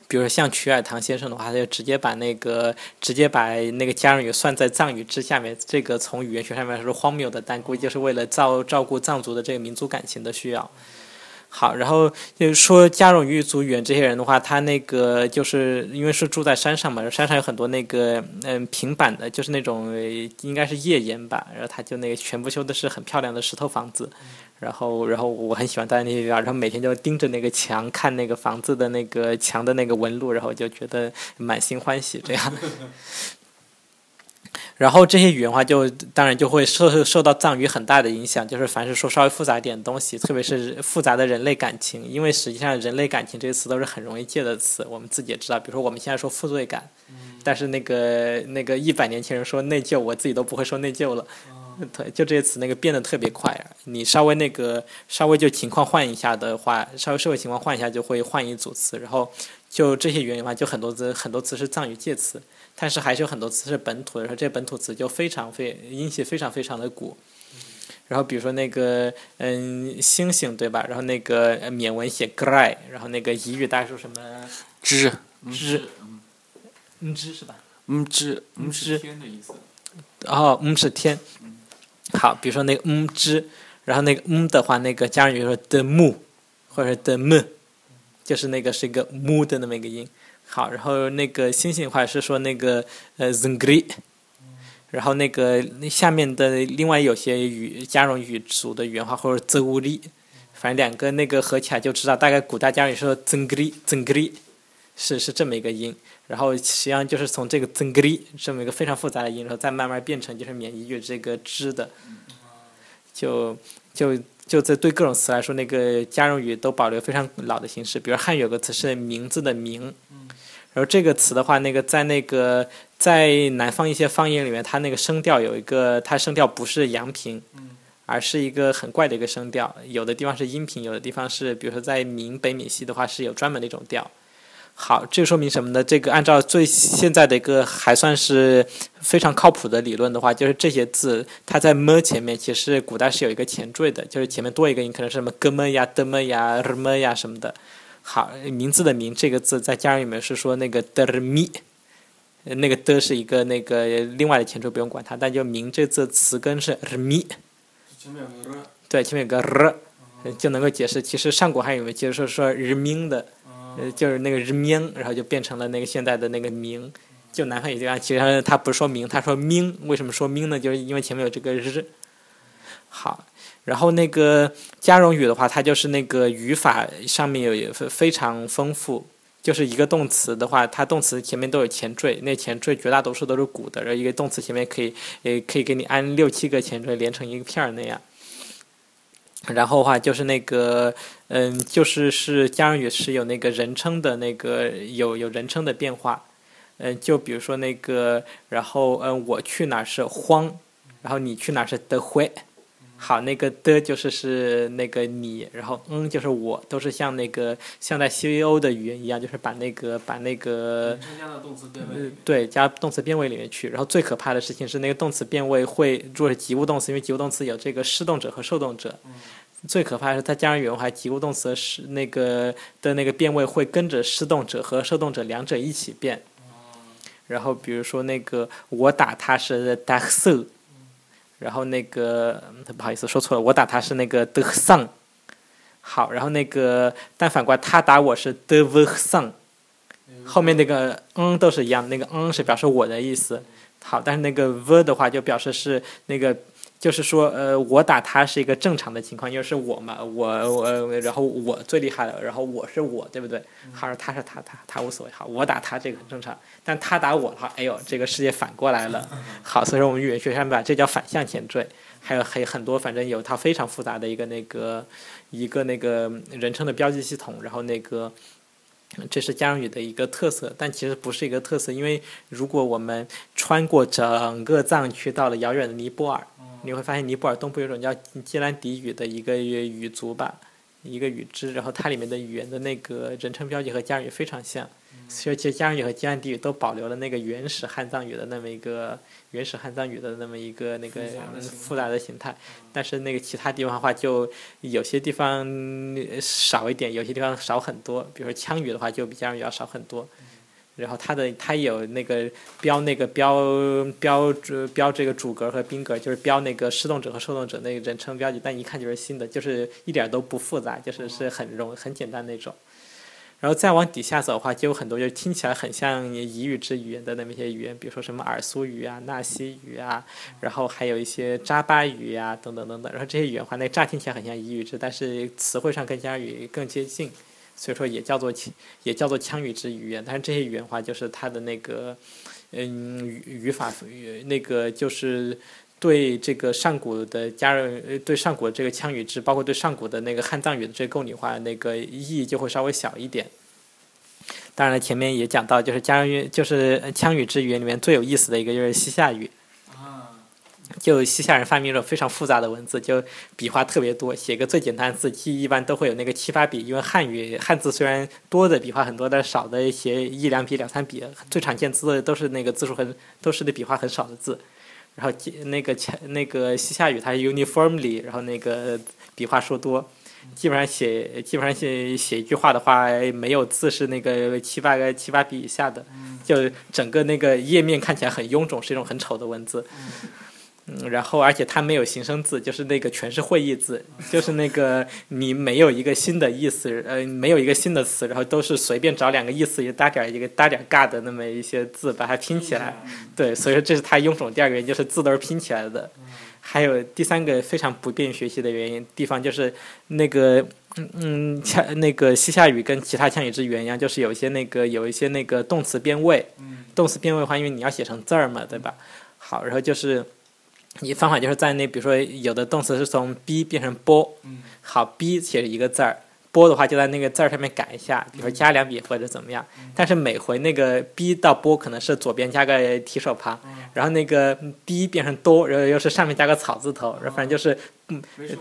比如像曲尔堂先生的话，他就直接把那个直接把那个家人语算在藏语之下面，这个从语言学上面来说荒谬的，但估计就是为了照照顾藏族的这个民族感情的需要。好，然后就是说加绒语族语言这些人的话，他那个就是因为是住在山上嘛，山上有很多那个嗯平板的，就是那种应该是页岩吧，然后他就那个全部修的是很漂亮的石头房子，然后然后我很喜欢待在那些地方，然后每天就盯着那个墙看那个房子的那个墙的那个纹路，然后就觉得满心欢喜这样。(laughs) 然后这些语言话就当然就会受受到藏语很大的影响，就是凡是说稍微复杂一点的东西，特别是复杂的人类感情，因为实际上人类感情这些词都是很容易借的词，我们自己也知道，比如说我们现在说负罪感，但是那个那个一百年前人说内疚，我自己都不会说内疚了，(laughs) 对，就这些词那个变得特别快，你稍微那个稍微就情况换一下的话，稍微社会情况换一下就会换一组词，然后就这些语言的话，就很多词很多词是藏语借词。但是还是有很多词是本土的，然后这些本土词就非常非音系非常非常的古。然后比如说那个嗯星星对吧？然后那个缅文写 grai，然后那个彝语大家说什么？知知，嗯知是吧？嗯知嗯知天的意思。哦，嗯是天。好，比如说那个嗯之，然后那个嗯的话，那个加上比如说的木，或者的木，就是那个是一个木的那么一个音。好，然后那个星星的话是说那个呃 zengri，然后那个那下面的另外有些语加绒语族的语言话或者 zuli，反正两个那个合起来就知道，大概古代加绒语说 zengri zengri，是是这么一个音，然后实际上就是从这个 zengri 这么一个非常复杂的音，然后再慢慢变成就是缅彝语这个知的，就就。就在对各种词来说，那个加绒语都保留非常老的形式。比如汉语有个词是“名字”的“名”，然后这个词的话，那个在那个在南方一些方言里面，它那个声调有一个，它声调不是阳平，而是一个很怪的一个声调。有的地方是阴平，有的地方是，比如说在闽北闽西的话是有专门的一种调。好，这说明什么呢？这个按照最现在的一个还算是非常靠谱的理论的话，就是这些字它在么前面，其实古代是有一个前缀的，就是前面多一个音，可能是什么哥么呀、的么呀、日么呀什么的。好，名字的名这个字在家人里面是说那个的咪，那个的是一个那个另外的前缀，不用管它，但就名这字词根是日咪。对，前面有个日，就能够解释，其实上古汉语其实是说日明的。呃，就是那个日明，然后就变成了那个现在的那个明，就南方语这样。其实他不是说明，他说明。为什么说明呢？就是因为前面有这个日。好，然后那个加绒语的话，它就是那个语法上面有非非常丰富。就是一个动词的话，它动词前面都有前缀，那前缀绝大多数都是古的。然后一个动词前面可以，呃，可以给你安六七个前缀，连成一片儿那样。然后的话就是那个，嗯，就是是加上语是有那个人称的那个有有人称的变化，嗯，就比如说那个，然后嗯，我去哪儿是慌，然后你去哪儿是的会，好，那个的就是是那个你，然后嗯就是我，都是像那个像在西欧的语言一样，就是把那个把那个对加动词变位里面去。然后最可怕的事情是那个动词变位会，如果是及物动词，因为及物动词有这个施动者和受动者，最可怕的是它加上原文化及物动词是那个的那个变位会跟着施动者和受动者两者一起变。然后比如说那个我打他是打色。然后那个不好意思说错了，我打他是那个德桑，好，然后那个但反过来他打我是德沃桑，后面那个嗯都是一样，那个嗯是表示我的意思，好，但是那个 v 的话就表示是那个。就是说，呃，我打他是一个正常的情况，因为是我嘛，我我，然后我最厉害了，然后我是我，对不对？还是他是他他他无所谓，好，我打他这个很正常，但他打我的话，哎呦，这个世界反过来了，好，所以说我们语言学上面把这叫反向前缀。还有还有很多，反正有它非常复杂的一个那个一个那个人称的标记系统，然后那个。这是加瑞语的一个特色，但其实不是一个特色，因为如果我们穿过整个藏区到了遥远的尼泊尔，你会发现尼泊尔东部有种叫基兰迪语的一个语族吧，一个语支，然后它里面的语言的那个人称标记和加瑞语非常像，所以其实加瑞语和基兰迪语都保留了那个原始汉藏语的那么一个。原始汉藏语的那么一个那个复杂的形态，但是那个其他地方的话，就有些地方少一点，有些地方少很多。比如说羌语的话，就比加瑞语要少很多。然后它的它有那个标那个标标标这个主格和宾格，就是标那个施动者和受动者那个人称标记，但一看就是新的，就是一点都不复杂，就是是很容很简单那种。然后再往底下走的话，就有很多就听起来很像彝语之语言的那么一些语言，比如说什么尔苏语啊、纳西语啊，然后还有一些扎巴语啊等等等等。然后这些语言话，那乍听起来很像彝语之，但是词汇上跟加语更接近，所以说也叫做也叫做羌语之语言。但是这些语言话就是它的那个嗯语语法那个就是。对这个上古的加瑞，对上古的这个羌语支，包括对上古的那个汉藏语的这个构拟化，那个意义就会稍微小一点。当然了，前面也讲到，就是加瑞，就是羌语之语言里面最有意思的一个就是西夏语。就西夏人发明了非常复杂的文字，就笔画特别多，写个最简单的字，记一般都会有那个七八笔。因为汉语汉字虽然多的笔画很多，但少的写一两笔、两三笔。最常见字都是那个字数很，都是那笔画很少的字。然后那个那个西夏语它是 uniformly，然后那个笔画数多，基本上写基本上写写一句话的话，没有字是那个七八个七八笔以下的，就整个那个页面看起来很臃肿，是一种很丑的文字。然后而且它没有形声字，就是那个全是会意字，就是那个你没有一个新的意思，呃，没有一个新的词，然后都是随便找两个意思也搭点一个搭点尬的那么一些字把它拼起来，对，所以说这是它臃肿第二个原因，就是字都是拼起来的。还有第三个非常不便学习的原因地方就是那个嗯嗯羌那个西夏语跟其他羌语之语言一样，就是有一些那个有一些那个动词变位，动词变位的话，因为你要写成字儿嘛，对吧？好，然后就是。你方法就是在那，比如说有的动词是从 b 变成波，好 b 写一个字儿，波的话就在那个字儿上面改一下，比如说加两笔或者怎么样。但是每回那个 b 到波可能是左边加个提手旁，然后那个 b 变成多，然后又是上面加个草字头，然后反正就是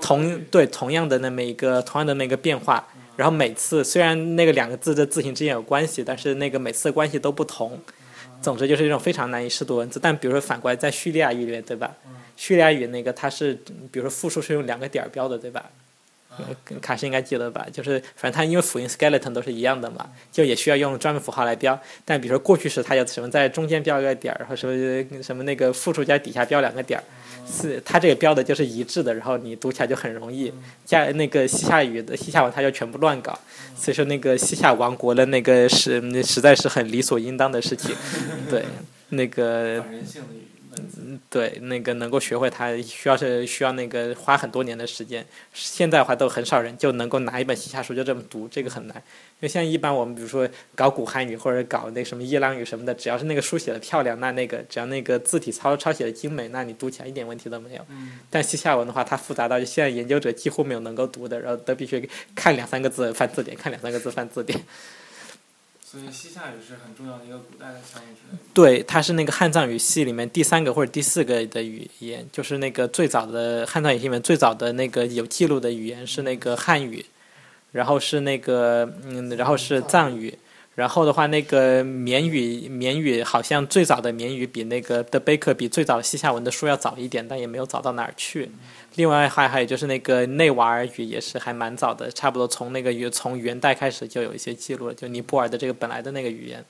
同对同样的那么一个同样的那个变化。然后每次虽然那个两个字的字形之间有关系，但是那个每次的关系都不同。总之就是一种非常难以识读文字。但比如说反过来在叙利亚语里面，对吧？叙利亚语那个它是，比如说复数是用两个点儿标的，对吧？卡是应该记得吧？就是反正它因为辅音 skeleton 都是一样的嘛，就也需要用专门符号来标。但比如说过去时，它有什么在中间标一个点儿，然后什么什么那个复数加底下标两个点儿，是它这个标的就是一致的，然后你读起来就很容易。加那个西夏语的西夏文，它就全部乱搞。所以说那个西夏王国的那个是实在是很理所应当的事情，对那个。嗯，对，那个能够学会它，需要是需要那个花很多年的时间。现在的话，都很少人就能够拿一本西夏书就这么读，这个很难。因为像一般我们比如说搞古汉语或者搞那什么伊朗语什么的，只要是那个书写的漂亮，那那个只要那个字体抄抄写的精美，那你读起来一点问题都没有。但西夏文的话，它复杂到现在研究者几乎没有能够读的，然后都必须看两三个字翻字典，看两三个字翻字典。所以西夏语是很重要的一个古代的羌语。对，它是那个汉藏语系里面第三个或者第四个的语言，就是那个最早的汉藏语系里面最早的那个有记录的语言是那个汉语，然后是那个嗯，然后是藏语。然后的话，那个缅语，缅语好像最早的缅语比那个的贝克比最早的西夏文的书要早一点，但也没有早到哪儿去。另外还还有就是那个内瓦尔语也是还蛮早的，差不多从那个语从元代开始就有一些记录了，就尼泊尔的这个本来的那个语言。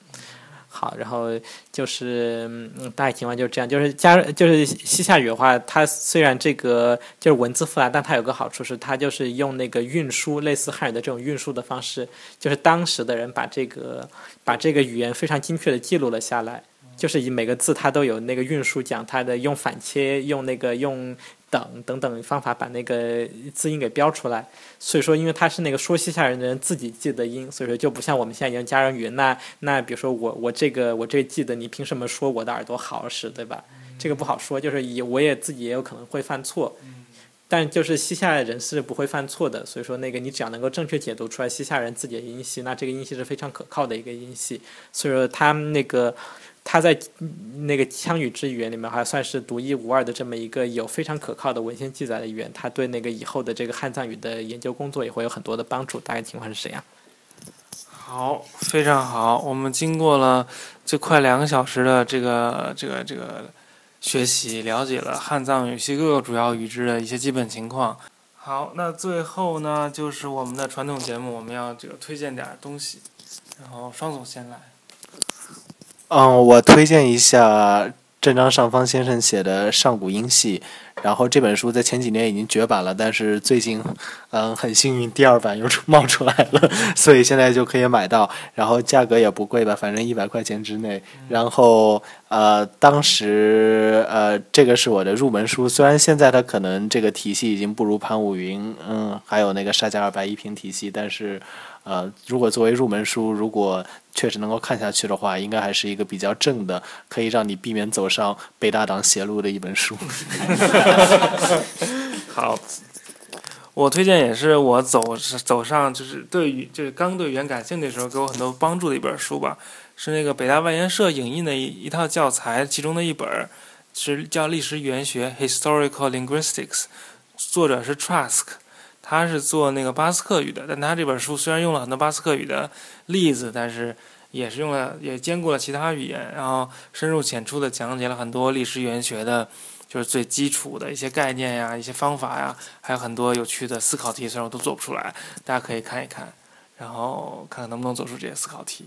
好，然后就是嗯，大概情况就是这样。就是加就是西夏语的话，它虽然这个就是文字复杂，但它有个好处是，它就是用那个运输，类似汉语的这种运输的方式，就是当时的人把这个把这个语言非常精确的记录了下来，就是以每个字它都有那个运输，讲它的用反切，用那个用。等等等方法把那个字音给标出来，所以说，因为他是那个说西夏人的人自己记的音，所以说就不像我们现在用加人语。那那比如说我我这个我这个记得，你凭什么说我的耳朵好使，对吧？这个不好说，就是也我也自己也有可能会犯错。但就是西夏人是不会犯错的，所以说那个你只要能够正确解读出来西夏人自己的音系，那这个音系是非常可靠的一个音系。所以说他那个他在那个羌语之语言里面还算是独一无二的这么一个有非常可靠的文献记载的语言，他对那个以后的这个汉藏语的研究工作也会有很多的帮助。大概情况是这样。好，非常好。我们经过了这快两个小时的这个这个这个学习，了解了汉藏语系各个主要语支的一些基本情况。好，那最后呢，就是我们的传统节目，我们要这个推荐点儿东西。然后双总先来。嗯，我推荐一下郑章上方先生写的《上古音系》，然后这本书在前几年已经绝版了，但是最近，嗯，很幸运第二版又出 (laughs) 冒出来了，所以现在就可以买到，然后价格也不贵吧，反正一百块钱之内。然后呃，当时呃，这个是我的入门书，虽然现在它可能这个体系已经不如潘武云，嗯，还有那个沙加尔白一平体系，但是。呃，如果作为入门书，如果确实能够看下去的话，应该还是一个比较正的，可以让你避免走上北大党邪路的一本书。(laughs) 好，我推荐也是我走走上就是对于就是刚对语言感兴趣的时候给我很多帮助的一本书吧，是那个北大外研社影印的一一套教材，其中的一本是叫历史语言学 （Historical Linguistics），作者是 Trask。他是做那个巴斯克语的，但他这本书虽然用了很多巴斯克语的例子，但是也是用了也兼顾了其他语言，然后深入浅出的讲解了很多历史语言学的，就是最基础的一些概念呀、一些方法呀，还有很多有趣的思考题，虽然我都做不出来，大家可以看一看，然后看看能不能做出这些思考题。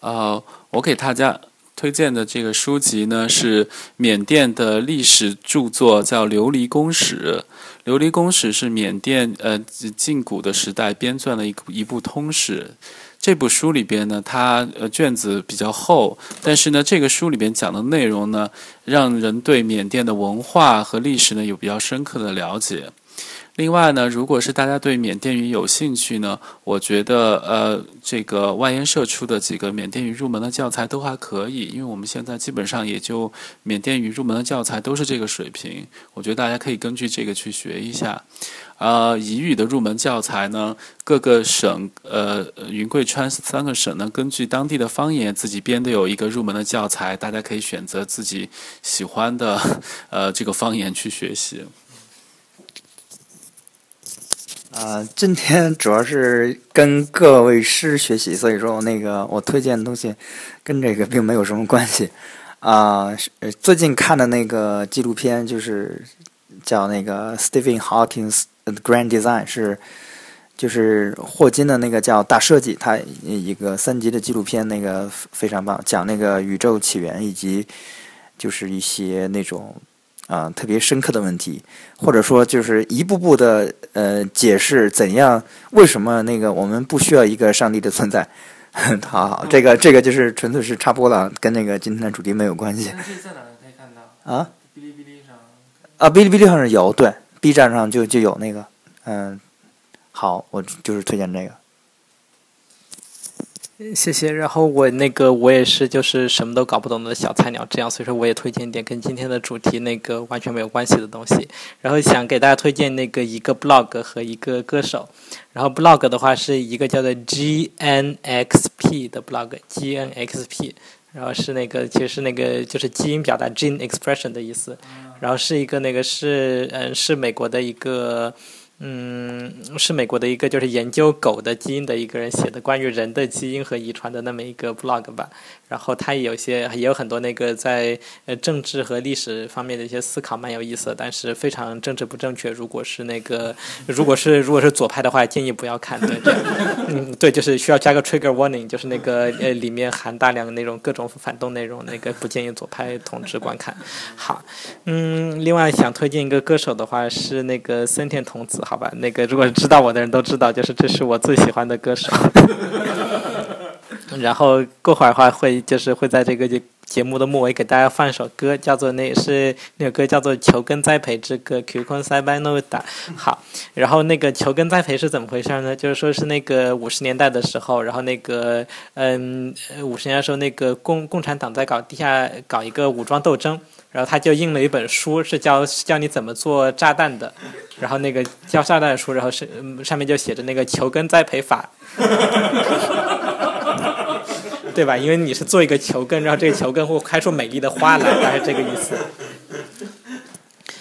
呃，我给大家推荐的这个书籍呢是缅甸的历史著作，叫《琉璃宫史》。《琉璃公史》是缅甸呃近古的时代编撰的一一部通史。这部书里边呢，它呃卷子比较厚，但是呢，这个书里边讲的内容呢，让人对缅甸的文化和历史呢有比较深刻的了解。另外呢，如果是大家对缅甸语有兴趣呢，我觉得呃，这个外研社出的几个缅甸语入门的教材都还可以，因为我们现在基本上也就缅甸语入门的教材都是这个水平，我觉得大家可以根据这个去学一下。呃，彝语的入门教材呢，各个省呃云贵川三个省呢，根据当地的方言自己编的有一个入门的教材，大家可以选择自己喜欢的呃这个方言去学习。啊，今天主要是跟各位师学习，所以说那个我推荐的东西跟这个并没有什么关系。啊，最近看的那个纪录片就是叫那个 Stephen Hawking's Grand Design，是就是霍金的那个叫大设计，他一个三集的纪录片，那个非常棒，讲那个宇宙起源以及就是一些那种。啊，特别深刻的问题，或者说就是一步步的呃解释怎样为什么那个我们不需要一个上帝的存在。(laughs) 好好，这个这个就是纯粹是插播了，跟那个今天的主题没有关系。这在哪可以看到？啊？哔哩哔哩上。啊，哔哩哔哩上是有，对，B 站上就就有那个，嗯，好，我就是推荐这个。谢谢。然后我那个我也是就是什么都搞不懂的小菜鸟，这样，所以说我也推荐一点跟今天的主题那个完全没有关系的东西。然后想给大家推荐那个一个 blog 和一个歌手。然后 blog 的话是一个叫做 GNXP 的 blog，GNXP，然后是那个其实是那个就是基因表达 gene expression 的意思。然后是一个那个是嗯是美国的一个。嗯，是美国的一个就是研究狗的基因的一个人写的关于人的基因和遗传的那么一个 blog 吧。然后他也有些也有很多那个在呃政治和历史方面的一些思考，蛮有意思的，但是非常政治不正确。如果是那个 (laughs) 如果是如果是左派的话，建议不要看。对，嗯，对，就是需要加个 trigger warning，就是那个呃里面含大量的那种各种反动内容，那个不建议左派同志观看。好，嗯，另外想推荐一个歌手的话是那个森田童子。好吧，那个如果知道我的人都知道，就是这是我最喜欢的歌手。(laughs) 然后过会儿的话会就是会在这个节目的末尾给大家放一首歌，叫做那是那首歌叫做《球根栽培之歌》，Q 坤塞班诺达。好，然后那个球根栽培是怎么回事呢？就是说是那个五十年代的时候，然后那个嗯五十年代的时候，那个共共产党在搞地下搞一个武装斗争。然后他就印了一本书，是教教你怎么做炸弹的，然后那个教炸弹的书，然后是上面就写着那个球根栽培法，(laughs) 对吧？因为你是做一个球根，然后这个球根会开出美丽的花来，(laughs) 大概是这个意思。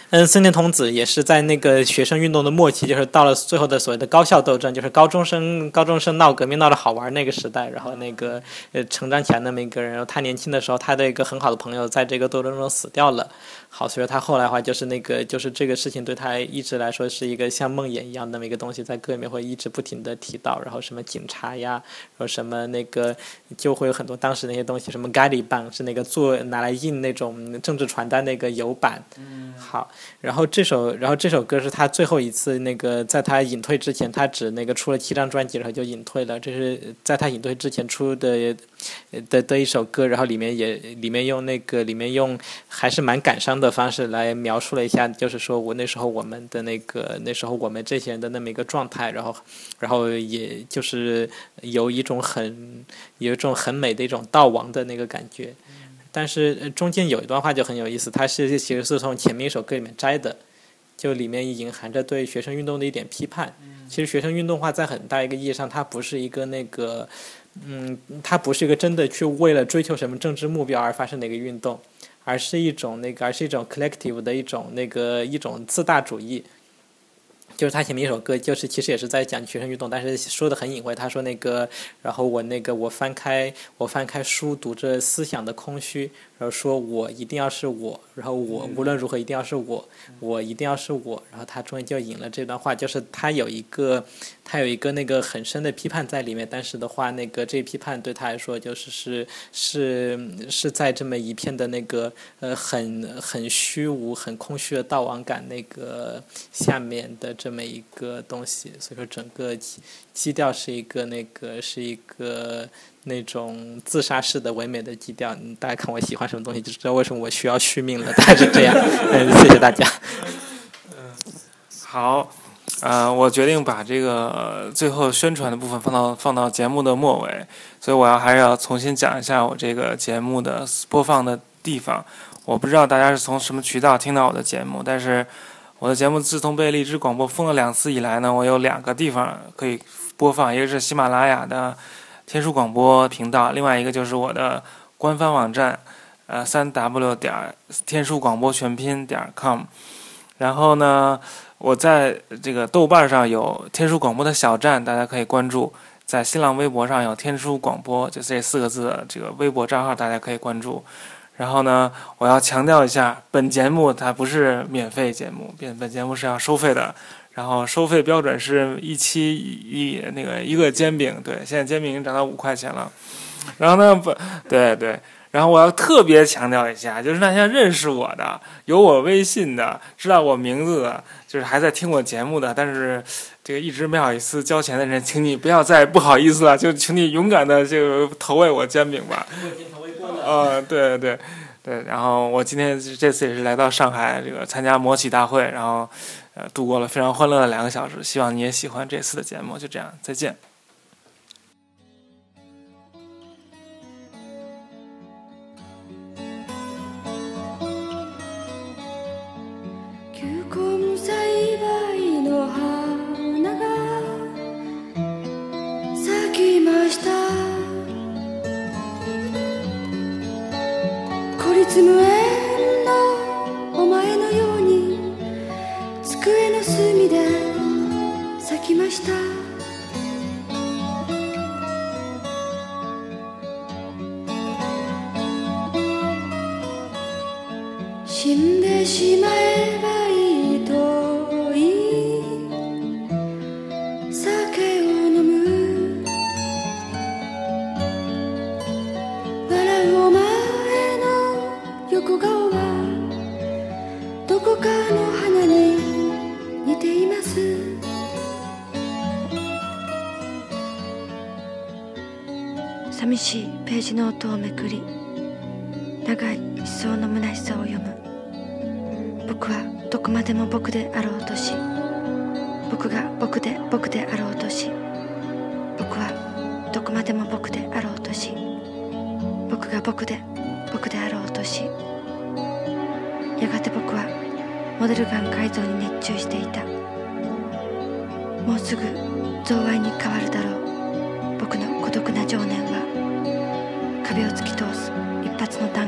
嗯，森田童子也是在那个学生运动的末期，就是到了最后的所谓的高校斗争，就是高中生高中生闹革命闹得好玩那个时代，然后那个呃成长起来那么一个人，然后他年轻的时候，他的一个很好的朋友在这个斗争中死掉了。好，所以说他后来的话就是那个，就是这个事情对他一直来说是一个像梦魇一样那么一个东西，在歌里面会一直不停的提到，然后什么警察呀，然后什么那个就会有很多当时那些东西，什么咖喱棒是那个做拿来印那种政治传单那个油版。嗯。好，然后这首，然后这首歌是他最后一次那个在他隐退之前，他只那个出了七张专辑，然后就隐退了。这是在他隐退之前出的。的的一首歌，然后里面也里面用那个里面用还是蛮感伤的方式来描述了一下，就是说我那时候我们的那个那时候我们这些人的那么一个状态，然后然后也就是有一种很有一种很美的一种悼亡的那个感觉，但是中间有一段话就很有意思，它是其实是从前面一首歌里面摘的，就里面隐含着对学生运动的一点批判。其实学生运动化在很大一个意义上，它不是一个那个。嗯，它不是一个真的去为了追求什么政治目标而发生的一个运动，而是一种那个，而是一种 collective 的一种那个一种自大主义。就是他前面一首歌，就是其实也是在讲学生运动，但是说的很隐晦。他说那个，然后我那个我翻开我翻开书，读着思想的空虚。然后说我一定要是我，然后我无论如何一定要是我，我一定要是我。然后他终于就引了这段话，就是他有一个，他有一个那个很深的批判在里面。但是的话，那个这批判对他来说，就是是是是在这么一片的那个呃很很虚无、很空虚的道亡感那个下面的这么一个东西。所以说，整个基基调是一个那个是一个。那种自杀式的唯美的基调，大家看我喜欢什么东西，就知道为什么我需要续命了。大概是这样，(laughs) 嗯，谢谢大家。嗯，好，呃，我决定把这个最后宣传的部分放到放到节目的末尾，所以我要还是要重新讲一下我这个节目的播放的地方。我不知道大家是从什么渠道听到我的节目，但是我的节目自从被荔枝广播封了两次以来呢，我有两个地方可以播放，一个是喜马拉雅的。天书广播频道，另外一个就是我的官方网站，呃，三 w 点天书广播全拼点 com。然后呢，我在这个豆瓣上有天书广播的小站，大家可以关注；在新浪微博上有天书广播，就这四个字的这个微博账号，大家可以关注。然后呢，我要强调一下，本节目它不是免费节目，本本节目是要收费的。然后收费标准是一期一那个一个煎饼，对，现在煎饼已经涨到五块钱了。然后呢，不对对，然后我要特别强调一下，就是那些认识我的、有我微信的、知道我名字的，就是还在听我节目的，但是这个一直没好意思交钱的人，请你不要再不好意思了，就请你勇敢的就投喂我煎饼吧。呃，对对对，然后我今天这次也是来到上海，这个参加魔起大会，然后。呃，度过了非常欢乐的两个小时，希望你也喜欢这次的节目。就这样，再见。いページの音をめくり長い思想の虚しさを読む。僕はどこまでも僕であろうとし僕が僕で僕であろうとし僕はどこまでも僕であろうとし僕が僕で僕であろうとし。やがて僕はモデルガン改造に熱中していた。もうすぐ贈賄に変わるだろう。僕の孤独な情念は壁を突き通す一発の弾。